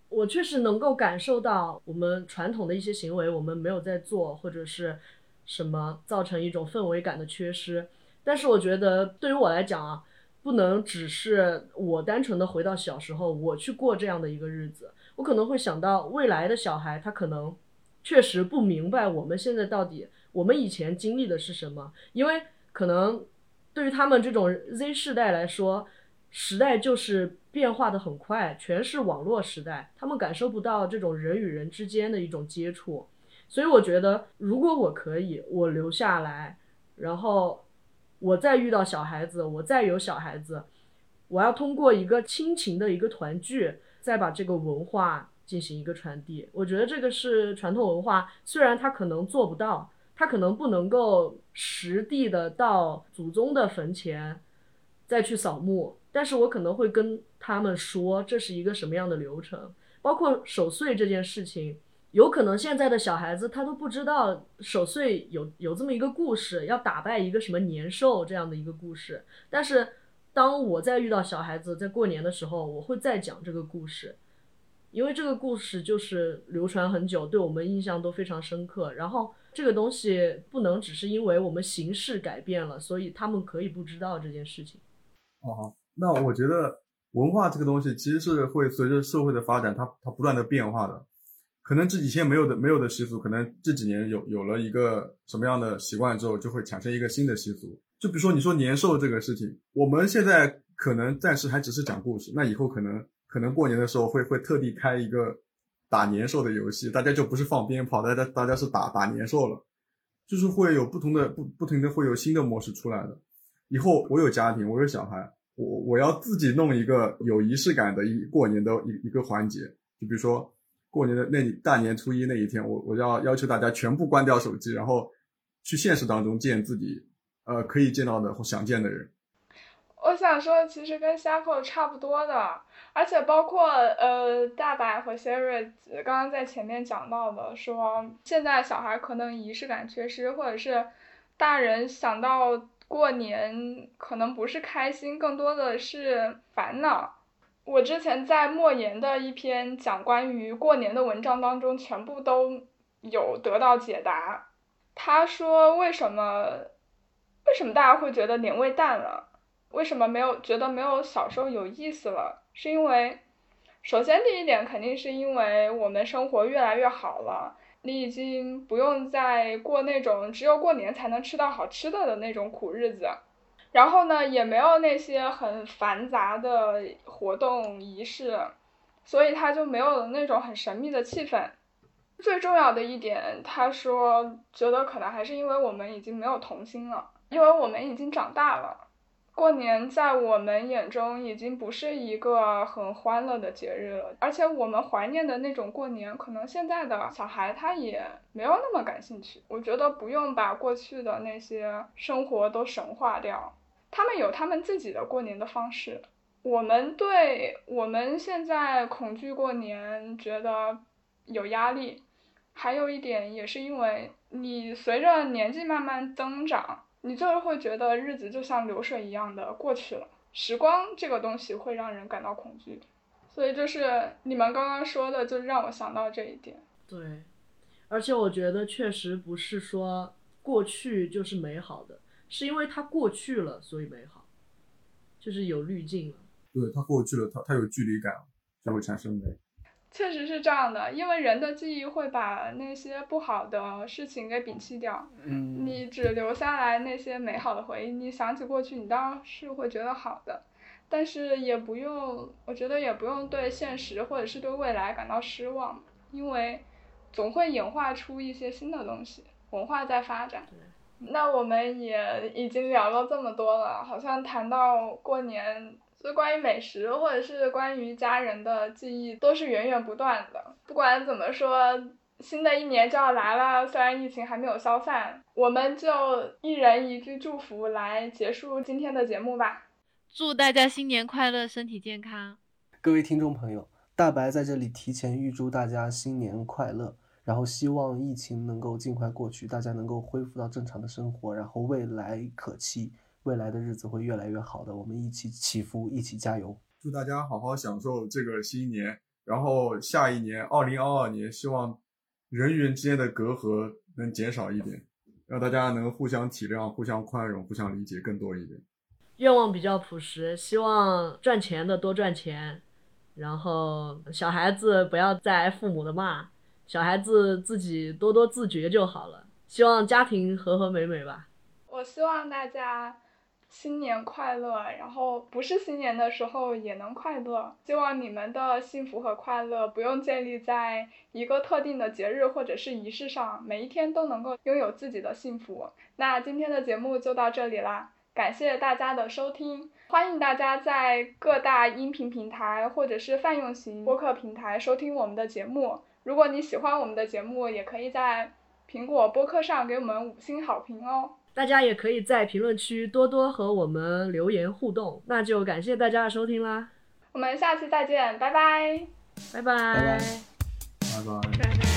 我确实能够感受到我们传统的一些行为，我们没有在做，或者是什么造成一种氛围感的缺失。但是我觉得对于我来讲啊。不能只是我单纯的回到小时候，我去过这样的一个日子，我可能会想到未来的小孩，他可能确实不明白我们现在到底我们以前经历的是什么，因为可能对于他们这种 Z 世代来说，时代就是变化的很快，全是网络时代，他们感受不到这种人与人之间的一种接触，所以我觉得如果我可以，我留下来，然后。我再遇到小孩子，我再有小孩子，我要通过一个亲情的一个团聚，再把这个文化进行一个传递。我觉得这个是传统文化，虽然他可能做不到，他可能不能够实地的到祖宗的坟前再去扫墓，但是我可能会跟他们说这是一个什么样的流程，包括守岁这件事情。有可能现在的小孩子他都不知道守岁有有这么一个故事，要打败一个什么年兽这样的一个故事。但是当我再遇到小孩子在过年的时候，我会再讲这个故事，因为这个故事就是流传很久，对我们印象都非常深刻。然后这个东西不能只是因为我们形式改变了，所以他们可以不知道这件事情。哦，那我觉得文化这个东西其实是会随着社会的发展，它它不断的变化的。可能这以前没有的没有的习俗，可能这几年有有了一个什么样的习惯之后，就会产生一个新的习俗。就比如说你说年兽这个事情，我们现在可能暂时还只是讲故事，那以后可能可能过年的时候会会特地开一个打年兽的游戏，大家就不是放鞭炮，大家大家是打打年兽了，就是会有不同的不不停的会有新的模式出来的。以后我有家庭，我有小孩，我我要自己弄一个有仪式感的一过年的一一个环节，就比如说过年的那大年初一那一天，我我要要求大家全部关掉手机，然后去现实当中见自己呃可以见到的或想见的人。我想说，其实跟 Shaco 差不多的，而且包括呃大白和 Siri 刚刚在前面讲到的，说现在小孩可能仪式感缺失，或者是大人想到过年可能不是开心，更多的是烦恼。我之前在莫言的一篇讲关于过年的文章当中，全部都有得到解答。他说为什么为什么大家会觉得年味淡了？为什么没有觉得没有小时候有意思了？是因为，首先第一点肯定是因为我们生活越来越好了，你已经不用再过那种只有过年才能吃到好吃的的那种苦日子，然后呢，也没有那些很繁杂的活动仪式，所以他就没有那种很神秘的气氛。最重要的一点，他说觉得可能还是因为我们已经没有童心了，因为我们已经长大了。过年在我们眼中已经不是一个很欢乐的节日了，而且我们怀念的那种过年，可能现在的小孩他也没有那么感兴趣。我觉得不用把过去的那些生活都神化掉，他们有他们自己的过年的方式。我们对我们现在恐惧过年，觉得有压力，还有一点也是因为你随着年纪慢慢增长。你就会觉得日子就像流水一样的过去了，时光这个东西会让人感到恐惧，所以就是你们刚刚说的，就让我想到这一点。对，而且我觉得确实不是说过去就是美好的，是因为它过去了，所以美好，就是有滤镜了。对，它过去了，它它有距离感，就会产生美。确实是这样的，因为人的记忆会把那些不好的事情给摒弃掉，嗯，你只留下来那些美好的回忆。你想起过去，你当然是会觉得好的，但是也不用，我觉得也不用对现实或者是对未来感到失望，因为总会演化出一些新的东西，文化在发展。那我们也已经聊了这么多了，好像谈到过年。就关于美食，或者是关于家人的记忆，都是源源不断的。不管怎么说，新的一年就要来了，虽然疫情还没有消散，我们就一人一句祝福来结束今天的节目吧。祝大家新年快乐，身体健康。各位听众朋友，大白在这里提前预祝大家新年快乐，然后希望疫情能够尽快过去，大家能够恢复到正常的生活，然后未来可期。未来的日子会越来越好的，我们一起祈福，一起加油。祝大家好好享受这个新年，然后下一年二零二二年，希望人与人之间的隔阂能减少一点，让大家能互相体谅、互相宽容、互相理解更多一点。愿望比较朴实，希望赚钱的多赚钱，然后小孩子不要再挨父母的骂，小孩子自己多多自觉就好了。希望家庭和和美美吧。我希望大家。新年快乐！然后不是新年的时候也能快乐。希望你们的幸福和快乐不用建立在一个特定的节日或者是仪式上，每一天都能够拥有自己的幸福。那今天的节目就到这里啦，感谢大家的收听，欢迎大家在各大音频平台或者是泛用型播客平台收听我们的节目。如果你喜欢我们的节目，也可以在苹果播客上给我们五星好评哦。大家也可以在评论区多多和我们留言互动，那就感谢大家的收听啦，我们下期再见，拜拜，拜拜，拜拜。只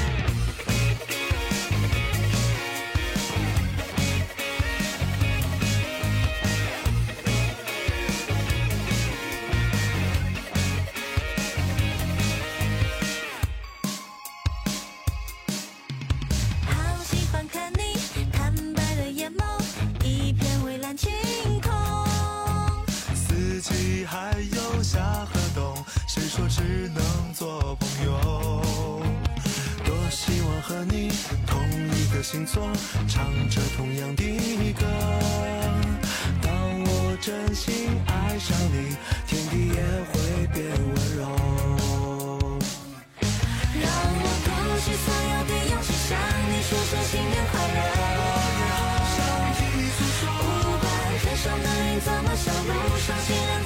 星座唱着同样的歌，当我真心爱上你，天地也会变温柔。让我鼓起所有的勇气，向你说声新年快乐。不管天上的云怎么笑，路上行人。